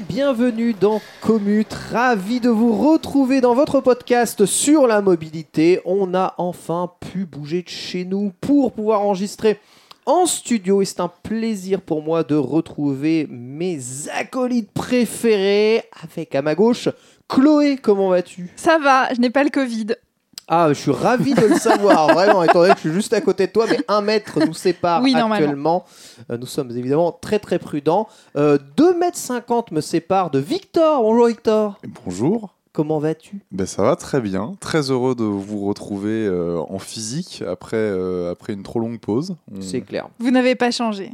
Bienvenue dans Commute, ravi de vous retrouver dans votre podcast sur la mobilité. On a enfin pu bouger de chez nous pour pouvoir enregistrer en studio et c'est un plaisir pour moi de retrouver mes acolytes préférés avec à ma gauche Chloé, comment vas-tu? Ça va, je n'ai pas le Covid. Ah, je suis ravi de le savoir, vraiment, étant donné que je suis juste à côté de toi, mais un mètre nous sépare Oui, actuellement. Euh, nous sommes évidemment très très prudents. Euh, 2 mètres 50 me séparent de Victor. Bonjour Victor. Bonjour. Comment vas-tu? Ben ça va très bien. Très heureux de vous retrouver euh, en physique après, euh, après une trop longue pause. On- C'est clair. Vous n'avez pas changé.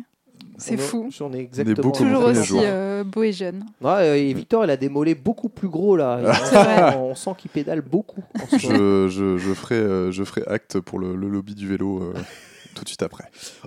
C'est On est- fou. J'en ai exactement. le Comme Toujours aussi euh, beau et jeune. Ouais, et Victor, il a des mollets beaucoup plus gros là. Et C'est vrai. on, on sent qu'il pédale beaucoup. en ce moment. je, je, je ferai, euh, je ferai acte pour le, le lobby du vélo euh, tout de suite après.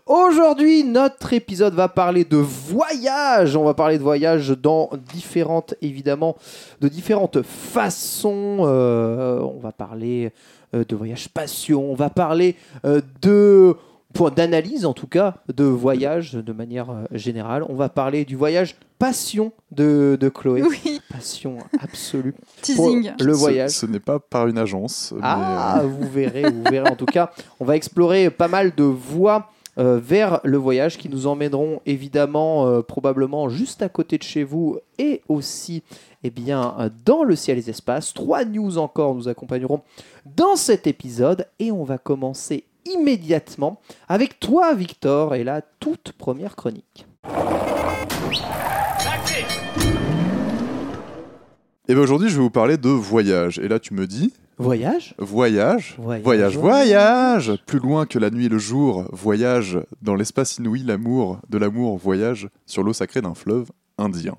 Aujourd'hui, notre épisode va parler de voyage. On va parler de voyage dans différentes, évidemment, de différentes façons. Euh, on va parler euh, de voyage passion. On va parler euh, de point d'analyse, en tout cas, de voyage de manière euh, générale. On va parler du voyage passion de, de Chloé. Oui, Passion absolue. pour teasing. le Ce- voyage. Ce, n'est pas par une agence. mais, Ah, euh, vous verrez, vous verrez. En tout cas, on va explorer pas mal de voies euh, vers le voyage qui nous emmèneront évidemment euh, probablement juste à côté de chez vous et aussi eh bien, euh, dans le ciel et les espaces. Trois news encore nous accompagneront dans cet épisode et on va commencer immédiatement avec toi Victor et la toute première chronique. Et ben aujourd'hui, je vais vous parler de voyage. Et là, tu me dis Voyage? Voyage, Voyage, voyage, voyage. Plus loin que la nuit et le jour, voyage dans l'espace inouï, l'amour de l'amour, voyage sur l'eau sacrée d'un fleuve indien.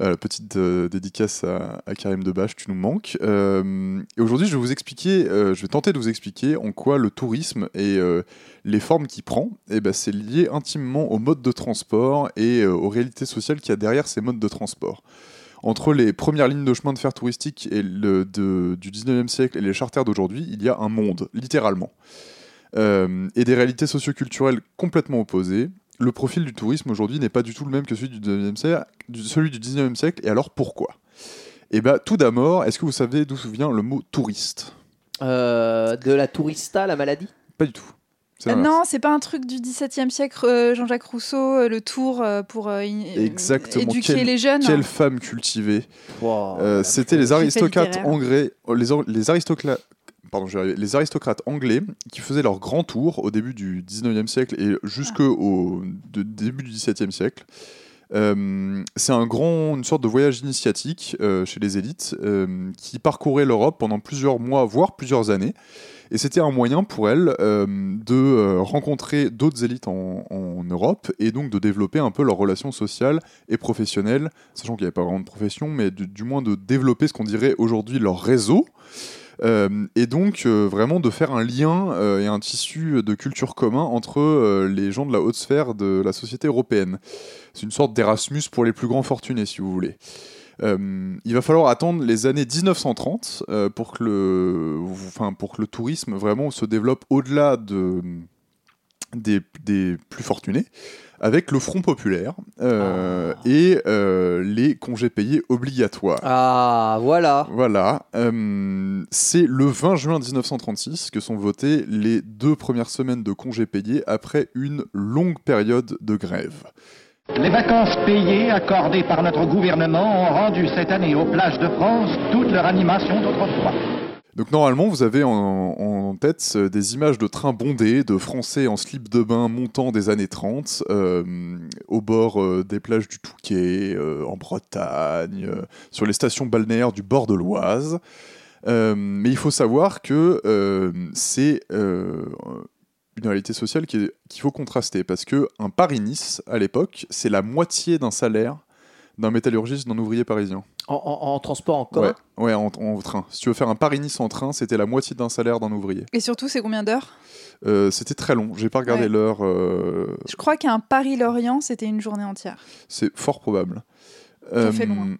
Euh, petite euh, dédicace à, Karim Debache, tu nous manques. Euh, et aujourd'hui, je vais vous expliquer, je vais tenter de vous expliquer en quoi le tourisme et les formes qu'il prend, eh ben, c'est lié intimement au mode de transport et aux réalités sociales qu'il y a derrière ces modes de transport. Entre les premières lignes de chemin de fer touristique et le, du 19e siècle et les charters d'aujourd'hui, il y a un monde, littéralement. Et des réalités socioculturelles complètement opposées. Le profil du tourisme aujourd'hui n'est pas du tout le même que celui du 19e siècle, du- celui du 19e siècle. Et alors pourquoi? Eh bien, tout d'abord, est-ce que vous savez d'où vient le mot touriste? Euh, De la tourista, la maladie? Pas du tout. Euh, non, c'est pas un truc du XVIIe siècle, euh, Jean-Jacques Rousseau, euh, le tour euh, pour éduquer Quelle- les jeunes. Quelle femme cultivée Wow, Euh, C'était les aristocrates anglais, les, les aristocrates. Pardon, les aristocrates anglais qui faisaient leur grand tour au début du 19e siècle et jusqu'au de- début du 17e siècle. Euh, c'est un grand, une sorte de voyage initiatique euh, chez les élites euh, qui parcourait l'Europe pendant plusieurs mois, voire plusieurs années. Et c'était un moyen pour elles de rencontrer d'autres élites en, en Europe et donc de développer un peu leurs relations sociales et professionnelles, sachant qu'il n'y avait pas vraiment de profession, mais du, du moins de développer ce qu'on dirait aujourd'hui leur réseau. Euh, et donc euh, vraiment de faire un lien euh, et un tissu de culture commun entre les gens de la haute sphère de la société européenne. C'est une sorte d'Erasmus pour les plus grands fortunés, si vous voulez. Il va falloir attendre les années 1930 euh, pour, que le, enfin, pour que le tourisme vraiment se développe au-delà de, des, des plus fortunés, avec le Front populaire euh, Ah. et euh, les congés payés obligatoires. Ah, voilà. Voilà, euh, c'est le 20 juin 1936 que sont votées les deux premières semaines de congés payés après une longue période de grève. Les vacances payées accordées par notre gouvernement ont rendu cette année aux plages de France toute leur animation d'autrefois. Donc normalement, vous avez en, tête euh, des images de trains bondés, de Français en slip de bain montant des années 30, euh, au bord euh, des plages du Touquet, en Bretagne, sur les stations balnéaires du bord de l'Oise. Mais il faut savoir que c'est une réalité sociale qu'il faut contraster, parce que un Paris-Nice, à l'époque, c'est la moitié d'un salaire d'un métallurgiste, d'un ouvrier parisien. En, en- en transport en commun Ouais, ouais en, en train. Si tu veux faire un Paris-Nice en train, c'était la moitié d'un salaire d'un ouvrier. Et surtout, c'est combien d'heures? Euh, c'était très long. J'ai pas regardé Ouais. l'heure. euh, Je crois qu'un Paris-Lorient, c'était une journée entière. c'est fort probable. Ça fait Euh, loin.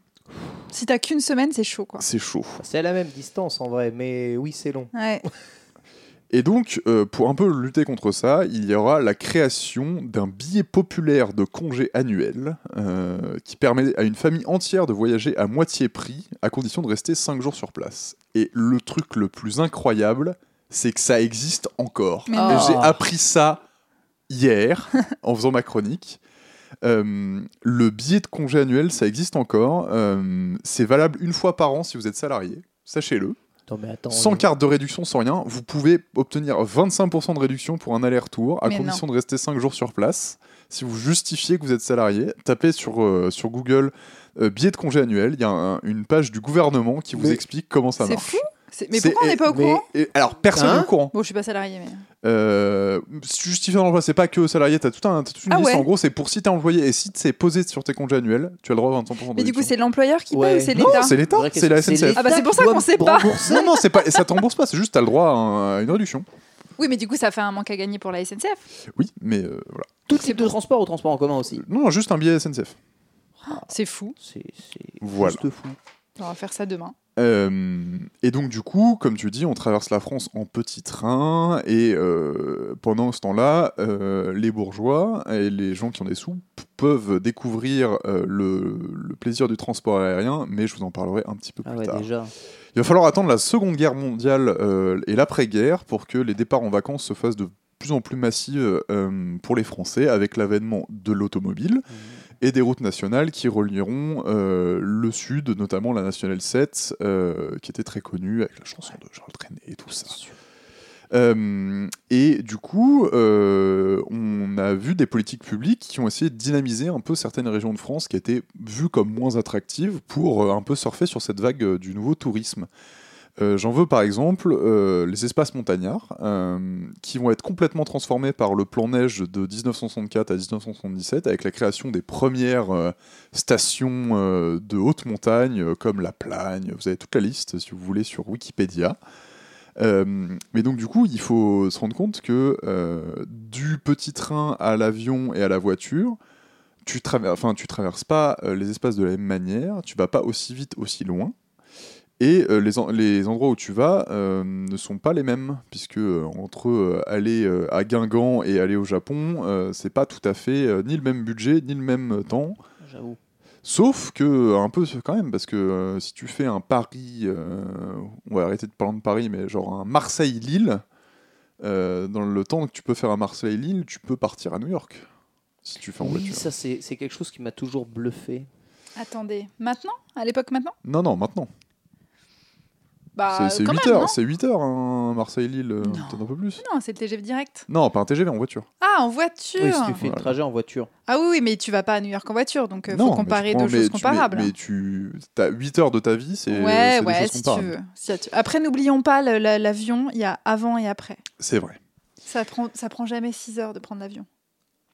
Si t'as qu'une semaine, c'est chaud, quoi. C'est chaud. C'est à la même distance en vrai, mais oui, c'est long. Ouais. Et donc, euh, pour un peu lutter contre ça, il y aura la création d'un billet populaire de congé annuel euh, qui permet à une famille entière de voyager à moitié prix à condition de rester 5 jours sur place. Et le truc le plus incroyable, c'est que ça existe encore. Et j'ai appris ça hier en faisant ma chronique. Euh, le billet de congé annuel, ça existe encore. C'est valable une fois par an si vous êtes salarié. Sachez-le. Attends, mais attends. Sans on- carte de réduction, sans rien, vous pouvez obtenir 25% de réduction pour un aller-retour, à Mais condition de rester 5 jours sur place. Si vous justifiez que vous êtes salarié, tapez sur, euh, sur Google euh, billet de congé annuel, il y a un- une page du gouvernement qui vous Mais- explique comment ça C'est marche. fou. C'est- Mais C'est- pourquoi on n'est pas au mais- courant Et, alors, personne Hein n'est au courant. Bon, je suis pas salarié, mais. Euh, justifier un emploi, c'est pas que salarié, t'as tout un, t'as toute une Ah liste. ouais. En gros, c'est pour si t'es employé et si c'est posé sur tes congés annuels, tu as le droit à 25% de Mais du coup, c'est l'employeur qui paye Ouais. ou c'est Non, l'État c'est l'État, c'est la. SNCF. Ah bah, c'est pour ça qu'on doit sait pas. Non, non, c'est pas, ça te rembourse pas, c'est juste t'as le droit à, un- à une réduction. Oui, mais du coup, ça fait un manque à gagner pour la SNCF. Oui, mais euh, voilà. Tout type de transport ou transport en commun aussi. Non, non, juste un billet SNCF. C'est fou. C'est c'est Voilà. juste fou. On va faire ça demain. Euh, et donc du coup, comme tu dis, on traverse la France en petit train et euh, pendant ce temps-là, euh, les bourgeois et les gens qui ont des sous peuvent découvrir euh, le, le plaisir du transport aérien, mais je vous en parlerai un petit peu Ah plus ouais, tard. déjà. Il va falloir attendre la Seconde Guerre mondiale euh, et l'après-guerre pour que les départs en vacances se fassent de plus en plus massifs euh, pour les Français avec l'avènement de l'automobile et des routes nationales qui relieront euh, le sud, notamment la nationale 7, euh, qui était très connue avec la chanson de Charles Trenet et tout ça. Euh, et du coup, on a vu des politiques publiques qui ont essayé de dynamiser un peu certaines régions de France qui étaient vues comme moins attractives pour un peu surfer sur cette vague du nouveau tourisme. Euh, J'en veux par exemple euh, les espaces montagnards euh, qui vont être complètement transformés par le plan neige de 1964 à 1977 avec la création des premières stations de haute montagne comme la Plagne. Vous avez toute la liste si vous voulez sur Wikipédia. Mais donc du coup, il faut se rendre compte que du petit train à l'avion et à la voiture, tu traverses, enfin, tu traverses pas les espaces de la même manière, tu vas pas aussi vite, aussi loin. Et euh, les, en- les endroits où tu vas euh, ne sont pas les mêmes, puisque euh, entre euh, aller euh, à Guingamp et aller au Japon, euh, c'est pas tout à fait euh, ni le même budget, ni le même temps. J'avoue. Sauf que, un peu quand même, parce que euh, si tu fais un Paris, euh, on va arrêter de parler de Paris, mais genre un Marseille-Lille, euh, dans le temps que tu peux faire un Marseille-Lille, tu peux partir à New York. Si tu fais en Oui, voiture. ça c'est c'est quelque chose qui m'a toujours bluffé. Attendez, maintenant? À l'époque maintenant? Non, non, maintenant. Bah, C'est- c'est quand 8 même, heures, c'est 8 heures, un Marseille-Lille, euh, peut-être un peu plus. Non, c'est le TGV direct. Non, pas un TGV en voiture. Ah, en voiture Oui, si tu fais le trajet en voiture. Ah oui, oui, mais tu vas pas à New York en voiture, donc il non, faut mais comparer prends- deux mais choses tu- mais- comparables. Mais, tu as 8 heures de ta vie, c'est ouais, ouais, si tu veux. Si tu- Après, n'oublions pas l'avion, il y a avant et après. C'est vrai. Ça prend, ça prend jamais 6 heures de prendre l'avion.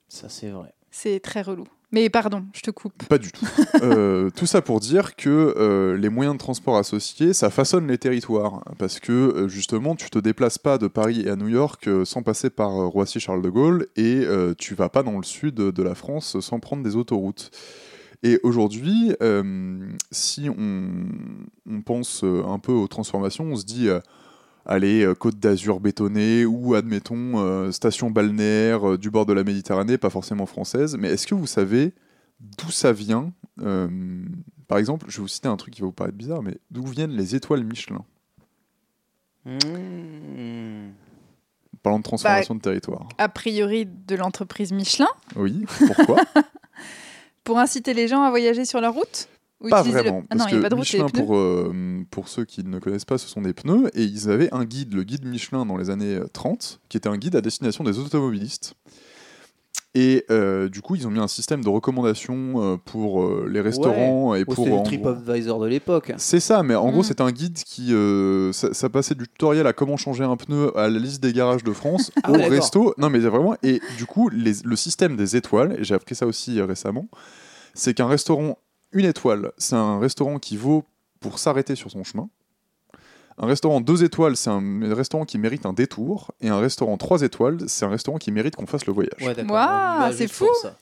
Ça c'est vrai. C'est très relou. Mais pardon, je te coupe. Pas du tout. Euh, tout ça pour dire que euh, les moyens de transport associés, ça façonne les territoires. Parce que euh, justement, tu te déplaces pas de Paris à New York sans passer par Roissy-Charles de Gaulle et euh, tu vas pas dans le sud de la France sans prendre des autoroutes. Et aujourd'hui, si on, on pense un peu aux transformations, on se dit, allez, euh, Côte d'Azur bétonnée ou admettons euh, station balnéaire euh, du bord de la Méditerranée, pas forcément française, mais est-ce que vous savez d'où ça vient Euh, Par exemple, je vais vous citer un truc qui va vous paraître bizarre, mais d'où viennent les étoiles Michelin? Mmh. Parlant de transformation de territoire. A priori de l'entreprise Michelin. Oui, pourquoi? Pour inciter les gens à voyager sur leur route? Ou Pas utiliser le- vraiment, Ah parce que pas Michelin, pour, euh, pour ceux qui ne connaissent pas, ce sont des pneus, et ils avaient un guide, le guide Michelin dans les années euh, 30, qui était un guide à destination des automobilistes. Et euh, du coup, ils ont mis un système de recommandation euh, pour euh, les restaurants et Oh, pour... c'est le en gros- TripAdvisor de l'époque. C'est ça, mais en gros, Mm. c'est un guide qui. euh, ça, ça passait du tutoriel à comment changer un pneu à la liste des garages de France Ah au ouais, resto. Non, mais vraiment. Et du coup, les- le système des étoiles, et j'ai appris ça aussi euh, récemment, c'est qu'un restaurant, une étoile, c'est un restaurant qui vaut pour s'arrêter sur son chemin. Un restaurant deux étoiles, c'est un restaurant qui mérite un détour. Et un restaurant trois étoiles, c'est un restaurant qui mérite qu'on fasse le voyage. Ouais, c'est fou. ça.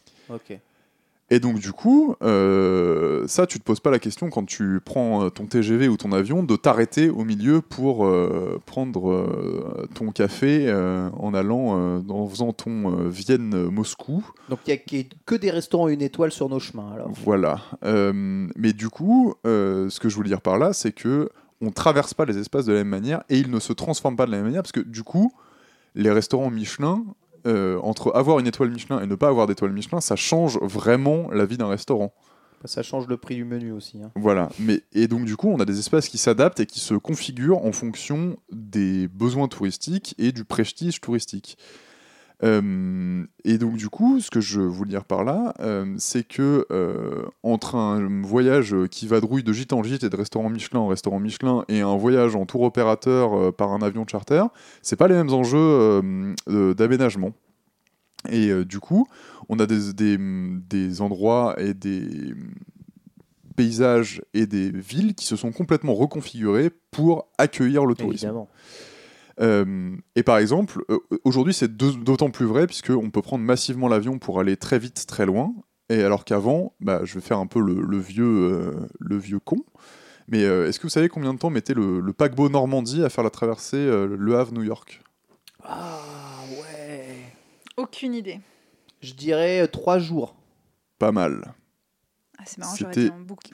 Et donc du coup, euh, ça, tu te poses pas la question quand tu prends euh, ton TGV ou ton avion de t'arrêter au milieu pour euh, prendre euh, ton café en allant, en faisant ton Vienne-Moscou. Donc il n'y a que- des restaurants une étoile sur nos chemins alors. Voilà. Mais du coup, ce que je voulais dire par là, c'est que on traverse pas les espaces de la même manière et ils ne se transforment pas de la même manière parce que du coup, les restaurants Michelin, euh, entre avoir une étoile Michelin et ne pas avoir d'étoile Michelin, ça change vraiment la vie d'un restaurant. Ça change le prix du menu aussi. hein. Voilà, mais et donc du coup, on a des espaces qui s'adaptent et qui se configurent en fonction des besoins touristiques et du prestige touristique. Et donc du coup, ce que je voulais dire par là, c'est que entre un voyage qui vadrouille de gîte en gîte et de restaurant Michelin en restaurant Michelin et un voyage en tour opérateur par un avion charter, c'est pas les mêmes enjeux d'aménagement. Et du coup, on a des, des, des endroits et des paysages et des villes qui se sont complètement reconfigurés pour accueillir le tourisme. Euh, et par exemple, euh, aujourd'hui c'est d'autant plus vrai puisqu'on peut prendre massivement l'avion pour aller très vite, très loin. Et alors qu'avant, bah, je vais faire un peu le, le vieux, euh, le vieux con. Mais euh, est-ce que vous savez combien de temps mettait le, le paquebot Normandie à faire la traversée euh, Le Havre-New York? Ah ouais. Aucune idée. Je dirais euh, trois jours. Pas mal. Ah, c'est marrant, j'aurais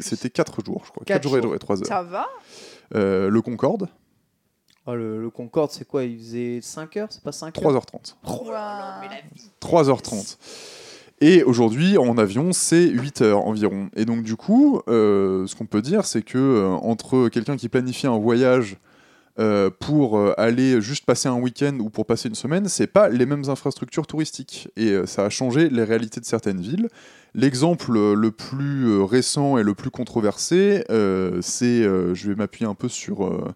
C'était- dit 4 jours, je crois. Quatre 4 jours et jours. 3 heures. Ça va? Euh, le Concorde, Ah, le, le Concorde, c'est quoi Il faisait 5 heures C'est pas 5 heures 3h30. Oh là là, mais la vie. 3h30. Et aujourd'hui, en avion, c'est 8 heures environ. Et donc, du coup, euh, ce qu'on peut dire, c'est que euh, entre quelqu'un qui planifie un voyage euh, pour euh, aller juste passer un week-end ou pour passer une semaine, c'est pas les mêmes infrastructures touristiques. Et euh, ça a changé les réalités de certaines villes. L'exemple euh, le plus récent et le plus controversé, euh, c'est, euh, je vais m'appuyer un peu sur euh,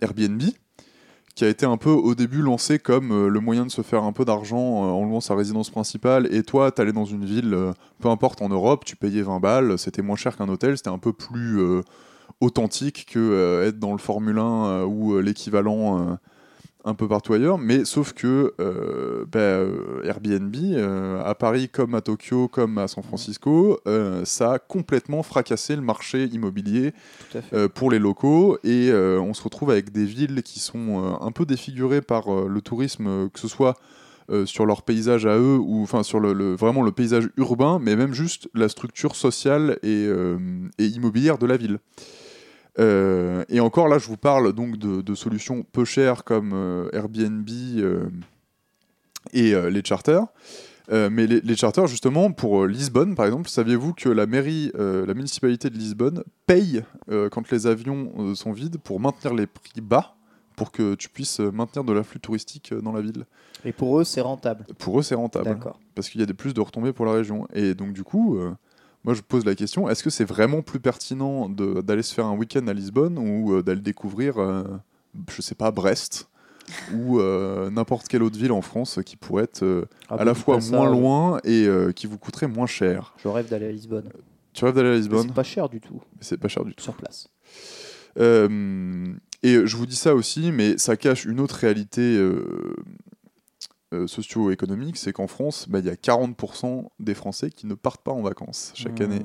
Airbnb, qui a été un peu au début lancé comme euh, le moyen de se faire un peu d'argent euh, en louant sa résidence principale. Et toi, t'allais dans une ville, euh, peu importe en Europe, tu payais 20 balles, c'était moins cher qu'un hôtel, c'était un peu plus authentique que être dans le Formule 1 euh, ou l'équivalent un peu partout ailleurs. Mais sauf que euh, bah, euh, Airbnb, euh, à Paris comme à Tokyo, comme à San Francisco, euh, ça a complètement fracassé le marché immobilier pour les locaux et on se retrouve avec des villes qui sont un peu défigurées par le tourisme, que ce soit sur leur paysage à eux ou enfin sur le, le- vraiment le paysage urbain, mais même juste la structure sociale et, et immobilière de la ville. Euh, et encore là, je vous parle donc de, de solutions peu chères comme euh, Airbnb euh, et les charters. Mais les, les charters, justement, pour Lisbonne, par exemple, saviez-vous que la mairie, la municipalité de Lisbonne paye quand les avions sont vides pour maintenir les prix bas, pour que tu puisses maintenir de l'afflux touristique dans la ville? Et pour eux, c'est rentable. Pour eux, c'est rentable D'accord. parce qu'il y a des plus de retombées pour la région. Et donc du coup, moi je pose la question, est-ce que c'est vraiment plus pertinent d'aller se faire un week-end à Lisbonne ou euh, d'aller découvrir, euh, je sais pas, Brest ou euh, n'importe quelle autre ville en France qui pourrait être euh, Ah, à la fois ça, moins loin et euh, qui vous coûterait moins cher? Je rêve d'aller à Lisbonne. Tu rêves d'aller à Lisbonne? C'est pas cher du tout Mais C'est pas cher du tout. sur place. Euh, et je vous dis ça aussi, mais ça cache une autre réalité euh, socio-économique, c'est qu'en France, bah, il y a 40% des Français qui ne partent pas en vacances chaque Mmh. année,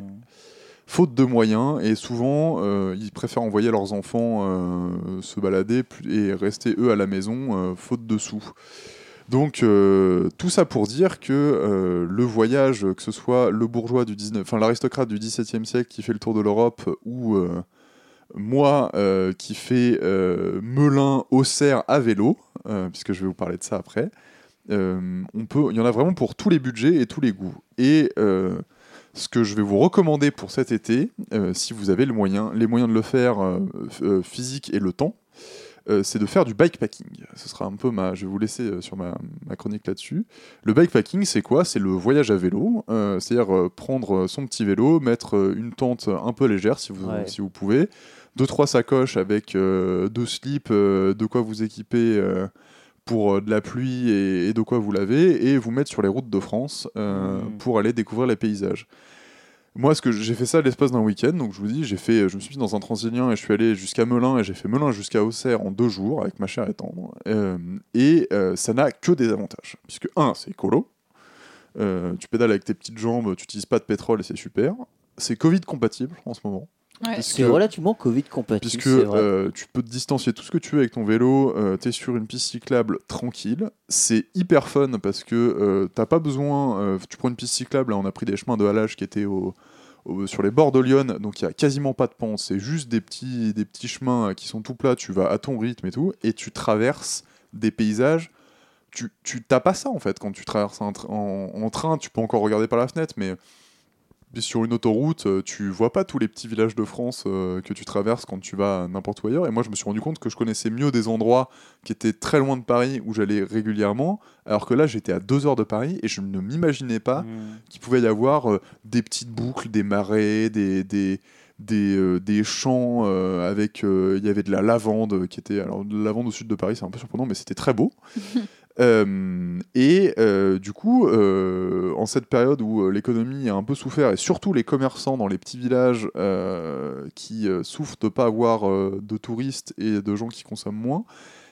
faute de moyens, et souvent euh, ils préfèrent envoyer leurs enfants euh, se balader et rester eux à la maison, euh, faute de sous. Donc euh, tout ça pour dire que euh, le voyage, que ce soit le bourgeois du 19, enfin l'aristocrate du XVIIe siècle qui fait le tour de l'Europe ou euh, moi qui fais Melun, Auxerre à vélo, puisque je vais vous parler de ça après, euh, on peut, il y en a vraiment pour tous les budgets et tous les goûts. Et euh, Ce que je vais vous recommander pour cet été, euh, si vous avez le moyen, les moyens de le faire physique et le temps, c'est de faire du bikepacking. Ce sera un peu ma. Je vais vous laisser sur ma, ma chronique là-dessus. Le bikepacking, c'est quoi? C'est le voyage à vélo. C'est-à-dire prendre son petit vélo, mettre une tente un peu légère si vous, Ouais. si vous pouvez, deux trois sacoches avec deux slips, de quoi vous équiper. Pour euh, de la pluie et, et de quoi vous laver, et vous mettre sur les routes de France euh, Mhm. pour aller découvrir les paysages. Moi, ce que j'ai fait ça l'espace d'un week-end, donc je vous dis, j'ai fait, je me suis mis dans un transilien et je suis allé jusqu'à Melun et j'ai fait Melun jusqu'à Auxerre en deux jours avec ma chère et tendre. Euh, et euh, ça n'a que des avantages, puisque un, c'est écolo. Tu pédales avec tes petites jambes, tu n'utilises pas de pétrole et c'est super. C'est Covid compatible en ce moment. Ouais. Parce C'est que- relativement Covid compatible. Puisque euh, tu peux te distancier tout ce que tu veux avec ton vélo, tu es sur une piste cyclable tranquille. C'est hyper fun parce que euh, t'as pas besoin. euh, tu prends une piste cyclable, là on a pris des chemins de halage qui étaient au, au- sur les bords de Lyon, donc il y a quasiment pas de pente. C'est juste des petits, des petits chemins euh, qui sont tout plats, tu vas à ton rythme et tout, et tu traverses des paysages. Tu tu- t'as pas ça en fait quand tu traverses un tr- en, en train, tu peux encore regarder par la fenêtre, mais puis sur une autoroute, euh, tu vois pas tous les petits villages de France euh, que tu traverses quand tu vas n'importe où ailleurs. Et moi, je me suis rendu compte que je connaissais mieux des endroits qui étaient très loin de Paris où j'allais régulièrement, alors que là, j'étais à deux heures de Paris et je ne m'imaginais pas Mm. qu'il pouvait y avoir euh, des petites boucles, des marais, des, des, des, euh, des champs euh, avec. euh, Il y avait de la lavande qui était. Alors, de la lavande au sud de Paris, c'est un peu surprenant, mais c'était très beau. Euh, et euh, du coup, euh, en cette période où l'économie a un peu souffert, et surtout les commerçants dans les petits villages qui souffrent de ne pas avoir de touristes et de gens qui consomment moins,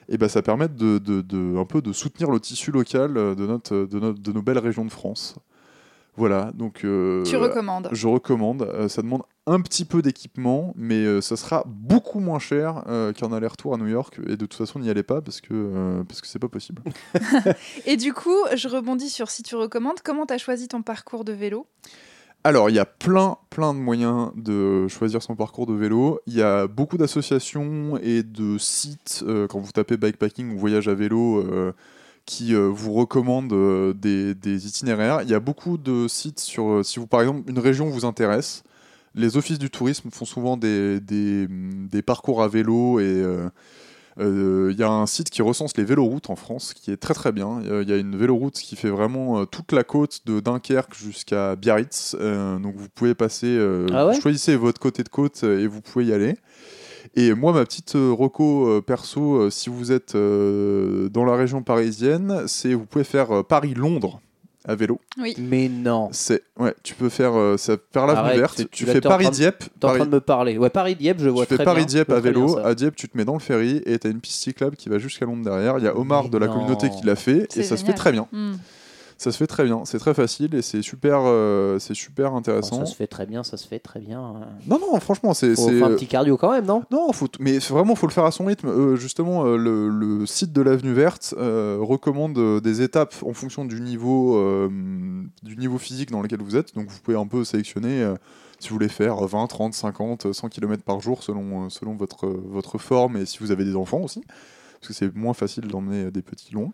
et ben ça permet de, de- un peu de soutenir le tissu local de, notre, de, notre- de nos belles régions de France. Voilà, donc euh, Tu recommandes. je recommande. Euh, ça demande un petit peu d'équipement, mais euh, ça sera beaucoup moins cher euh, qu'un aller-retour à New York. Et de toute façon, n'y allez pas parce que parce que c'est pas possible. Et du coup, je rebondis sur si tu recommandes. Comment tu as choisi ton parcours de vélo? Alors, il y a plein, plein de moyens de choisir son parcours de vélo. Il y a beaucoup d'associations et de sites, euh, quand vous tapez bikepacking ou voyage à vélo, euh, qui euh, vous recommandent euh, des, des itinéraires. Il y a beaucoup de sites sur, euh, si vous, par exemple, une région vous intéresse, les offices du tourisme font souvent des, des, des parcours à vélo et... euh, Il y a un site qui recense les véloroutes en France qui est très très bien. Il y a- une véloroute qui fait vraiment toute la côte de Dunkerque jusqu'à Biarritz. Donc vous pouvez passer, Ah ouais? vous choisissez votre côté de côte et vous pouvez y aller. Et moi, ma petite euh, reco euh, perso, euh, si vous êtes euh, dans la région parisienne, c'est vous pouvez faire euh, Paris-Londres à vélo. Oui. Mais non. C'est ouais, tu peux faire euh, ça par l'avenue Arrête, verte. tu- fais de- Paris-Dieppe. T'es en Paris- train de me parler. Ouais, Paris-Dieppe, je vois tu fais très bien. Paris-Dieppe Je vois à vélo. À Dieppe, tu te mets dans le ferry et tu as une piste cyclable qui va jusqu'à Londres derrière. Il y a Omar Mais de la non. communauté qui l'a fait et ça se fait très bien. Hmm. Ça se fait très bien. C'est très facile et c'est super, euh, c'est super Bon, intéressant. ça se fait très bien, ça se fait très bien. Non, non, franchement, c'est. Faut c'est- faire un petit cardio quand même, non? Non, faut mais vraiment, faut le faire à son rythme. Euh, justement, euh, le, le site de l'avenue verte euh, recommande euh, des étapes en fonction du niveau, euh, du niveau physique dans lequel vous êtes. Donc, vous pouvez un peu sélectionner euh, si vous voulez faire 20, 30, 50, 100 km par jour selon, euh, selon votre, votre forme et si vous avez des enfants aussi. Parce que c'est moins facile d'emmener des petits longs.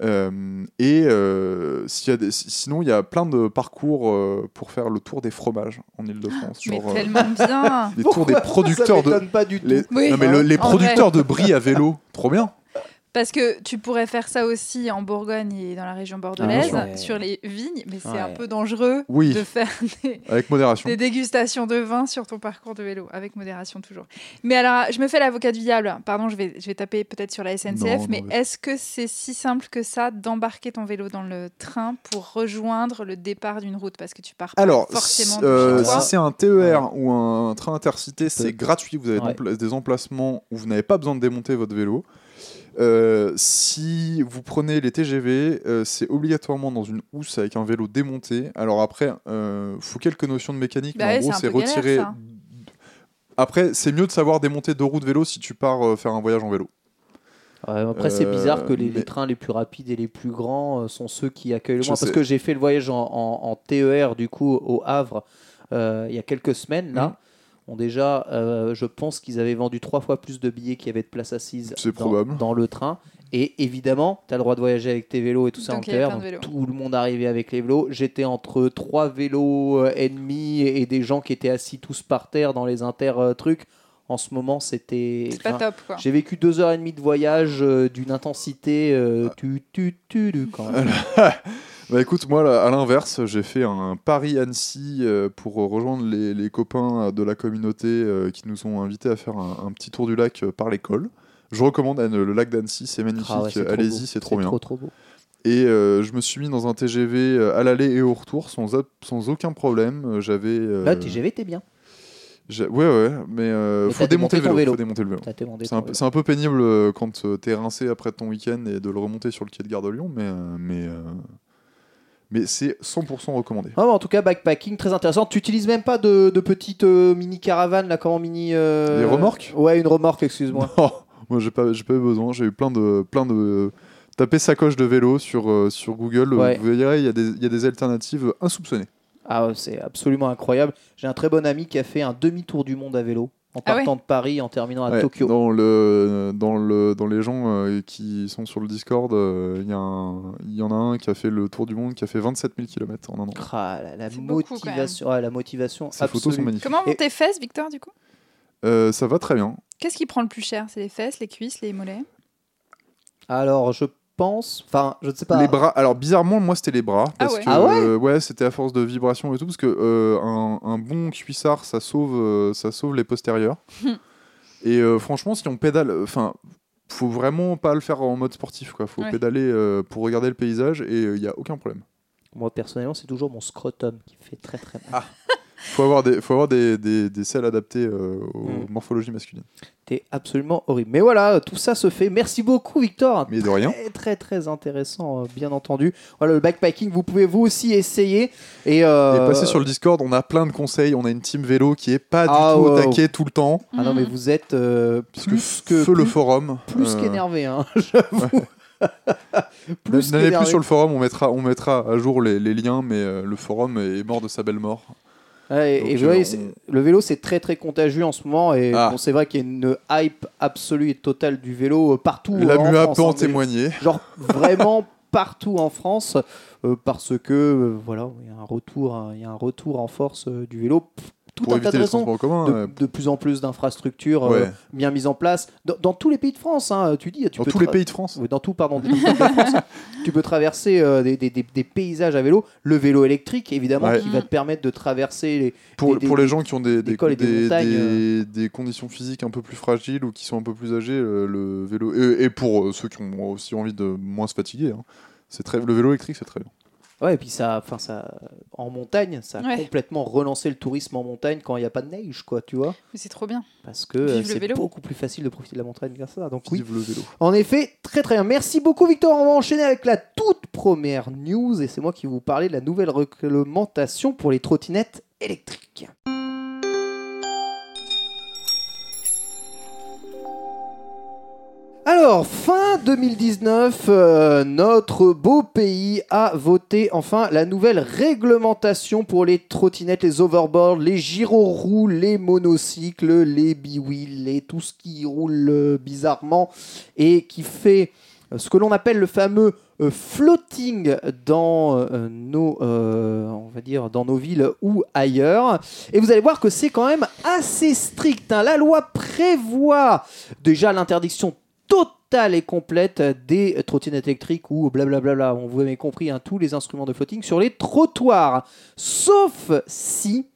Euh, et euh, s'il y a des- si- sinon, il y a plein de parcours euh, pour faire le tour des fromages en Ile-de-France. Mais Genre, euh, tellement bien. les tours des producteurs de, Ça m'étonne pas du tout. les, Oui. non, mais le- les producteurs de brie à vélo, trop bien. Parce que tu pourrais faire ça aussi en Bourgogne et dans la région bordelaise, Ah, ouais. sur les vignes, mais c'est un peu dangereux Oui. de faire des, Avec modération. des dégustations de vin sur ton parcours de vélo, avec modération toujours. Mais alors, je me fais l'avocat du diable. Pardon, je vais, je vais taper peut-être sur la SNCF, Non, non, mais est-ce que c'est si simple que ça d'embarquer ton vélo dans le train pour rejoindre le départ d'une route? Parce que tu pars pas Alors, forcément si, de euh, chez toi. si c'est un TER ou un train intercité, c'est gratuit. Vous avez des emplacements où vous n'avez pas besoin de démonter votre vélo. Euh, si vous prenez les TGV, euh, c'est obligatoirement dans une housse avec un vélo démonté. Alors après, il faut quelques notions de mécanique, Bah mais en gros, c'est galère, ça. Après, c'est mieux de savoir démonter deux roues de vélo si tu pars euh, faire un voyage en vélo. Ouais, après, c'est Euh, bizarre que les, trains les plus rapides et les plus grands euh, sont ceux qui accueillent le Je moins. Parce sais. que j'ai fait le voyage en, en- en TER, du coup, au Havre, euh, il y a quelques semaines, là. Mhm. Bon, déjà, euh, je pense qu'ils avaient vendu trois fois plus de billets qu'il y avait de places assises dans, probable. dans le train. Et évidemment, tu as le droit de voyager avec tes vélos et tout ça Donc, en terre. tout le monde arrivait avec les vélos. J'étais entre trois vélos euh, ennemis et des gens qui étaient assis tous par terre dans les inter euh, trucs. En ce moment, c'était. C'est pas enfin, top, quoi. J'ai vécu deux heures et demie de voyage euh, d'une intensité euh, tu, tu, tu, tu, quand même. Bah écoute, moi là, à l'inverse, j'ai fait un Paris-Annecy euh, pour rejoindre les, les copains de la communauté euh, qui nous ont invités à faire un, un petit tour du lac euh, par l'école. Je recommande le lac d'Annecy, c'est magnifique, Ah ouais, c'est trop beau. allez-y, c'est trop bien. Trop, trop beau. Et euh, je me suis mis dans un TGV à l'aller et au retour sans, aucun problème. J'avais. euh, Là, TGV, t'es bien. Ouais, ouais, mais euh, Mais faut démonter le vélo. vélo. Faut démonter le vélo. T'as demandé C'est un, peu- c'est un peu pénible quand t'es rincé après ton week-end et de le remonter sur le quai de Gare de Lyon, mais, mais, mais c'est 100% recommandé. Ah, en tout cas, backpacking, très intéressant. Tu utilises même pas de, de petites euh, mini caravanes, là, comment mini. euh, Des remorques? Ouais, une remorque, excuse-moi. Non, moi j'ai pas, j'ai pas eu besoin. J'ai eu plein de, plein de. Tapez sacoche de vélo sur, euh, sur Google, Ouais. vous verrez, il y, a des- il y a des alternatives insoupçonnées. Ah, c'est absolument incroyable. J'ai un très bon ami qui a fait un demi-tour du monde à vélo en Ah ouais partant de Paris en terminant à Ouais, Tokyo. Dans, le, dans, le, dans les gens euh, qui sont sur le Discord, euh, il y, a un- il y en a un qui a fait le tour du monde, qui a fait 27 000 km en un an. Ah, la, motivation, ouais, la motivation Ces photos sont magnifiques. Comment vont Et- tes fesses, Victor, du coup? Euh, ça va très bien. Qu'est-ce qui prend le plus cher? C'est les fesses, les cuisses, les mollets? Alors, je pense, enfin, je ne sais pas. Les bras, alors bizarrement, moi c'était les bras. Parce ouais. que, Ah ouais euh, ouais, c'était à force de vibration et tout, parce que euh, un, un bon cuissard, ça sauve, euh, ça sauve les postérieurs. et euh, franchement, si on pédale, enfin, faut vraiment pas le faire en mode sportif, quoi. Faut Ouais. pédaler euh, pour regarder le paysage et il y a aucun problème. Moi, personnellement, c'est toujours mon scrotum qui fait très très mal. Faut avoir des, faut avoir des, des, des selles adaptées euh, aux Mm. morphologies masculines. C'était absolument horrible. Mais voilà, tout ça se fait. Merci beaucoup, Victor. Mais de rien. Très, très, très intéressant, euh, bien entendu. Voilà, le backpacking, vous pouvez vous aussi essayer. Et, euh, Et passer sur le Discord, on a plein de conseils. On a une team vélo qui est pas du Ah, tout au wow. taquet tout le temps. Ah non, mais vous êtes euh, plus que. feu le forum. Plus euh, qu'énervé, hein, j'avoue. plus N'allez plus sur le forum, on mettra, on mettra à jour les, les liens, mais euh, le forum est mort de sa belle mort. Ouais, et Donc, et vous voyez, on- le vélo, c'est très très contagieux en ce moment. Et Ah. bon, c'est vrai qu'il y a une hype absolue et totale du vélo euh, partout. La euh, en MUA France, peut en hein, mais- témoigner. Genre vraiment partout en France. euh, parce que euh, voilà, il y a un retour, hein, il y a un retour en force euh, du vélo. Tout Pour un tas de raisons. commun. De, euh, de plus en plus d'infrastructures euh, bien mises en place dans, dans tous les pays de France. hein, tu dis, tu Dans peux tous les pays de France. oui, dans tout, pardon, les pays de France, tu peux traverser euh, des, des- des- des paysages à vélo. Le vélo électrique, évidemment, Ouais. qui va te permettre de traverser les. Pour, des- pour des- les gens qui ont des, des des, des des- montagnes, des- des conditions physiques un peu plus fragiles ou qui sont un peu plus âgés, euh, le vélo. Et, et pour euh, ceux qui ont aussi envie de moins se fatiguer, hein, c'est très, le vélo électrique, c'est très bien. Ouais, et puis ça, enfin ça, en montagne, ça a Ouais. complètement relancé le tourisme en montagne quand il n'y a pas de neige, quoi, tu vois. Mais c'est trop bien. Parce que euh, c'est beaucoup plus facile de profiter de la montagne grâce à ça. Donc oui, Vive le vélo. en effet, très très bien. Merci beaucoup Victor. On va enchaîner avec la toute première news et c'est moi qui vais vous parler de la nouvelle réglementation pour les trottinettes électriques. Alors, fin 2019, euh, notre beau pays a voté enfin la nouvelle réglementation pour les trottinettes, les overboards, les gyroroues, les monocycles, les biwheels et tout ce qui roule euh, bizarrement et qui fait euh, ce que l'on appelle le fameux floating dans nos villes ou ailleurs. Et vous allez voir que c'est quand même assez strict. hein. La loi prévoit déjà l'interdiction totale et complète des trottinettes électriques ou blablabla, on vous avez compris, hein, tous les instruments de floating sur les trottoirs, sauf si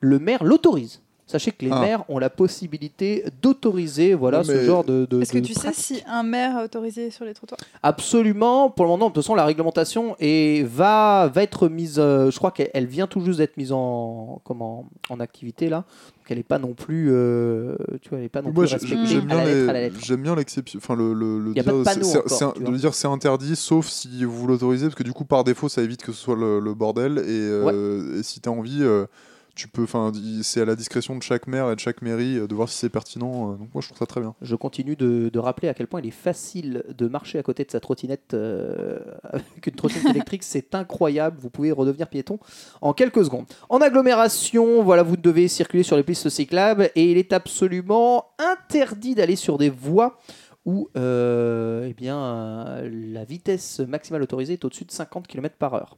le maire l'autorise. Sachez que les Ah. maires ont la possibilité d'autoriser voilà, ce genre de, de Est-ce que tu sais si un maire a autorisé sur les trottoirs? Absolument. Pour le moment, de toute façon, la réglementation est, va, va être mise. euh, je crois qu'elle elle vient tout juste d'être mise en, comment, en activité là. Donc elle n'est pas non plus. euh, tu vois, elle est pas non Moi, plus j'aime bien, l'exception. Enfin, le, le, le dire, de dire c'est interdit, sauf si vous l'autorisez, parce que du coup, par défaut, ça évite que ce soit le, le bordel. Et, euh, et si tu as envie, euh, tu peux, enfin, c'est à la discrétion de chaque maire et de chaque mairie euh, de voir si c'est pertinent. euh, donc moi, je trouve ça très bien. Je continue de, de rappeler à quel point il est facile de marcher à côté de sa trottinette euh, avec une trottinette électrique. C'est incroyable. Vous pouvez redevenir piéton en quelques secondes. En agglomération, voilà, vous devez circuler sur les pistes cyclables et il est absolument interdit d'aller sur des voies où euh, eh bien, euh, la vitesse maximale autorisée est au-dessus de 50 km par heure.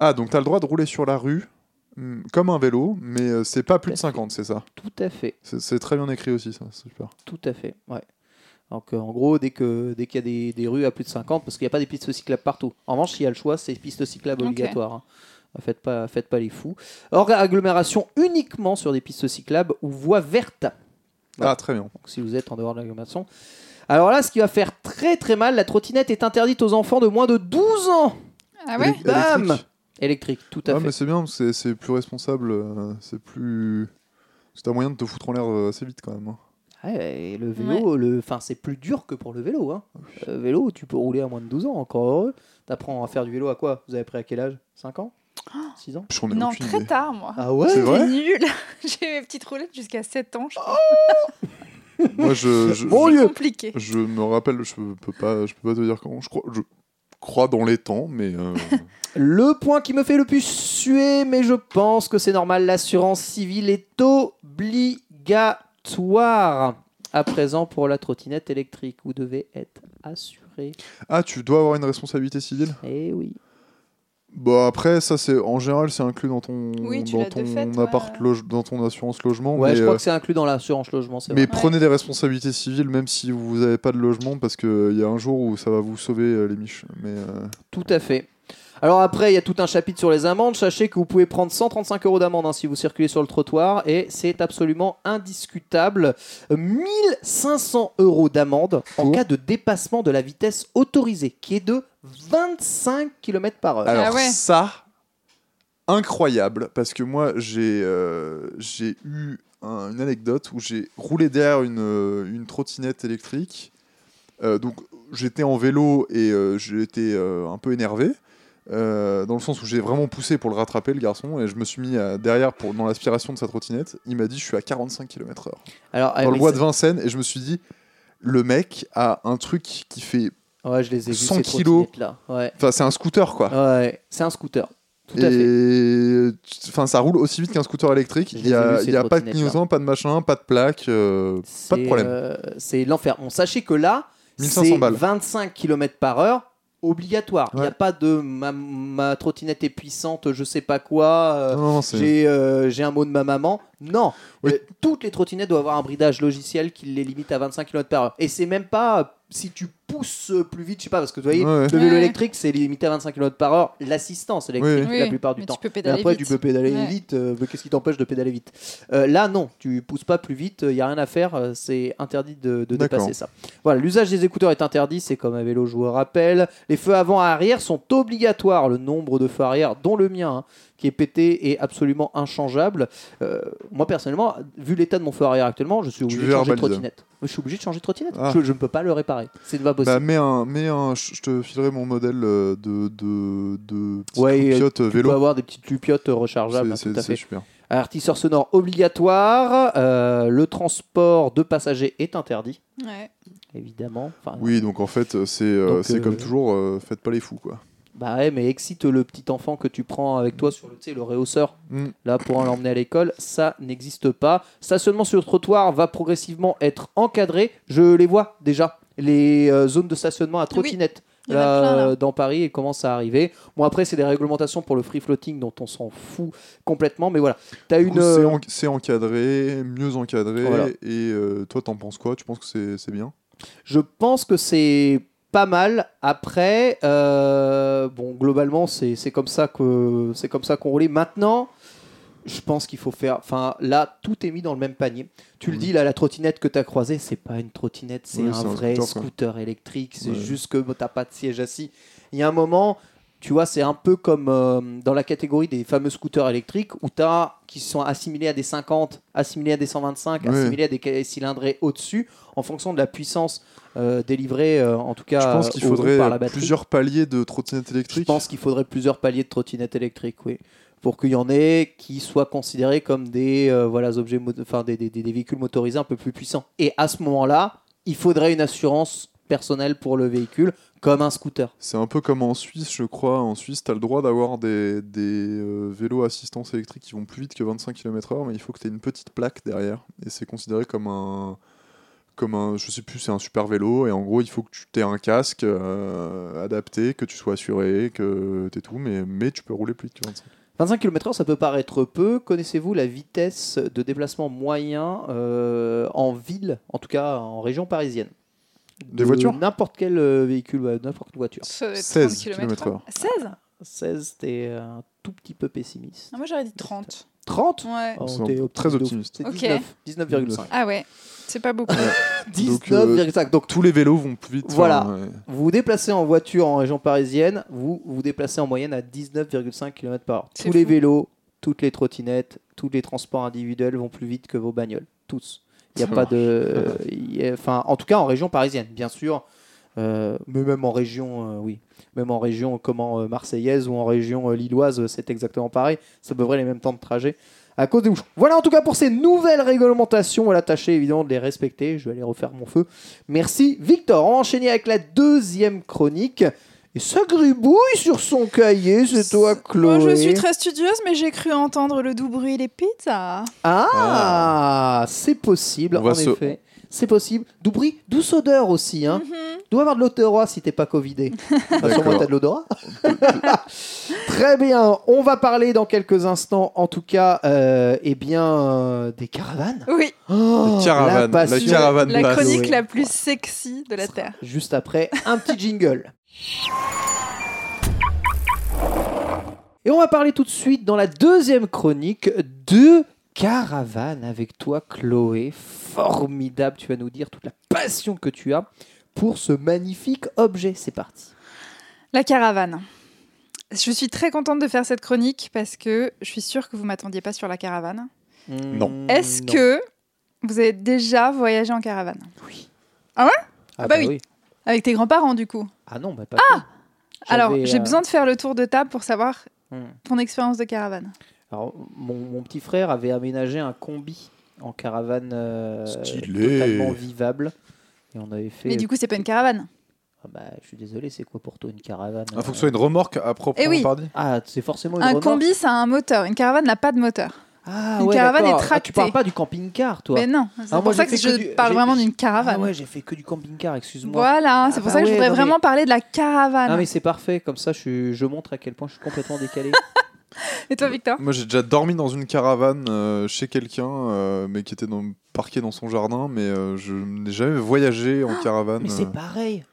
Ah, donc tu as le droit de rouler sur la rue comme un vélo, mais euh, c'est pas plus de 50, c'est ça? Tout à fait. C'est très bien écrit aussi, ça. C'est super. Tout à fait, ouais. Donc euh, en gros, dès que dès qu'il y a des, des rues à plus de 50, parce qu'il n'y a pas des pistes cyclables partout. En revanche, s'il y a le choix, c'est pistes cyclables obligatoires. hein. Faites pas, faites pas les fous. Hors agglomération uniquement sur des pistes cyclables ou voies vertes. Ouais. Ah, très bien. Donc si vous êtes en dehors de l'agglomération. Alors là, ce qui va faire très très mal, la trottinette est interdite aux enfants de moins de 12 ans. Ah ouais? Bam électrique. Tout à Ah, fait. mais c'est bien, c'est c'est plus responsable, euh, c'est plus. C'est un moyen de te foutre en l'air euh, assez vite quand même. hein. Ouais, et le vélo, le, enfin, c'est plus dur que pour le vélo. Hein. Euh, vélo, tu peux rouler à moins de 12 ans, encore heureux. T'apprends à faire du vélo à quoi? Vous avez pris à quel âge? 5 ans? 6 ans? Non, très idée. tard, moi. Ah ouais? C'est nul. J'ai mes petites roulettes jusqu'à 7 ans, je crois. Moi, je, je, Dieu. compliqué. je me rappelle, je peux pas, je peux pas te dire comment. Je crois, je crois dans les temps, mais euh, Le point qui me fait le plus suer, mais je pense que c'est normal, l'assurance civile est obligatoire. À présent, pour la trottinette électrique, vous devez être assuré. ah, tu dois avoir une responsabilité civile? Eh oui. Bon après, ça c'est en général c'est inclus dans ton Oui, dans ton fait, appart ouais. loge- dans ton assurance logement. Ouais, mais je crois euh, que c'est inclus dans l'assurance logement, mais vrai. prenez des responsabilités civiles même si vous n'avez pas de logement parce qu'il y a un jour où ça va vous sauver euh, les miches. Mais euh, Tout à fait. Alors après, il y a tout un chapitre sur les amendes. Sachez que vous pouvez prendre 135 euros d'amende hein, si vous circulez sur le trottoir et c'est absolument indiscutable. Euh, 1500 euros d'amende en cas de dépassement de la vitesse autorisée qui est de 25 km par heure. alors ouais. ça incroyable parce que moi j'ai euh, j'ai eu un- une anecdote où j'ai roulé derrière une, euh, une trottinette électrique. Euh, donc j'étais en vélo et euh, j'étais euh, un peu énervé. Euh, dans le sens où j'ai vraiment poussé pour le rattraper le garçon et je me suis mis à- derrière pour, dans l'aspiration de sa trottinette il m'a dit je suis à 45 km/h Alors, ah, dans le bois de Vincennes et je me suis dit le mec a un truc qui fait Ouais, je les ai vus 100 ces kilos. là. Ouais. enfin c'est un scooter quoi Ouais, c'est un scooter. Tout à fait. et enfin ça roule aussi vite qu'un scooter électrique il les y ai a, y a pas de clignotant pas de machin pas de plaque euh, pas de problème euh, c'est l'enfer. Bon, sachez que là, 1500 c'est balles. 25 km par heure obligatoire. Il n'y a pas de ma, ma trottinette est puissante, je sais pas quoi. euh, j'ai, euh, j'ai un mot de ma maman. Non, Oui. Euh, toutes les trottinettes doivent avoir un bridage logiciel qui les limite à 25 km par heure. Et c'est même pas si tu pousses euh, plus vite, je sais pas, parce que vous voyez, Ouais, le vélo Ouais. électrique c'est limité à 25 km par heure, l'assistance électrique Oui. la plupart du mais temps. tu peux après, vite. tu peux pédaler Ouais. vite. euh, mais Qu'est-ce qui t'empêche de pédaler vite? Euh, Là, non, tu pousses pas plus vite. Il y a rien à faire. euh, C'est interdit de, dépasser ça. Voilà, l'usage des écouteurs est interdit. C'est comme un vélo, je vous le rappelle. Les feux avant et arrière sont obligatoires. Le nombre de feux arrière, dont le mien, hein, qui est pété, est absolument inchangeable. Euh, moi, personnellement, vu l'état de mon feu arrière actuellement, je suis obligé de changer de trottinette. Je suis obligé de changer de trottinette. Ah. Je, je ne peux pas le réparer. C'est possible. Bah, mets un, mets un, je te filerai mon modèle euh, de, de, de Ouais, euh, tu peux vélo. avoir des petites lupiottes rechargeables. hein, C'est- c'est super. Avertisseur sonore obligatoire. euh, le transport de passagers est interdit, Ouais. évidemment. Enfin, Oui, donc en fait, c'est euh, euh, comme toujours, euh, faites pas les fous, quoi. Bah ouais, mais excite le petit enfant que tu prends avec toi sur le, tu sais, le réhausseur, Mm. là pour l'emmener à l'école, ça n'existe pas. Stationnement sur le trottoir va progressivement être encadré. Je les vois déjà, les euh, zones de stationnement à trottinette. Là, plein, là. dans Paris, il commence à arriver. Bon, après, c'est des réglementations pour le free floating dont on s'en fout complètement. Mais voilà, as une. coup, C'est euh, en- c'est encadré, mieux encadré. Voilà. Et euh, toi, t'en penses quoi? Tu penses que c'est- c'est bien? Je pense que c'est pas mal. Après, euh, bon, globalement, c'est c'est comme ça que c'est comme ça qu'on roulait. Maintenant, je pense qu'il faut faire. Enfin, là, tout est mis dans le même panier. Tu le Mhm. dis, là, la trottinette que tu as croisée, c'est pas une trottinette, c'est Oui, un vrai scooter, électrique. C'est Ouais. juste que t'as pas de siège assis. Il y a un moment. Tu vois, c'est un peu comme euh, dans la catégorie des fameux scooters électriques où tu as qui sont assimilés à des 50, assimilés à des 125, Ouais. assimilés à des cylindrés au-dessus en fonction de la puissance euh, délivrée, euh, en tout cas Je pense qu'il au- faudrait par la batterie. plusieurs paliers de trottinettes Je électriques. pense qu'il faudrait plusieurs paliers de trottinettes électriques, oui. Pour qu'il y en ait qui soient considérés comme des, euh, voilà, objets enfin, des, des- des- véhicules motorisés un peu plus puissants. Et à ce moment-là, il faudrait une assurance personnelle pour le véhicule, comme un scooter. C'est un peu comme en Suisse, je crois. En Suisse, tu as le droit d'avoir des, des euh, vélos assistance électrique qui vont plus vite que 25 km/h, mais il faut que tu aies une petite plaque derrière. Et c'est considéré comme un. Comme un, je sais plus, c'est un super vélo. Et en gros, il faut que tu aies un casque euh, adapté, que tu sois assuré, que tu tout, mais, mais tu peux rouler plus vite que 25. 25 km/h, ça peut paraître peu. Connaissez-vous la vitesse de déplacement moyen euh, en ville, en tout cas en région parisienne? Des De voitures? N'importe quel euh, véhicule, ouais, n'importe quelle voiture. Ça doit être 16 30 km/h. 16 16, t'es un tout petit peu pessimiste. Ah, Moi j'aurais dit 30. 30 Ouais. Oh, C'est t'es très optimiste. C'est Ok. 19, 19,5. Ah ouais, c'est pas beaucoup. 19,5. Donc, Tous les vélos vont plus vite. Voilà. enfin, ouais. vous vous déplacez en voiture en région parisienne, vous vous déplacez en moyenne à 19,5 km par heure. C'est Tous les fou. vélos, toutes les trottinettes, tous les transports individuels vont plus vite que vos bagnoles. Tous. Il n'y a pas de. il y a- Enfin, en tout cas en région parisienne, bien sûr. Euh, mais même en région, euh, oui. Même en région comment euh, marseillaise ou en région euh, lilloise, c'est exactement pareil. Ça peut vrai les mêmes temps de trajet à cause des bouchons. Voilà en tout cas pour ces nouvelles réglementations. Voilà, tâchez évidemment de les respecter. Je vais aller refaire mon feu. Merci Victor. On va enchaîner avec la deuxième chronique. Et ça gribouille sur son cahier, c'est toi Chloé. Moi je suis très studieuse, mais j'ai cru entendre le doux bruit des pizzas. Ah, c'est possible, On va en se- effet. C'est possible. Doubry, douce odeur aussi. Hein. Doit avoir de l'odorat si t'es pas covidé. D'accord. sûrement t'as de l'odorat. Très bien. On va parler dans quelques instants, en tout cas, euh, eh bien, euh, des caravanes. Oui, Oh, La caravane, la passion. caravane la passe. chronique Oui. la plus sexy de la Terre. Juste après, un petit jingle. Et on va parler tout de suite dans la deuxième chronique de caravane avec toi, Chloé. Formidable, tu vas nous dire toute la passion que tu as pour ce magnifique objet. C'est parti. La caravane. Je suis très contente de faire cette chronique parce que je suis sûre que vous m'attendiez pas sur la caravane. Non. Est-ce que vous avez déjà voyagé en caravane? Ah, bah oui. Avec tes grands-parents du coup Ah non, bah pas Ah. Alors, j'ai euh, besoin de faire le tour de table pour savoir hmm. ton expérience de caravane. Alors, mon, mon petit frère avait aménagé un combi en caravane euh, Stylé. totalement vivable. Et on avait fait. Mais du coup, c'est pas une caravane. Ah bah, je suis désolé, c'est quoi pour toi une caravane Il faut que euh, ce soit une remorque à proprement Eh oui. parler. Ah, c'est forcément une Un remorque combi, ça a un moteur. Une caravane n'a pas de moteur. Ah, une ouais, caravane est Ah, tractée. tu parles pas du camping-car, toi Mais non, c'est Ah, moi, pour ça que je du- parle vraiment d'une caravane. Ah ouais, j'ai fait que du camping-car, excuse-moi. Voilà, c'est Ah pour bah ça que je voudrais non, mais- vraiment parler de la caravane. Ah mais c'est parfait, comme ça je, suis- je montre à quel point je suis complètement décalé. Et toi, Victor Moi, j'ai déjà dormi dans une caravane euh, chez quelqu'un, euh, mais qui était dans, parqué dans son jardin, mais euh, je n'ai jamais voyagé en caravane. mais c'est pareil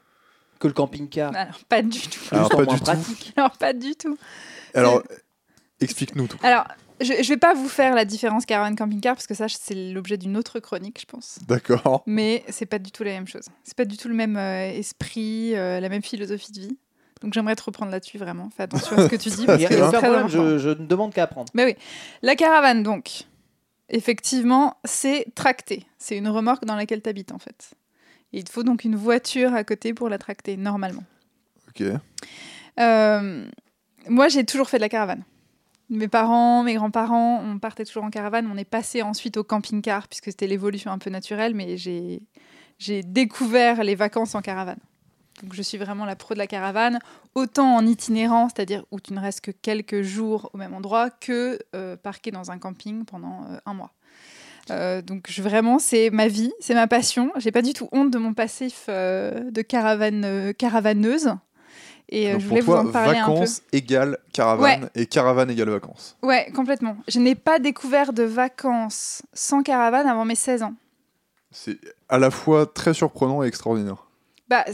que le camping-car. Alors, pas du tout. Alors, pas du tout. Alors, pas du tout. Alors, explique-nous tout. Alors, je, je vais pas vous faire la différence caravane camping-car parce que ça, c'est l'objet d'une autre chronique, je pense. D'accord. Mais c'est pas du tout la même chose. C'est pas du tout le même euh, esprit, euh, la même philosophie de vie. Donc j'aimerais te reprendre là-dessus vraiment. Fais attention à ce que tu dis parce que problème, je, je ne demande qu'à apprendre. Mais oui, la caravane donc, effectivement, c'est tracté. C'est une remorque dans laquelle tu habites en fait. Et il te faut donc une voiture à côté pour la tracter normalement. Ok. Euh, moi, j'ai toujours fait de la caravane. Mes parents, mes grands-parents, on partait toujours en caravane. On est passé ensuite au camping-car puisque c'était l'évolution un peu naturelle, mais j'ai j'ai découvert les vacances en caravane. Donc je suis vraiment la pro de la caravane, autant en itinérant, c'est-à-dire où tu ne restes que quelques jours au même endroit, que euh, parqué dans un camping pendant euh, un mois. Euh, donc je, vraiment, c'est ma vie, c'est ma passion. J'ai pas du tout honte de mon passif euh, de caravane, caravaneuse. Et Donc je pour voulais toi, vous en parler un peu. vacances égale caravane et caravane égale vacances. Ouais, complètement. Je n'ai pas découvert de vacances sans caravane avant mes 16 ans. C'est à la fois très surprenant et extraordinaire. Bah,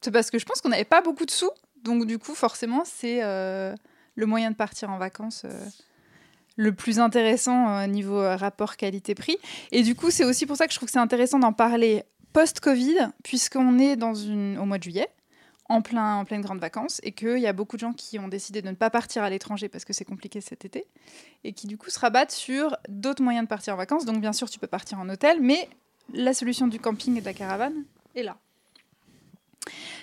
c'est parce que je pense qu'on n'avait pas beaucoup de sous. Donc, du coup, forcément, c'est euh, le moyen de partir en vacances euh, le plus intéressant euh, niveau rapport qualité-prix. Et du coup, c'est aussi pour ça que je trouve que c'est intéressant d'en parler post-Covid, puisqu'on est dans une, au mois de juillet. En, plein, en pleine grande vacances et qu'il y a beaucoup de gens qui ont décidé de ne pas partir à l'étranger parce que c'est compliqué cet été et qui du coup se rabattent sur d'autres moyens de partir en vacances. Donc bien sûr tu peux partir en hôtel, mais la solution du camping et de la caravane est là.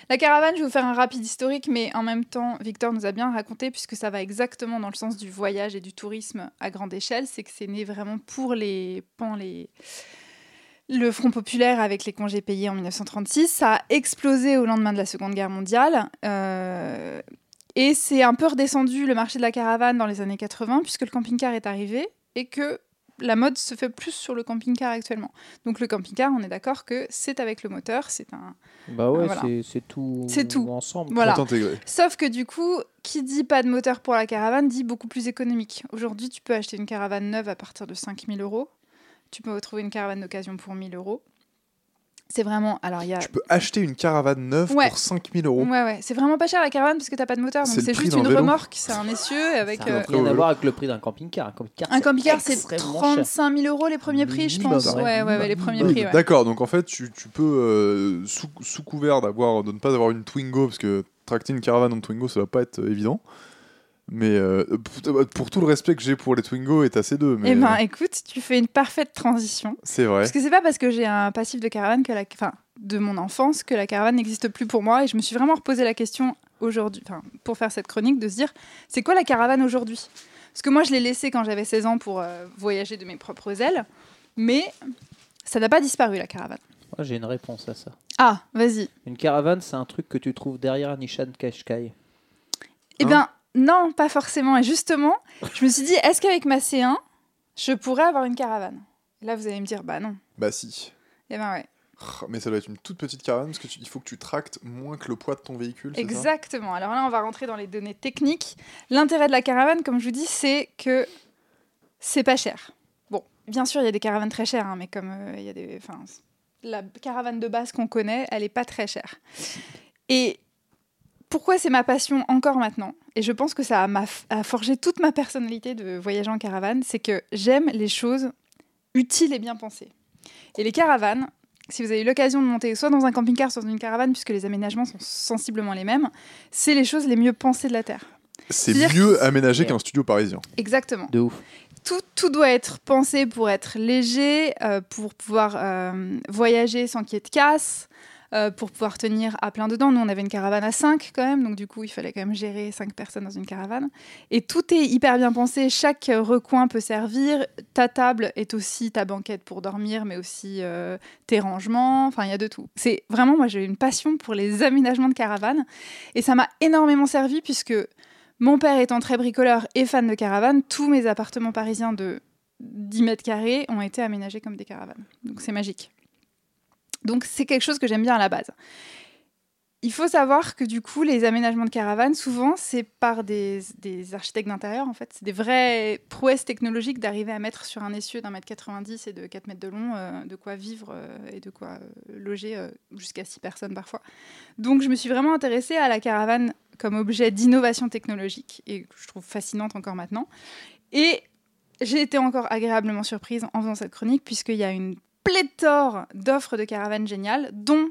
La caravane, je vais vous faire un rapide historique, mais en même temps, Victor nous a bien raconté, puisque ça va exactement dans le sens du voyage et du tourisme à grande échelle, c'est que c'est né vraiment pour les, pendant les, le Front populaire avec les congés payés en 1936. Ça a explosé au lendemain de la Seconde Guerre mondiale. euh, et c'est un peu redescendu le marché de la caravane dans les années 80, puisque le camping-car est arrivé et que la mode se fait plus sur le camping-car actuellement. Donc le camping-car, on est d'accord que c'est avec le moteur, c'est un, Bah ouais, Voilà. c'est- tout, C'est tout. ensemble. Voilà. Tout intégré. Sauf que du coup, qui dit pas de moteur pour la caravane dit beaucoup plus économique. Aujourd'hui, tu peux acheter une caravane neuve à partir de 5000 euros. Tu peux retrouver une caravane d'occasion pour 1000 euros. C'est vraiment. Alors, il y a. Tu peux acheter une caravane neuve Ouais. pour 5000 euros. Ouais, ouais. C'est vraiment pas cher la caravane parce que t'as pas de moteur. Donc C'est juste une vélo. remorque, c'est un essieu avec. Ça n'a euh, rien à vélo. voir avec le prix d'un camping-car. Un camping-car, c'est extrêmement cher. 35 000 euros les premiers prix, je pense. ouais. Ouais, ouais, les premiers prix. ouais. D'accord, donc en fait, tu, tu peux, euh, sous, sous couvert d'avoir, de ne pas avoir une Twingo, parce que tracter une caravane en Twingo, ça va pas être euh, évident. Mais euh, pour, tout le respect que j'ai pour les Twingo et ta C2, mais Eh ben, euh, écoute, tu fais une parfaite transition. c'est vrai. Parce que c'est pas parce que j'ai un passif de caravane que la, enfin, de mon enfance que la caravane n'existe plus pour moi. Et je me suis vraiment reposé la question aujourd'hui, enfin, pour faire cette chronique, de se dire, c'est quoi la caravane aujourd'hui? Parce que moi, je l'ai laissée quand j'avais 16 ans pour euh, voyager de mes propres ailes, mais ça n'a pas disparu la caravane. Moi, J'ai une réponse à ça. Ah, vas-y. Une caravane, c'est un truc que tu trouves derrière Nishan Qashqai. Eh Hein bien, non, pas forcément. Et justement, je me suis dit, est-ce qu'avec ma C1, je pourrais avoir une caravane? Là, vous allez me dire, bah non. Bah si. Eh ben ouais. Ah, Mais ça doit être une toute petite caravane, parce qu'il faut que tu tractes moins que le poids de ton véhicule, ça? Exactement. Alors là, on va rentrer dans les données techniques. L'intérêt de la caravane, comme je vous dis, c'est que c'est pas cher. Bon, bien sûr, il y a des caravanes très chères, hein, mais comme euh, il y a des, enfin, la caravane de base qu'on connaît, elle est pas très chère. Et pourquoi c'est ma passion encore maintenant Et je pense que ça a, forgé toute ma personnalité de voyager en caravane, c'est que j'aime les choses utiles et bien pensées. Et les caravanes, si vous avez eu l'occasion de monter soit dans un camping-car, soit dans une caravane, puisque les aménagements sont sensiblement les mêmes, c'est les choses les mieux pensées de la Terre. C'est mieux aménagé qu'un studio parisien. Exactement. De ouf. Tout, tout doit être pensé pour être léger, euh, pour pouvoir euh, voyager sans qu'il y ait de casse, euh, pour pouvoir tenir à plein dedans. Nous, on avait une caravane à 5 quand même, donc du coup, il fallait quand même gérer 5 personnes dans une caravane. Et tout est hyper bien pensé, chaque recoin peut servir. Ta table est aussi ta banquette pour dormir, mais aussi euh, tes rangements, enfin, il y a de tout. C'est vraiment, moi, j'ai une passion pour les aménagements de caravane, et ça m'a énormément servi puisque mon père étant très bricoleur et fan de caravanes, tous mes appartements parisiens de 10 mètres carrés ont été aménagés comme des caravanes. Donc c'est magique. Donc c'est quelque chose que j'aime bien à la base. Il faut savoir que du coup, les aménagements de caravanes, souvent, c'est par des, des architectes d'intérieur, en fait. C'est des vraies prouesses technologiques d'arriver à mettre sur un essieu d'un mètre 90 et de 4 mètres de long, euh, de quoi vivre euh, et de quoi euh, loger jusqu'à 6 personnes parfois. Donc je me suis vraiment intéressée à la caravane comme objet d'innovation technologique et que je trouve fascinante encore maintenant. Et j'ai été encore agréablement surprise en faisant cette chronique puisqu'il y a une pléthore d'offres de caravanes géniales, dont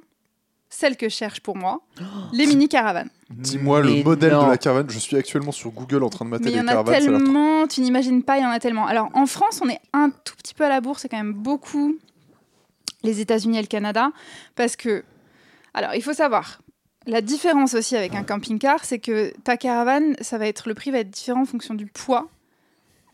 celle que je cherche pour moi, les mini-caravanes. Dis-moi le Mais modèle non. de la caravane. Je suis actuellement sur Google en train de mater Mais il y les en a caravanes. ça a l'air trop- tellement, tu n'imagines pas, il y en a tellement. Alors en France, on est un tout petit peu à la bourse, c'est quand même beaucoup les États-Unis et le Canada, parce que, alors il faut savoir, la différence aussi avec un camping-car, c'est que ta caravane, ça va être le prix va être différent en fonction du poids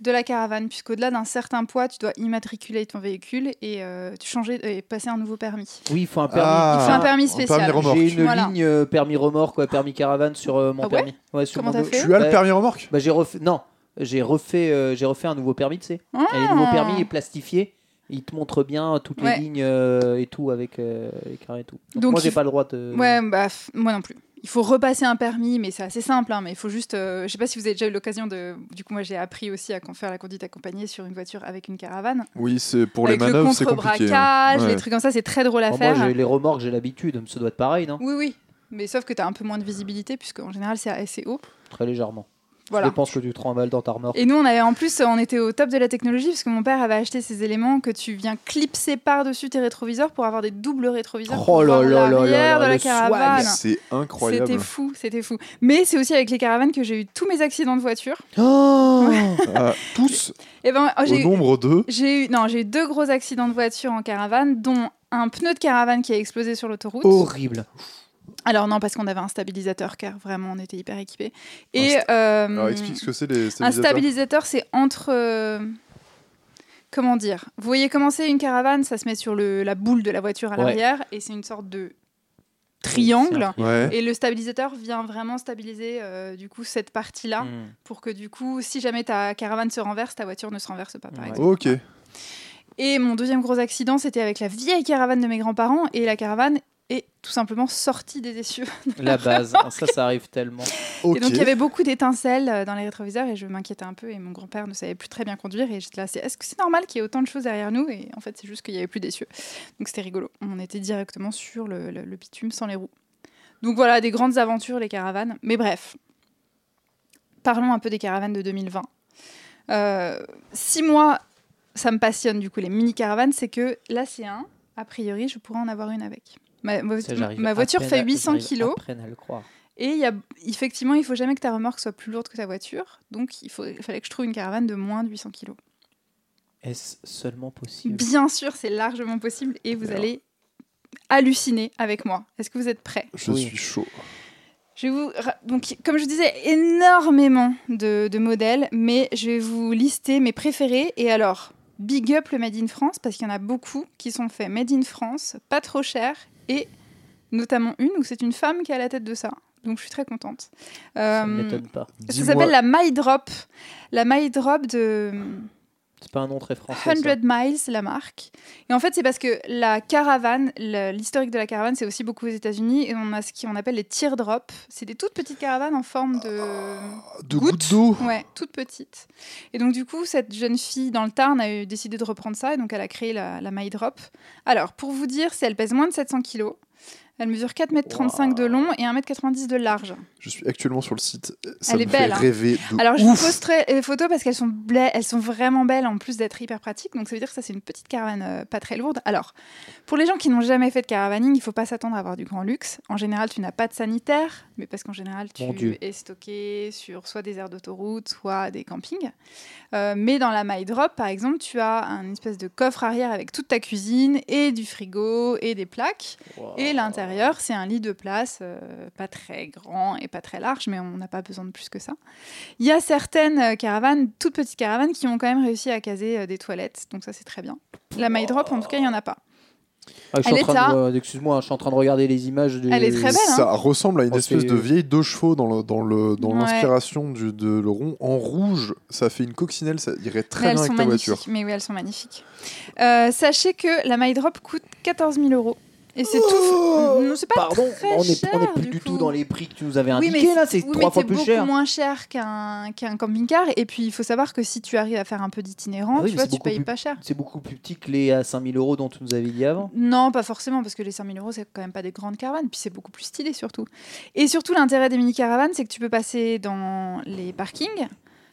de la caravane, puisqu'au-delà d'un certain poids, tu dois immatriculer ton véhicule et euh, tu changer et passer un nouveau permis. Oui, il faut un permis. Ah, Il faut un permis un spécial. J'ai une Voilà. ligne euh, permis remorque, quoi, permis caravane sur euh, mon Ah ouais permis. Ouais, sur Comment mon t'as do- fait Tu as le permis remorque? Bah, j'ai refait. Non, j'ai refait, euh, j'ai refait un nouveau permis, tu sais. Ah. Et les nouveaux permis est plastifié. Il te montre bien toutes Ouais. les lignes euh, et tout avec euh, les carrés et tout. Donc, Donc, moi, j'ai pas le droit de. Ouais, bah, f- moi non plus. Il faut repasser un permis, mais c'est assez simple. hein, mais il faut juste. euh, je sais pas si vous avez déjà eu l'occasion de. Du coup, moi, j'ai appris aussi à faire la conduite accompagnée sur une voiture avec une caravane. Oui, c'est pour les avec le manœuvres, c'est compliqué. hein. contre-braquage, Ouais. les trucs comme ça, c'est très drôle à Bon, faire. moi, j'ai les remorques, j'ai l'habitude. Ça doit être pareil, non? Oui, oui. Mais sauf que tu as un peu moins de visibilité, puisque en général, c'est assez haut. Très légèrement. Voilà. Je pense que tu te remballes dans ta remorque. Et nous, on avait en plus, on était au top de la technologie, parce que mon père avait acheté ces éléments que tu viens clipser par-dessus tes rétroviseurs pour avoir des doubles rétroviseurs. Oh pour là voir là là de la le caravane. C'est incroyable. C'était fou, c'était fou. Mais c'est aussi avec les caravanes que j'ai eu tous mes accidents de voiture. Oh Ah, tous Et ben, oh, au j'ai eu- nombre de. J'ai eu, non, j'ai eu deux gros accidents de voiture en caravane, dont un pneu de caravane qui a explosé sur l'autoroute. Horrible. Alors non, parce qu'on avait un stabilisateur car vraiment on était hyper équipés. Un Et euh, Alors explique ce que c'est les un stabilisateur, c'est entre. euh, comment dire? Vous voyez commencer une caravane, ça se met sur le, la boule de la voiture à Ouais. l'arrière et c'est une sorte de triangle. Ouais. Et le stabilisateur vient vraiment stabiliser euh, du coup cette partie-là Hmm. pour que du coup, si jamais ta caravane se renverse, ta voiture ne se renverse pas par Ouais. exemple. Ok. Et mon deuxième gros accident, c'était avec la vieille caravane de mes grands-parents et la caravane est tout simplement sortie des essieux. La base, ça, ça arrive tellement. Ok. Et donc il y avait beaucoup d'étincelles euh, dans les rétroviseurs et je m'inquiétais un peu et mon grand-père ne savait plus très bien conduire et j'étais là, c'est- est-ce que c'est normal qu'il y ait autant de choses derrière nous? Et en fait c'est juste qu'il y avait plus d'essieux. Donc c'était rigolo. On était directement sur le, le- le bitume sans les roues. Donc voilà, des grandes aventures les caravanes. Mais bref, parlons un peu des caravanes de 2020. Euh, si moi, ça me passionne du coup les mini-caravanes, c'est que là c'est un, a priori je pourrais en avoir une avec. Ma, ma- Ça, j'arrive ma à voiture fait à- 800 j'arrive kilos. à le croire. Et il y a, effectivement, il faut jamais que ta remorque soit plus lourde que ta voiture. Donc, il, faut, il fallait que je trouve une caravane de moins de 800 kilos. Est-ce seulement possible? Bien sûr, c'est largement possible et vous allez halluciner avec moi. Est-ce que vous êtes prêts? Je Oui. suis chaud. Je vais vous donc, comme je disais, énormément de, de modèles, mais je vais vous lister mes préférés. Et alors, big up le Made in France parce qu'il y en a beaucoup qui sont faits Made in France, pas trop cher et notamment une où c'est une femme qui est à la tête de ça. Donc, je suis très contente. Ça Euh, ne m'étonne pas. Ça s'appelle la My Drop. La My Drop de C'est pas un nom très français. ça. 100 Miles, la marque. Et en fait, c'est parce que la caravane, l'historique de la caravane, c'est aussi beaucoup aux États-Unis. Et on a ce qu'on appelle les teardrops. C'est des toutes petites caravanes en forme de. De Goutte. gouttes d'eau. Ouais, toutes petites. Et donc, du coup, cette jeune fille dans le Tarn a décidé de reprendre ça. Et donc, elle a créé la, la My Drop. Alors, pour vous dire, c'est elle pèse moins de 700 kilos. Elle mesure 4,35 m de long et 1,90 m de large. Je suis actuellement sur le site. Ça Elle me est fait belle, hein. rêver de Alors, je vous ouf. posterai les photos parce qu'elles sont, bla- elles sont vraiment belles en plus d'être hyper pratiques. Donc, ça veut dire que ça, c'est une petite caravane euh, pas très lourde. Alors, pour les gens qui n'ont jamais fait de caravaning, il ne faut pas s'attendre à avoir du grand luxe. En général, tu n'as pas de sanitaire, mais parce qu'en général, tu Mon Dieu. es stocké sur soit des aires d'autoroute, soit des campings. Euh, mais dans la My Drop, par exemple, tu as un espèce de coffre arrière avec toute ta cuisine et du frigo et des plaques. Wow. Et l'intérieur, c'est un lit de place, euh, pas très grand et pas très large, mais on n'a pas besoin de plus que ça. Il y a certaines euh, caravanes, toutes petites caravanes, qui ont quand même réussi à caser euh, des toilettes, donc ça c'est très bien. La My Drop, en tout cas, il n'y en a pas. Ah, je suis Elle en est train là. de, euh, excuse-moi, je suis en train de regarder les images. De... Elle est très belle, hein. Ça ressemble à une Oh, espèce c'est- de vieille deux chevaux dans le dans le dans Ouais. l'inspiration du de le rond en rouge. Ça fait une coccinelle, ça irait très bien avec ta magnifiques. voiture. Mais oui, elles sont magnifiques. Euh, sachez que la My Drop coûte 14 000 euros. Et c'est Oh tout. Non, c'est pas Pardon, très on n'est cher, on plus du du tout dans les prix que tu nous avais Oui, indiqués mais là, c'est oui, trois mais fois c'est plus beaucoup cher. moins cher qu'un qu'un camping-car. Et puis, il faut savoir que si tu arrives à faire un peu d'itinérant, Ah oui, tu vois, c'est tu beaucoup payes plus- pas cher. C'est beaucoup plus petit que les à 5000 euros dont tu nous avais dit avant. Non, pas forcément, parce que les 5000 euros, c'est quand même pas des grandes caravanes, puis c'est beaucoup plus stylé surtout. Et surtout, l'intérêt des mini-caravanes, c'est que tu peux passer dans les parkings.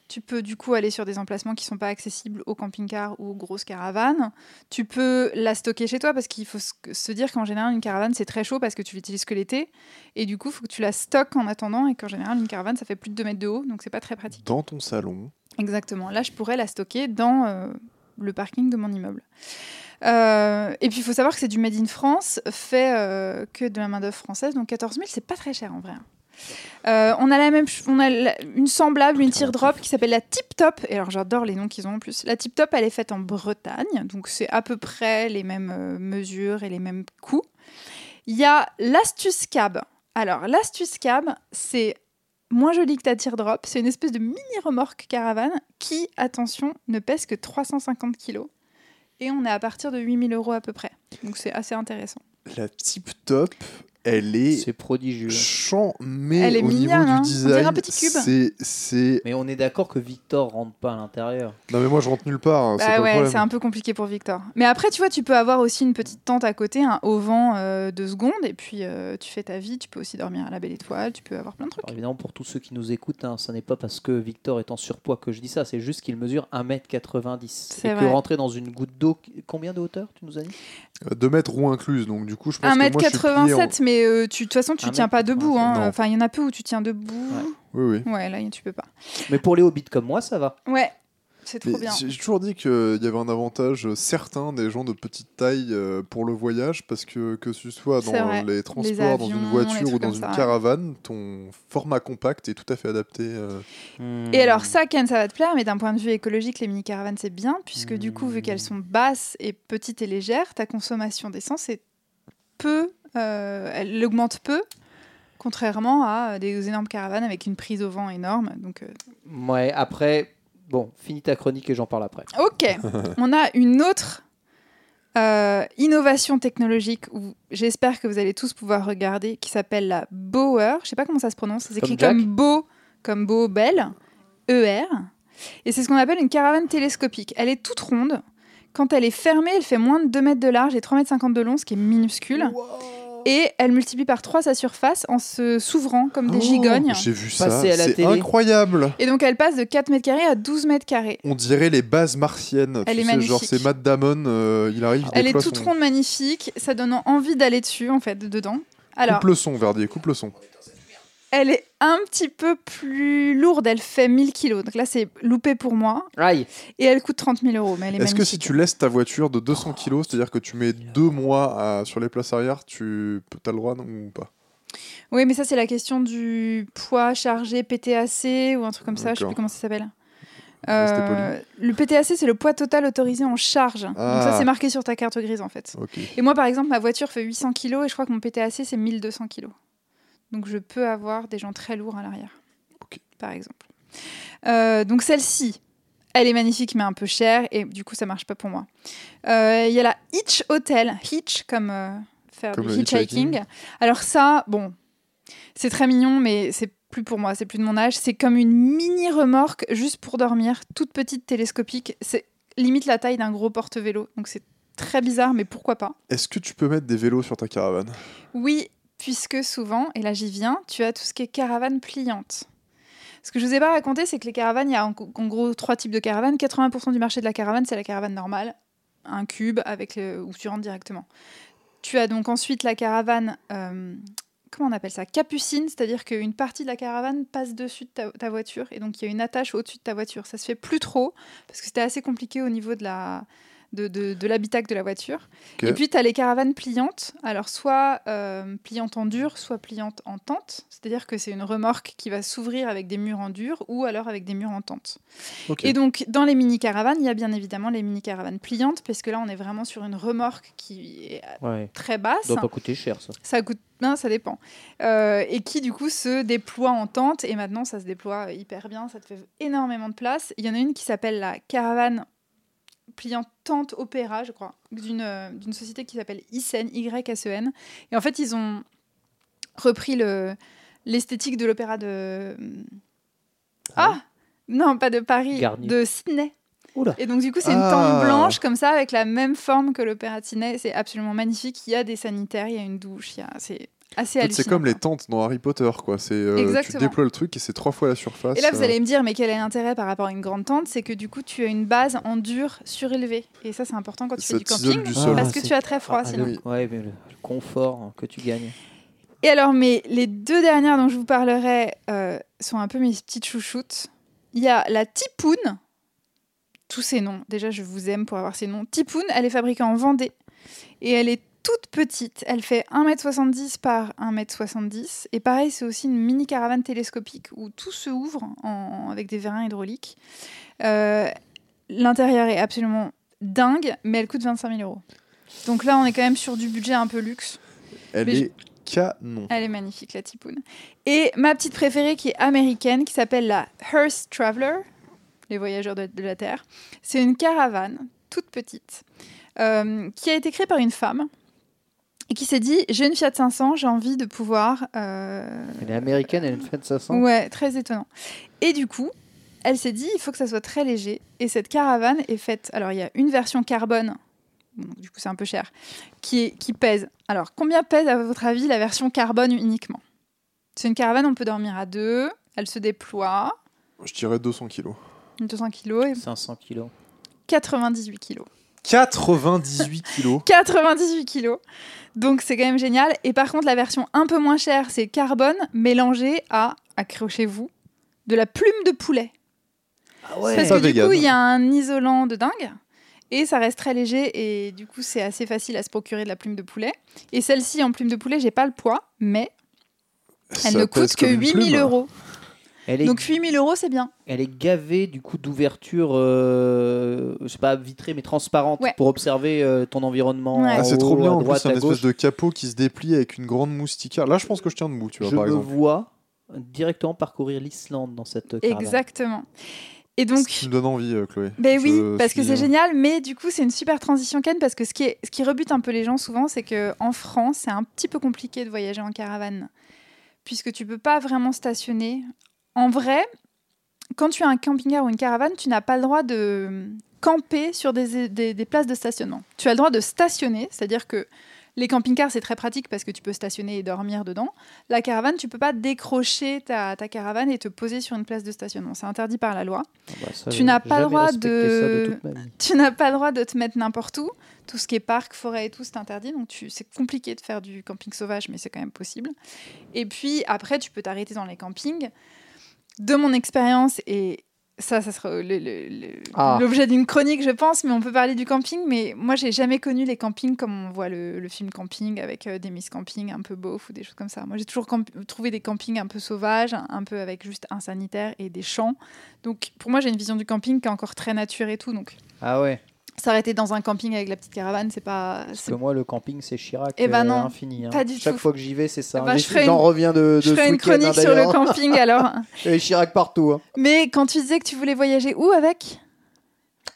Tu peux du coup aller sur des emplacements qui sont pas accessibles aux camping-cars ou aux grosses caravanes. Tu peux la stocker chez toi parce qu'il faut se- se dire qu'en général, une caravane, c'est très chaud parce que tu l'utilises que l'été. Et du coup, il faut que tu la stockes en attendant et qu'en général, une caravane, ça fait plus de 2 mètres de haut, donc c'est pas très pratique. Dans ton salon. Exactement. Là, je pourrais la stocker dans euh, le parking de mon immeuble. Euh, et puis, il faut savoir que c'est du Made in France, fait euh, que de la main-d'œuvre française. Donc, 14 000, c'est pas très cher en vrai. Euh, on a la même, on a la- une semblable, une teardrop qui s'appelle la Tip Top. Et alors, j'adore les noms qu'ils ont en plus. La Tip Top, elle est faite en Bretagne, donc c'est à peu près les mêmes euh, mesures et les mêmes coûts. Il y a l'Astuce Cab. Alors, l'Astuce Cab, c'est moins joli que ta teardrop. C'est une espèce de mini remorque caravane qui, attention, ne pèse que 350 kilos. Et on est à partir de 8000 euros à peu près. Donc c'est assez intéressant. La tip top, elle est C'est prodigieux. mais Elle est au niveau mignonne, du hein. On design, dirait un petit cube. c'est c'est Mais on est d'accord que Victor rentre pas à l'intérieur. non mais moi je rentre nulle part, hein, c'est Bah ouais, c'est un peu compliqué pour Victor. Mais après, tu vois, tu peux avoir aussi une petite tente à côté, un auvent euh, de secondes, et puis euh, tu fais ta vie. Tu peux aussi dormir à la belle étoile, tu peux avoir plein de trucs. Alors évidemment, pour tous ceux qui nous écoutent, hein, ce n'est pas parce que Victor est en surpoids que je dis ça, c'est juste qu'il mesure 1m90. C'est Et que rentrer dans une goutte d'eau, combien de hauteur tu nous as dit? 2 mètres roues incluses, donc du coup je pense que moi je suis plié en- 1m87, mais euh, tu- de toute façon, tu 1m87, tiens pas debout. hein. non. Enfin, il y en a peu où tu tiens debout. Ouais. Oui oui. Ouais, là, tu peux pas. Mais pour les hobbits comme moi, ça va. Ouais. c'est trop Mais bien. J'ai toujours dit qu'il y avait un avantage euh, certain des gens de petite taille euh, pour le voyage parce que que ce soit C'est dans vrai. les transports, dans avions, une les voiture ou dans comme une ça, ouais. caravane, ton format compact est tout à fait adapté. euh, Hmm. Et alors ça, Ken, ça va te plaire, mais d'un point de vue écologique, les mini-caravanes, c'est bien, puisque du coup, vu qu'elles sont basses et petites et légères, ta consommation d'essence est peu, euh, elle augmente peu, contrairement à des énormes caravanes avec une prise au vent énorme. Donc, euh, Ouais, après, bon, finis ta chronique et j'en parle après. Ok, on a une autre euh, innovation technologique où j'espère que vous allez tous pouvoir regarder, qui s'appelle la Bower. Je sais pas comment ça se prononce. S'écrit Jack comme beau, comme beau, belle, ER. Et c'est ce qu'on appelle une caravane télescopique. Elle est toute ronde. Quand elle est fermée, elle fait moins de 2 mètres de large et 3 mètres 50 de long, ce qui est minuscule. Et elle multiplie par 3 sa surface en se s'ouvrant comme des Oh, gigognes. J'ai vu ça, c'est incroyable. Et donc elle passe de 4 mètres carrés à 12 mètres carrés. On dirait les bases martiennes. Elle tu est sais, genre magnifique. c'est Matt Damon, euh, il arrive. Elle est toute son- ronde, magnifique. Ça donne envie d'aller dessus, en fait, dedans. Alors, Coupe le son, Verdier, coupe le son. Elle est un petit peu plus lourde. Elle fait 1000 kilos. Donc là, c'est loupé pour moi. Aïe Et elle coûte 30 000 euros. Mais elle est, Est-ce que si tu laisses ta voiture de 200 kg, c'est-à-dire que tu mets deux mois à- sur les places arrière, tu as le droit non, ou pas? Oui, mais ça, c'est la question du poids chargé PTAC ou un truc comme ça. Je sais plus comment ça s'appelle. Euh, le PTAC, c'est le poids total autorisé en charge. Donc ça, Ah. c'est marqué sur ta carte grise, en fait. Et moi, par exemple, ma voiture fait 800 kilos et je crois que mon PTAC, c'est 1200 kilos. Donc je peux avoir des gens très lourds à l'arrière, par exemple. Euh, donc celle-ci, elle est magnifique mais un peu chère et du coup ça marche pas pour moi. Euh, Il y a la Hitch Hotel, Hitch comme euh, faire Comme du hitchhiking. hitchhiking. Alors ça, bon, c'est très mignon mais c'est plus pour moi, c'est plus de mon âge. C'est comme une mini remorque juste pour dormir, toute petite télescopique. C'est limite la taille d'un gros porte-vélo. Donc c'est très bizarre mais pourquoi pas. Est-ce que tu peux mettre des vélos sur ta caravane? Oui, puisque souvent, et là j'y viens, tu as tout ce qui est caravane pliante. Ce que je vous ai pas raconté, c'est que les caravanes, il y a en, en gros trois types de caravanes. 80% du marché de la caravane, c'est la caravane normale, un cube avec le- où tu rentres directement. Tu as donc ensuite la caravane, euh, comment on appelle ça? Capucine, c'est-à-dire qu'une partie de la caravane passe dessus de ta, ta voiture et donc il y a une attache au-dessus de ta voiture. Ça se fait plus trop parce que c'était assez compliqué au niveau de la de, de, de l'habitacle de la voiture. Et puis, tu as les caravanes pliantes. Alors, soit euh, pliantes en dur, soit pliantes en tente. C'est-à-dire que c'est une remorque qui va s'ouvrir avec des murs en dur ou alors avec des murs en tente. Et donc, dans les mini-caravanes, il y a bien évidemment les mini-caravanes pliantes, parce que là, on est vraiment sur une remorque qui est Ouais. très basse. Ça doit pas coûter cher, ça. Ça coûte, non, ça dépend. Euh, et qui du coup se déploie en tente. Et maintenant, ça se déploie hyper bien. Ça te fait énormément de place. Il y en a une qui s'appelle la caravane pliante tente opéra, je crois, d'une euh, d'une société qui s'appelle Isen, Y-S-E-N. Et en fait, ils ont repris le l'esthétique de l'opéra de ah non pas de Paris de Sydney Oula. et donc du coup c'est une Ah. tente blanche comme ça avec la même forme que l'opéra de Sydney c'est absolument magnifique il y a des sanitaires il y a une douche il y a c'est c'est comme les tentes dans Harry Potter, quoi. C'est euh, tu déploies le truc et c'est trois fois la surface. et là vous euh, allez me dire mais quel est l'intérêt par rapport à une grande tente? C'est que du coup tu as une base en dur surélevé et ça c'est important quand tu Ça fais du camping du sol. parce Ah, que c'est- tu as très froid Ah, sinon Oui. ouais, mais le, le confort hein, que tu gagnes. Et alors, mais les deux dernières dont je vous parlerai euh, sont un peu mes petites chouchoutes. Il y a la Tipoun. Tous ces noms. Déjà, je vous aime pour avoir ces noms. Tipoun, elle est fabriquée en Vendée. Et elle est toute petite. Elle fait 1m70 par 1m70. Et pareil, c'est aussi une mini caravane télescopique où tout se ouvre en- avec des vérins hydrauliques. Euh, L'intérieur est absolument dingue, mais elle coûte 25 000 euros. Donc là, on est quand même sur du budget un peu luxe. Elle mais est canon. Elle est magnifique, la Tipoun. Et ma petite préférée qui est américaine, qui s'appelle la Hearst Traveler, les voyageurs de, de la Terre. C'est une caravane toute petite euh, qui a été créée par une femme et qui s'est dit j'ai une Fiat 500, j'ai envie de pouvoir. euh, Elle est américaine, elle est une Fiat 500. Ouais, très étonnant. Et du coup, elle s'est dit il faut que ça soit très léger. Et cette caravane est faite. Alors, il y a une version carbone. bon, donc, du coup, c'est un peu cher. Qui, est, qui pèse. Alors, combien pèse, à votre avis, la version carbone uniquement? C'est une caravane, on peut dormir à deux. Elle se déploie. Je dirais 200 kilos. 200 kilos et 500 kilos. 98 kilos. 98 kilos. 98 kilos. Donc c'est quand même génial. Et par contre, la version un peu moins chère, c'est carbone mélangé à, accrochez-vous, de la plume de poulet. Ah Parce Pas que du vegan. coup, il y a un isolant de dingue. Et ça reste très léger et du coup c'est assez facile à se procurer de la plume de poulet. Et celle-ci en plume de poulet, j'ai pas le poids, mais elle Ça ne coûte que comme une 8000 plume. euros. Elle est, Donc 8000 euros c'est bien. elle est gavée du coup d'ouverture, euh, je sais pas vitrée mais transparente Ouais. pour observer euh, ton environnement. Ouais. Ah, c'est trop bien en plus, droite, c'est un espèce de capot qui se déplie avec une grande moustiquaire. Là, je pense que je tiens debout, tu vois, Je par me exemple. vois directement parcourir l'Islande dans cette caravane. Exactement. Et donc Tu me donnes envie, euh, Chloé. Ben oui, parce que c'est euh, génial, mais du coup c'est une super transition Ken, parce que ce qui, est, ce qui rebute un peu les gens souvent, c'est que en France c'est un petit peu compliqué de voyager en caravane, puisque tu peux pas vraiment stationner. En vrai, quand tu as un camping-car ou une caravane, tu n'as pas le droit de camper sur des, des- des places de stationnement. Tu as le droit de stationner, c'est-à-dire que les camping-cars c'est très pratique parce que tu peux stationner et dormir dedans. La caravane, tu peux pas décrocher ta, ta caravane et te poser sur une place de stationnement. C'est interdit par la loi. Ah bah, ça, Tu n'as pas le droit de- tu n'as pas le droit de te mettre n'importe où. Tout ce qui est parc, forêt et tout, c'est interdit. Donc tu- c'est compliqué de faire du camping sauvage, mais c'est quand même possible. Et puis après, tu peux t'arrêter dans les campings. De mon expérience, et ça, ça sera Ah. l'objet d'une chronique, je pense, mais on peut parler du camping. Mais moi, j'ai jamais connu les campings comme on voit le, le film Camping avec euh, des miss camping un peu beauf ou des choses comme ça. Moi, j'ai toujours trouvé des campings un peu sauvages, un peu avec juste un sanitaire et des champs. Donc pour moi, j'ai une vision du camping qui est encore très nature et tout. Donc Ah ouais. S'arrêter dans un camping avec la petite caravane, c'est pas. Parce que moi, le camping, c'est Chirac Eh ben euh, non, infini. hein. pas du Chaque tout. fois que j'y vais, c'est ça. Ferai J'en une- reviens de, de Je ferai une chronique sur le camping alors. Avait Chirac partout. hein. Mais quand tu disais que tu voulais voyager où avec?